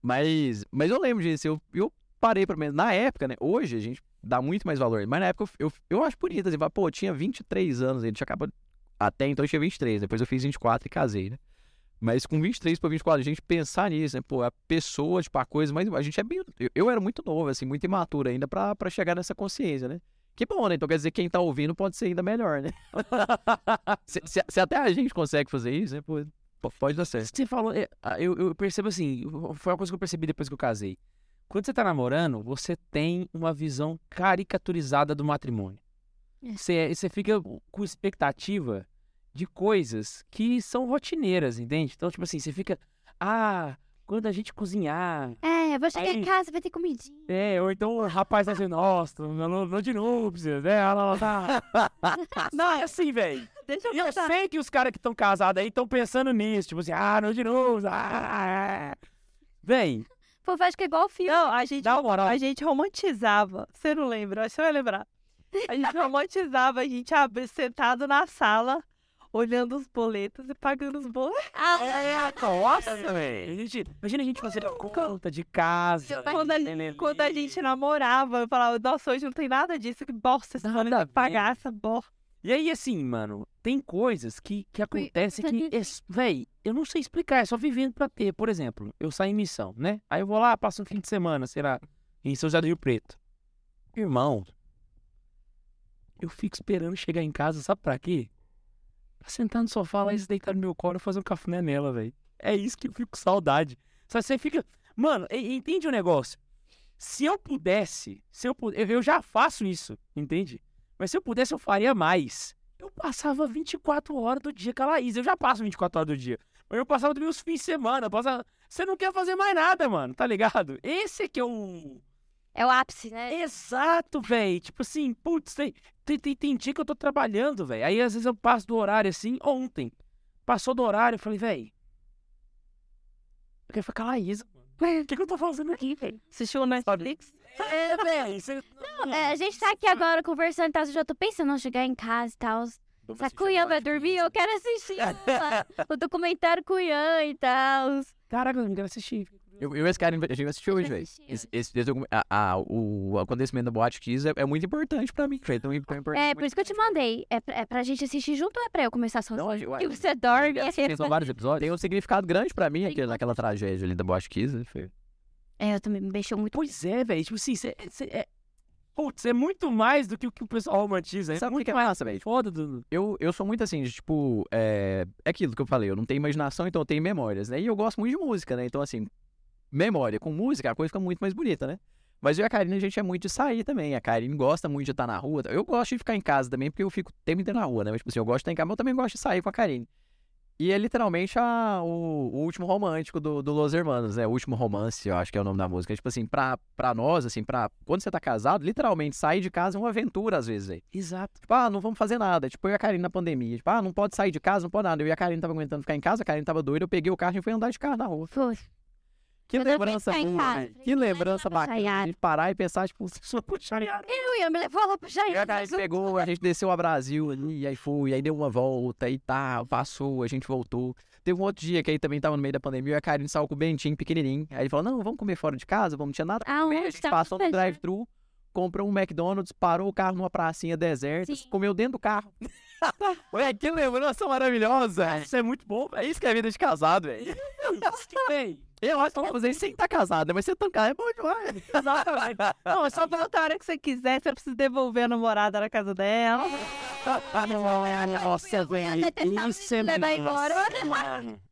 Mas, mas eu lembro disso. Eu, eu parei pra pensar. Na época, né? Hoje a gente dá muito mais valor. Mas na época eu, eu, eu acho bonito. Assim, pô, eu tinha 23 anos. A gente acaba. Até então eu tinha 23. Depois eu fiz 24 e casei, né? Mas com 23 pra 24, a gente pensar nisso, né? Pô, a pessoa, tipo, a coisa mais. A gente é bem. Eu, eu era muito novo, assim, muito imaturo ainda pra, pra chegar nessa consciência, né? Que bom, né? Então quer dizer que quem tá ouvindo pode ser ainda melhor, né? se, se- se até a gente consegue fazer isso, né? Pô, Pode dar certo. Você falou, é, eu, eu percebo assim, foi uma coisa que eu percebi depois que eu casei. Quando você tá namorando, você tem uma visão caricaturizada do matrimônio. É. Você, você fica com expectativa de coisas que são rotineiras, entende? Então, tipo assim, você fica, ah, quando a gente cozinhar, É, eu vou chegar em Aí- casa, vai ter comidinha. é, ou então o rapaz vai dizer, nossa, não, não de núpcias, né? Ela tá... Não, é assim, velho. Deixa eu E eu sei que os caras que estão casados aí estão pensando nisso, tipo assim, ah, não de núpcias, ah, é. Vem, Pô, acho que é igual o filme. Não, a gente, dá uma moral. a gente romantizava. Você não lembra? Acho que você vai lembrar. A gente romantizava, a gente abre, sentado na sala, olhando os boletos e pagando os boletos. Ah, É, nossa, velho. Imagina a gente fazendo conta de casa. Quando a, lelê. quando a gente namorava, eu falava, nossa, hoje não tem nada disso, que bosta, Nada a que pagar essa bosta. E aí, assim, mano, tem coisas que, que acontecem que, es- véi, eu não sei explicar, é só vivendo pra ter. Por exemplo, eu saio em missão, né? Aí eu vou lá, passo um fim de semana, será, em São José do Rio Preto. Irmão, eu fico esperando chegar em casa, sabe pra quê? Pra sentar no sofá lá e se deitar no meu colo e fazer um cafuné nela, velho. É isso que eu fico com saudade. Sabe, você fica... Mano, entende o negócio? Se eu pudesse, se eu, pu- eu, eu já faço isso, entende? Mas se eu pudesse, eu faria mais. Eu passava 24 horas do dia com a Laís. Eu já passo 24 horas do dia. Mas eu passava também os fins de semana. Passava... Você não quer fazer mais nada, mano, tá ligado? Esse que é o. é o ápice, né? Exato, velho. Tipo assim, putz, tem, tem, tem, tem dia que eu tô trabalhando, velho. Aí às vezes eu passo do horário assim. Ontem, passou do horário, eu falei, velho. Eu quero ficar com a Laís, mano. O que, que eu tô fazendo aqui, velho? Assistiu o Netflix? É, velho. Você... É, a gente tá aqui agora conversando e tal. Eu já tô pensando em chegar em casa e tal. Se a Cunhã vai dormir, eu quero assistir o- documentário Cunhã e tal. Caraca, eu não quero assistir. Eu, eu e esse cara, a gente vai assistir hoje, velho. Esse, esse, a- a- o acontecimento da Boate Kiss é, é muito importante pra mim, velho. Tão, tão importante. É, por isso que eu te mandei. É pra, é pra gente assistir junto ou é pra eu começar sozinho? Não, eu- E você dorme. São vários episódios. Tem um significado grande pra mim aquele, naquela tragédia ali da Boate Kiss. né, foi- É, eu também me mexeu muito. Pois é, velho. Tipo assim, cê, cê- é. Putz, é muito mais do que o que o pessoal romantiza. É Sabe o muito que é mais massa, velho? foda do. Eu, eu sou muito assim, de, tipo, é, é aquilo que eu falei, eu não tenho imaginação, então eu tenho memórias, né? E eu gosto muito de música, né? Então, assim, memória com música, a coisa fica muito mais bonita, né? Mas eu e a Karine, a gente é muito de sair também. A Karine gosta muito de estar na rua. Eu gosto de ficar em casa também, porque eu fico o tempo inteiro na rua, né? Mas, tipo assim, eu gosto de estar em casa, mas eu também gosto de sair com a Karine. E é literalmente a, o, o último romântico do, do Los Hermanos, né? O último romance, eu acho que é o nome da música. Tipo assim, pra, pra nós, assim, pra quando você tá casado, literalmente, sair de casa é uma aventura às vezes, velho. Exato. Tipo, ah, não vamos fazer nada. Tipo, eu e a Karine na pandemia. Tipo, ah, não pode sair de casa, não pode nada. Eu e a Karine tava aguentando ficar em casa, a Karine tava doida, eu peguei o carro e fui andar de carro na rua. Foi. Que Eu lembrança boa, casa. Que lembrança bacana. Gente parar e pensar, tipo, sua puxariada. Eu ia me levar lá pro Jair. E a Karine pegou, a gente desceu a Brasil ali, aí foi, aí deu uma volta e tal, passou, a gente voltou. Teve um outro dia que aí também tava no meio da pandemia, e a Karine saiu com o Bentinho pequenininho. Aí ele falou, não, vamos comer fora de casa, vamos, não tinha nada Aonde? A gente Tava passou no drive-thru, comprou um McDonald's, parou o carro numa pracinha deserta, Sim. comeu dentro do carro. Ué, que lembrança maravilhosa. Isso é muito bom, É isso que é vida de casado, velho. Véi, Eu acho que eu vou fazer isso sem estar casado, né? Mas você tancar é bom demais. Exatamente. Não, é só pra a hora que você quiser, você precisa devolver a namorada na casa dela. Nossa, velho. Isso é Levar embora.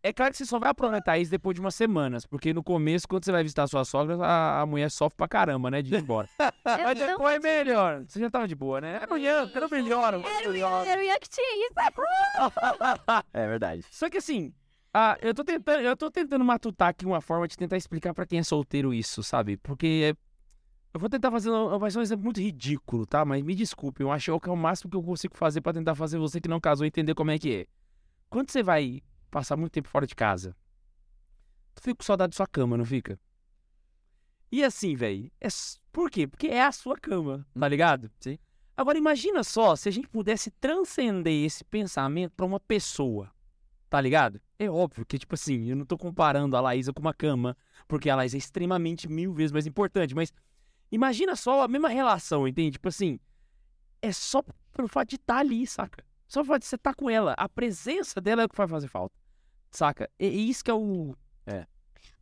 É claro que você só vai aproveitar isso depois de umas semanas, porque no começo, quando você vai visitar sua sogra, a, a mulher sofre pra caramba, né? De ir embora. Mas depois é melhor. Você já tava de boa, né? Amanhã, quero melhor. Era o Ian- era o Ian que tinha isso. É verdade. Só que assim, ah, eu tô tentando, eu tô tentando matutar aqui uma forma de tentar explicar pra quem é solteiro isso, sabe? Porque é- eu vou tentar fazer, um- vai ser um exemplo muito ridículo, tá? Mas me desculpe, eu acho que é o máximo que eu consigo fazer pra tentar fazer você que não casou entender como é que é. Quando você vai passar muito tempo fora de casa, tu fica com saudade da sua cama, não fica? E assim, velho, é por quê? Porque é a sua cama, tá ligado? Sim. Agora imagina só se a gente pudesse transcender esse pensamento pra uma pessoa, tá ligado? É óbvio que, tipo assim, eu não tô comparando a Laísa com uma cama, porque a Laísa é extremamente mil vezes mais importante, mas imagina só a mesma relação, entende? Tipo assim, é só pelo fato de estar ali, saca? Só pelo fato de você estar com ela, a presença dela é o que vai fazer falta, saca? É, é isso que é o...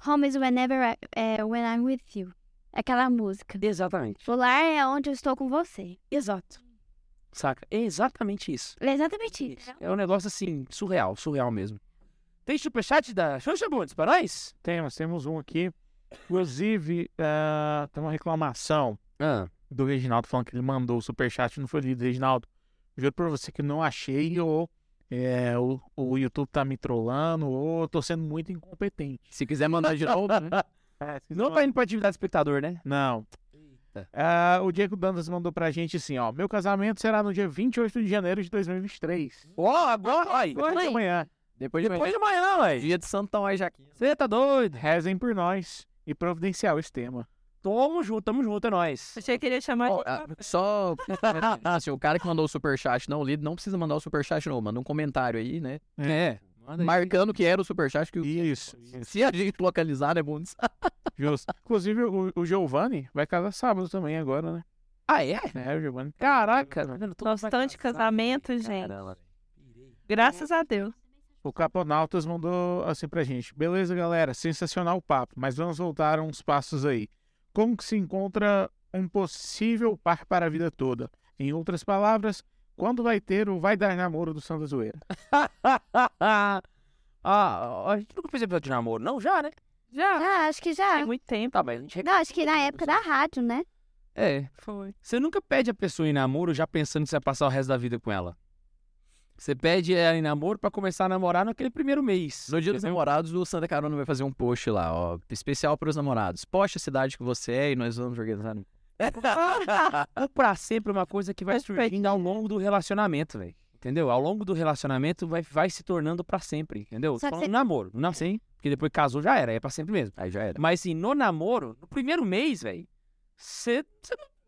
Home is whenever I, é, when I'm with you. Aquela música. Exatamente. O lar é onde eu estou com você. Exato. Saca? É exatamente isso. É exatamente isso. É um negócio assim, surreal, surreal mesmo. Tem superchat da Xuxa Bundes pra nós? Temos, temos um aqui. Inclusive, ah, tem uma reclamação Ah, do Reginaldo falando que ele mandou o superchat, não foi lido, Reginaldo. Juro pra você que não achei, ou é, o, o YouTube tá me trollando, ou eu tô sendo muito incompetente. Se quiser mandar de novo, né? É, não vai indo pra atividade espectador, né? Não. Ah, o Diego Dantas mandou pra gente assim, ó. Meu casamento será no dia 28 de janeiro de 2023. Ó, agora, aí. Depois de amanhã. Depois de Depois de amanhã, ué. Dia de Santão aí, Jaquinha. Você tá doido? Rezem por nós e providenciar esse tema. Tamo junto, tamo junto, é nóis. Achei que queria chamar Ó, de... ah, só. assim, o cara que mandou o superchat não lido, não precisa mandar o superchat, não. Manda um comentário aí, né? É. Aí. Marcando que era o superchat. Que o- Isso. Se a gente localizar, né, Bundes? Justo. Inclusive, o, o Giovanni vai casar sábado também agora, né? Ah, é? É, o Giovanni. Caraca, tá mundo vai Bastante casar. casamento, gente. Caramba. Graças a Deus. O Caponautas mandou assim pra gente. Beleza, galera, sensacional o papo, mas vamos voltar uns passos aí. Como que se encontra um possível par para a vida toda? Em outras palavras, quando vai ter o vai dar namoro do Santa Zoeira? ah, a gente nunca fez episódio de namoro, não? Já, né? Já. Ah, acho que já. Tem muito tempo. Tá, mas a gente Não, acho que na época da rádio, né? É. Foi. Você nunca pede a pessoa em namoro já pensando que você vai passar o resto da vida com ela. Você pede ela em namoro pra começar a namorar naquele primeiro mês. No dia dos namorados, o Santa Carona vai fazer um post lá, ó. Especial para os namorados. Poste a cidade que você é e nós vamos organizar. O pra sempre é uma coisa que vai surgindo ao longo do relacionamento, velho. Entendeu? Ao longo do relacionamento vai, vai se tornando pra sempre, entendeu? Só Falando você- namoro, não sei. Porque depois casou já era, é pra sempre mesmo. Aí já era. Mas assim, no namoro, no primeiro mês, velho, você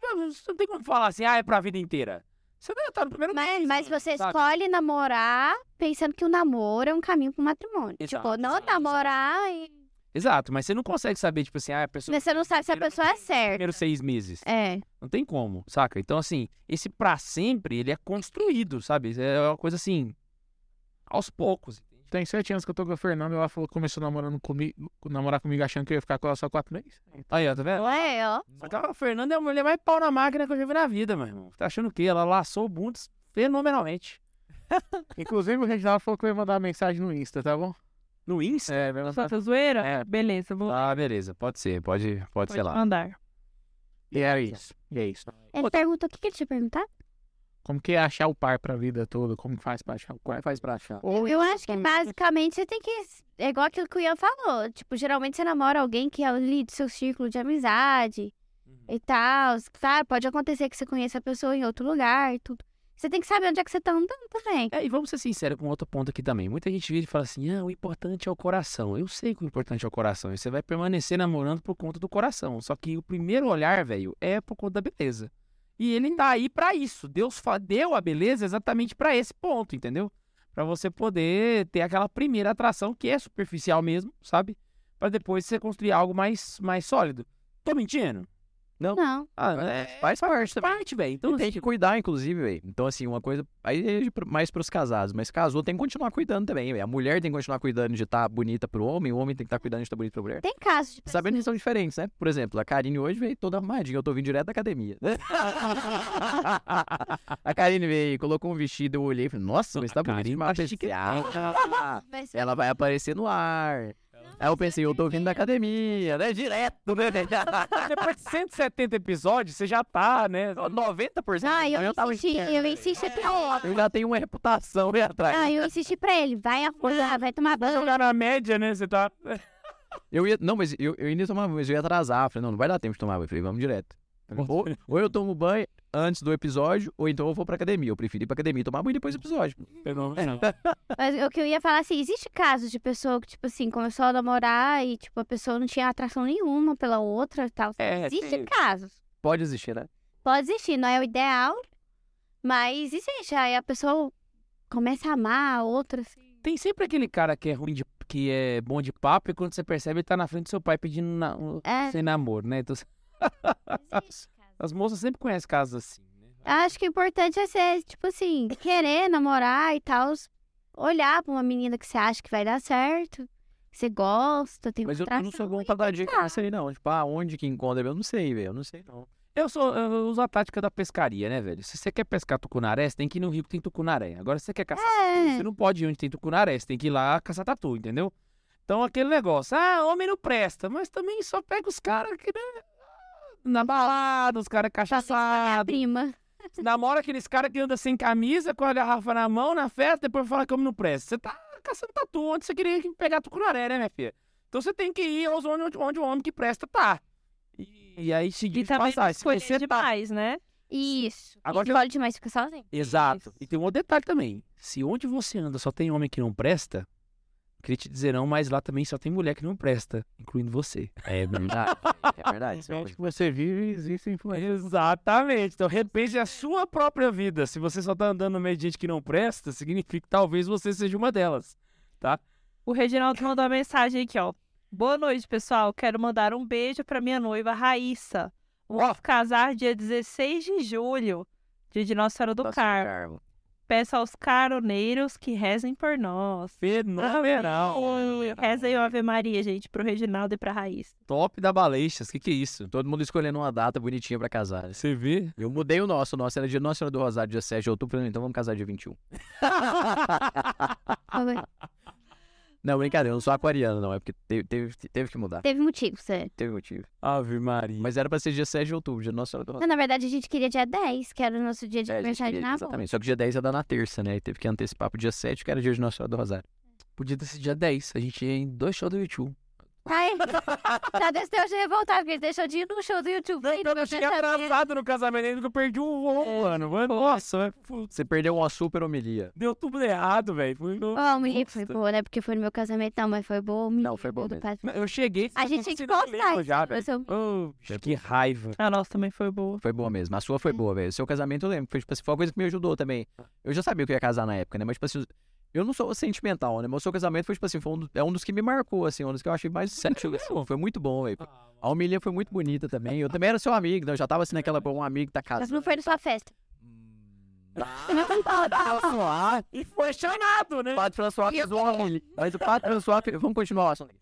não, tem como falar assim, ah, é pra vida inteira. Você vai estar no primeiro Mas, mês. mas você sabe? escolhe namorar pensando que o namoro é um caminho pro matrimônio. Exato, tipo, não exato, namorar e. Exato, mas você não consegue saber, tipo assim, ah, a pessoa. Mas você não sabe se a Primeiro- pessoa é certa. Primeiros seis meses. É. Não tem como, saca? Então, assim, esse pra sempre, ele é construído, sabe? É uma coisa assim, aos poucos. Tem sete anos que eu tô com a Fernanda e ela falou que começou namorando comigo, namorar comigo achando que eu ia ficar com ela só quatro meses. Aí, ó, tá vendo? Ué, ó. Então, a Fernanda é a mulher mais pau na máquina que eu já vi na vida, meu irmão. Tá achando o quê? Ela laçou o bundes fenomenalmente. Inclusive, o Reginaldo falou que vai mandar uma mensagem no Insta, tá bom? No Insta? É, vai mandar. Santa zoeira? É. Beleza, vou Ah, beleza. Pode ser, pode, pode, pode ser lá. mandar. E era isso. E é isso. Ele perguntou o que, que ele tinha perguntado? Como que é achar o par pra vida toda? Como que faz pra achar o par? faz pra achar? Ou Eu acho que basicamente você tem que. É igual aquilo que o Ian falou. Tipo, geralmente você namora alguém que é ali do seu círculo de amizade e tal. Claro, pode acontecer que você conheça a pessoa em outro lugar e tudo. Você tem que saber onde é que você tá andando também. É, e vamos ser sinceros com outro ponto aqui também. Muita gente vira e fala assim: ah, o importante é o coração. Eu sei que o importante é o coração. E você vai permanecer namorando por conta do coração. Só que o primeiro olhar, velho, é por conta da beleza. E ele tá aí pra isso. Deus deu a beleza exatamente pra esse ponto, entendeu? Pra você poder ter aquela primeira atração que é superficial mesmo, sabe? Pra depois você construir algo mais, mais sólido. Tô mentindo? Não. Ah, é, Faz parte também. parte, velho. Então, E tem assim, que cuidar, inclusive, velho. Então, assim, uma coisa. Aí é mais pros casados. Mas casou tem que continuar cuidando também, velho. A mulher tem que continuar cuidando de estar bonita pro homem, o homem tem que estar cuidando de estar bonito pra mulher. Tem casos de Sabendo que são diferentes, né? Por exemplo, a Karine hoje veio toda arrumadinha. Eu tô vindo direto da academia. a Karine veio, colocou um vestido, eu olhei e falei, nossa, mas tá bonito. tá chique. Ela vai aparecer no ar. Aí eu pensei, eu tô vindo da academia, né? Direto, né? Depois de 170 episódios, você já tá, né? 90%. Ah, eu, Então eu tava insisti, eu insisti pra ele. Eu já tenho uma reputação aí atrás. Ah, eu insisti pra ele. Vai acordar, vai tomar banho. Jogar na média, né? Você tá. Eu ia, não, mas eu, eu ia tomar banho, mas eu ia atrasar. Falei, não, não vai dar tempo de tomar banho. Falei, vamos direto. Ou, ou eu tomo banho antes do episódio, ou então eu vou pra academia. Eu prefiro ir pra academia e tomar banho depois do episódio. Fenomenal. Mas o que eu ia falar assim, existe casos de pessoa que, tipo assim, começou a namorar e, tipo, a pessoa não tinha atração nenhuma pela outra e tal. É, existe tem- casos. Pode existir, né? Pode existir, não é o ideal, mas existe. Aí a pessoa começa a amar a outra, assim. Tem sempre aquele cara que é ruim de. que é bom de papo e quando você percebe, ele tá na frente do seu pai pedindo na... É, sem namoro, né? Então. As moças sempre conhecem casos assim, né? Acho que o importante é ser, tipo assim, querer namorar e tal. Olhar pra uma menina que você acha que vai dar certo, que você gosta, tem Mas eu, não sou bom pra dar dica nessa aí, não. Tipo, ah, onde que encontra? Eu não sei, velho. Eu não sei, não. Eu sou, eu uso a tática da pescaria, né, velho? Se você quer pescar tucunaré, você tem que ir no rio que tem tucunaré. Agora, se você quer caçar tatu, É. você não pode ir onde tem tucunaré, você tem que ir lá caçar tatu, entendeu? Então, aquele negócio, ah, homem não presta, mas também só pega os caras que, né, na balada, os caras cachaçados, prima. namora aqueles caras que andam sem camisa, com a garrafa na mão, na festa, depois fala que homem não presta. Você tá caçando tatu onde você queria pegar tucunaré, né, minha filha? Então, você tem que ir aos onde, onde o homem que presta tá. E, e aí, seguir E também passar. Se escolher você tá demais, né? Isso. Agora- Escolhe demais fica sozinho. Exato. Isso. E tem um outro detalhe também. Se onde você anda só tem homem que não presta, queria te dizer não, mas lá também só tem mulher que não presta, incluindo você. É verdade. é verdade. é que você vive, existe influência. Exatamente. Então repense a sua própria vida. Se você só tá andando no meio de gente que não presta, significa que talvez você seja uma delas. O Reginaldo mandou uma mensagem aqui, ó. Boa noite, pessoal. Quero mandar um beijo pra minha noiva, Raíssa. Vamos casar dia 16 de julho, dia de Nossa Senhora do Nossa, Carmo. Carmo. Peço aos caroneiros que rezem por nós. Fenomenal. Rezem o Ave Maria, gente, pro Reginaldo e pra Raíssa. Top da Baleixas. O que, que é isso? Todo mundo escolhendo uma data bonitinha pra casar. Você vê? Eu mudei o nosso. O nosso era dia Nossa Senhora do Rosário, dia 7 de outubro. Falei, então vamos casar dia 21. Não, brincadeira, eu não sou aquariano, não. É porque teve, teve, teve que mudar. Teve motivo, sério. Teve motivo. Ave Maria. Mas era pra ser dia 7 de outubro, dia Nossa Senhora do Não, Rosário. na verdade, a gente queria dia 10, que era o nosso dia de É, de namoro. Exatamente. Só que dia 10 ia dar na terça, né? E teve que antecipar pro dia 7, que era dia de Nossa Senhora do Rosário. Podia ter sido dia 10. A gente ia em dois shows do YouTube. Ai, já deixou de revoltar, porque ele deixou de ir no show do YouTube. Não, então eu cheguei atrasado no casamento ainda que eu perdi um voo, mano. Mano, Nossa, é, Você perdeu uma super homilia. deu tudo errado, velho. Foi- eu- Oh, o menino foi boa, né? Porque foi no meu casamento, não, mas foi boa. Não, foi boa. Eu cheguei. A gente tinha que postar já, no velho. Ô, que raiva. A nossa também foi boa. Foi boa mesmo. A sua foi boa, velho. O seu casamento eu lembro. Foi, tipo, assim, foi uma coisa que me ajudou também. Eu já sabia que eu ia casar na época, né? Mas, tipo assim, eu não sou sentimental, né? Mas o seu casamento foi, tipo assim, foi um, é um dos que me marcou, assim, um dos que eu achei mais sério. assim. Foi muito bom, velho. A homilia foi muito bonita também. Eu também era seu amigo, né? Eu já tava assim naquela, um amigo tá Mas não foi na sua festa. E foi chamado, né? O Padre François fez uma. Mas o Padre François... fez- Vamos continuar o assunto.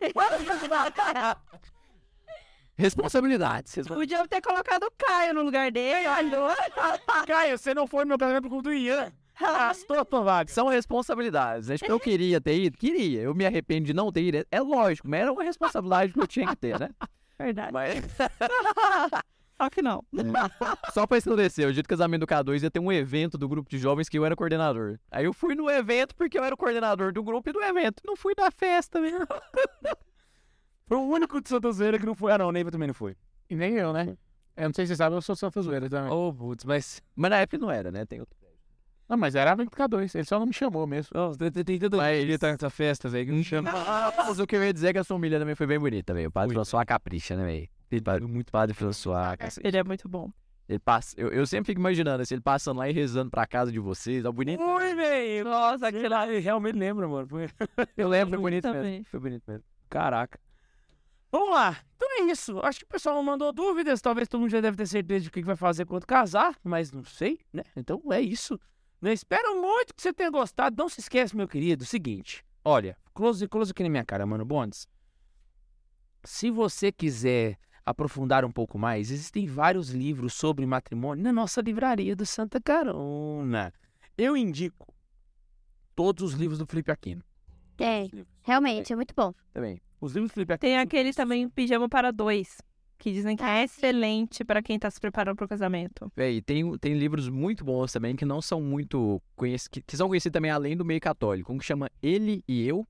Responsabilidades. Respo- Podia ter colocado o Caio no lugar dele, olha. Caio, você não foi no meu casamento por conta do Ian. Arrastou a tua vaga. São responsabilidades. né? Tipo, eu queria ter ido? Queria. Eu me arrependo de não ter ido. É lógico, mas era uma responsabilidade que eu tinha que ter, né? Verdade. Mas... Só que não. Só pra esclarecer, o dia do casamento do K2 ia ter um evento do grupo de jovens que eu era coordenador. Aí eu fui no evento porque eu era o coordenador do grupo e do evento. Não fui na festa mesmo. Foi o único de Santa Zoeira que não foi. Ah, não, o Neiva também não foi. E nem eu, né? Eu não sei se você sabe, eu sou Santa Zoeira também. Ô, putz, mas. Mas na época não era, né? Tem outro. Não, mas era amigo do K2, ele só não me chamou mesmo. Ô, tem, tem, tem tanto Mas- dia tá nessa festa, velho, que não chama. Mas o que eu ia dizer é que a sua humilha também foi bem bonita, velho. O Padre Muito. François capricha, né, velho? Muito Padre François, cacete. Ele é muito bom. Ele passa... eu, eu sempre fico imaginando, assim, ele passando lá e rezando pra casa de vocês. É bonito. Foi, velho. Nossa, Sei lá, eu realmente lembro, mano. Foi... Eu lembro, foi bonito também. mesmo. Foi bonito mesmo. Caraca. Vamos lá. Então é isso. Acho que o pessoal não mandou dúvidas. Talvez todo mundo já deve ter certeza de o que que vai fazer quando casar, mas não sei, né? Então é isso. Né? Espero muito que você tenha gostado. Não se esquece, meu querido, seguinte. Olha, close, close aqui na minha cara, mano. Bondes. Se você quiser aprofundar um pouco mais, existem vários livros sobre matrimônio na nossa livraria do Santa Carona. Eu indico todos os livros do Felipe Aquino. Tem, Os livros. realmente, é muito bom. Também. Os livros do Felipe Aquino. Tem aquele também, Pijama para Dois, que dizem que é excelente para quem tá se preparando pro casamento. Véi, tem, tem livros muito bons também que não são muito conhecidos, que, que são conhecidos também além do meio católico. Um que chama Ele e Eu.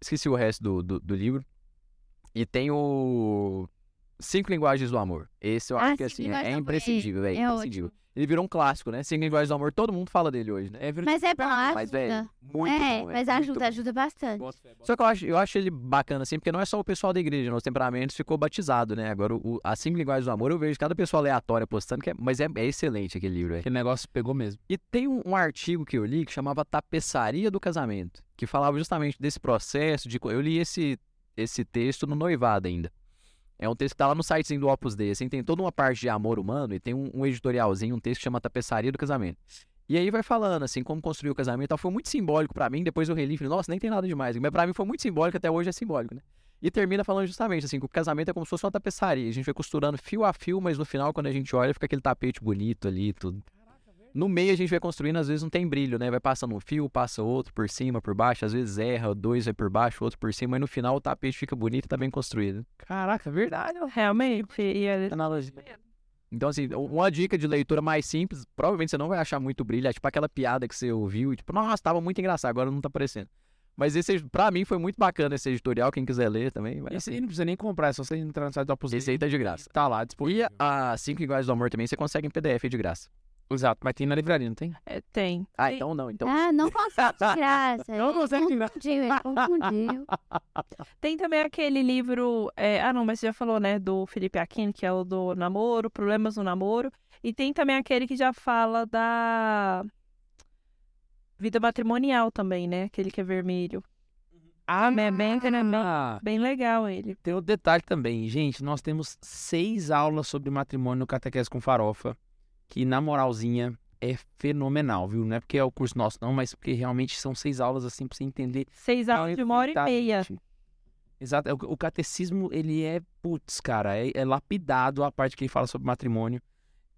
Esqueci o resto do, do, do livro. E tem o Cinco Linguagens do Amor. Esse eu acho Ah, que assim, é imprescindível, velho. é imprescindível. Ele virou um clássico, né? Cinco Linguagens do Amor, todo mundo fala dele hoje, né? É, Mas é bom, Mas, ajuda. velho, muito é, bom. mas muito ajuda, bom. ajuda bastante. Só que eu acho, eu acho ele bacana, assim, porque não é só o pessoal da igreja, nos temperamentos ficou batizado, né? Agora, o, as cinco linguagens do amor, eu vejo cada pessoa aleatória postando, que é, mas é, é excelente aquele livro, velho. Aquele negócio pegou mesmo. E tem um, um artigo que eu li que chamava Tapeçaria do Casamento, que falava justamente desse processo de. Eu li esse, esse texto no noivado ainda. É um texto que tá lá no sitezinho do Opus Dei, assim, tem toda uma parte de amor humano e tem um, um editorialzinho, um texto que chama Tapeçaria do Casamento. E aí vai falando, assim, como construir o casamento e tal. Foi muito simbólico pra mim, depois eu reli nossa, nem tem nada demais. Mas pra mim foi muito simbólico, até hoje é simbólico, né? E termina falando justamente, assim, que o casamento é como se fosse uma tapeçaria. A gente vai costurando fio a fio, mas no final, quando a gente olha, fica aquele tapete bonito ali e tudo. No meio a gente vai construindo, às vezes não tem brilho, né? Vai passando um fio, passa outro por cima, por baixo, às vezes erra, dois vai por baixo, outro por cima, mas no final o tapete fica bonito e tá bem construído. Caraca, verdade. Realmente. E é- Analogia. Então, assim, uma dica de leitura mais simples, provavelmente você não vai achar muito brilho, é tipo aquela piada que você ouviu e tipo, nossa, tava muito engraçado, agora não tá aparecendo. Mas esse, pra mim, foi muito bacana esse editorial, quem quiser ler também. Vai Esse aí não precisa nem comprar, é só você entrar no site do Opus Dei. Esse aí tá de graça. Tá lá E disponível. a Cinco Iguais do Amor também você consegue em PDF de graça. Exato, mas tem na livraria, não tem? é, tem. Ah, então não, então. Ah, não consegue de graça. Não consegue graça. Confundiu, ele confundiu. Tem também aquele livro. é, ah, não, mas você já falou, né? Do Felipe Aquino, que é o do namoro, problemas no namoro. E tem também aquele que já fala da vida matrimonial também, né? Aquele que é vermelho. Ah, É bem, bem, ah, bem legal ele. Tem outro detalhe também, gente. Nós temos seis aulas sobre matrimônio no Catequese com Farofa. Que, na moralzinha, é fenomenal, viu? Não é porque é o curso nosso, não, mas porque realmente são seis aulas, assim, pra você entender. Seis aulas de uma hora e meia. Exato. é, O o catecismo, ele é, putz, cara, é, é lapidado a parte que ele fala sobre matrimônio.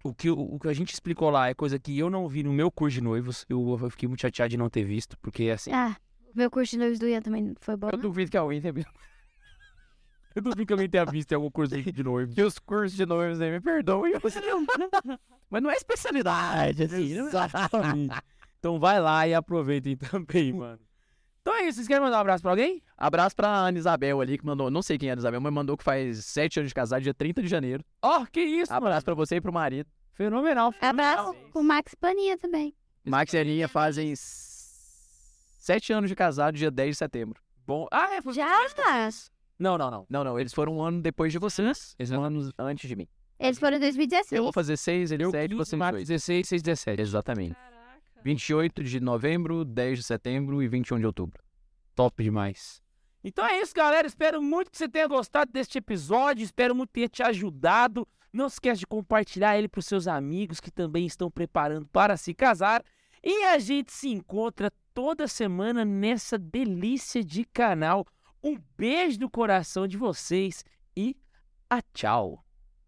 O que, o, o que a gente explicou lá é coisa que eu não vi no meu curso de noivos. Eu, eu fiquei muito chateado de não ter visto, porque, assim, Ah, o meu curso de noivos do Ian também foi bom. Eu duvido que alguém tenha eu duvido que alguém tenha visto em algum curso de de noivos. que os cursos de noivos aí me perdoem. Mas não é especialidade, assim. não é- Exatamente. então vai lá e aproveitem também, mano. Então é isso. Vocês querem mandar um abraço pra alguém? Abraço pra Ana Isabel ali, que mandou, não sei quem é a Ana Isabel, mas mandou que faz sete anos de casado, dia 30 de janeiro. Ó, que isso, Abraço mano. pra você e pro marido. Fenomenal. Abraço com o Max Paninha também. Max e Aninha fazem sete anos de casado, dia 10 de setembro. Bom. Ah, é. foi- Já? Não, não, não. Não, não, eles foram um ano depois de vocês, um Exato. ano antes de mim. Eles foram em 2016. Eu vou fazer seis, ele Eu 7, 15, você Marcos 8. 16, 6, 17. Exatamente. Caraca. 28 de novembro, 10 de setembro e 21 de outubro. Top demais. Então é isso, galera. Espero muito que você tenha gostado deste episódio. Espero muito ter te ajudado. Não se esquece de compartilhar ele para os seus amigos que também estão preparando para se casar. E a gente se encontra toda semana nessa delícia de canal. Um beijo no coração de vocês e a tchau.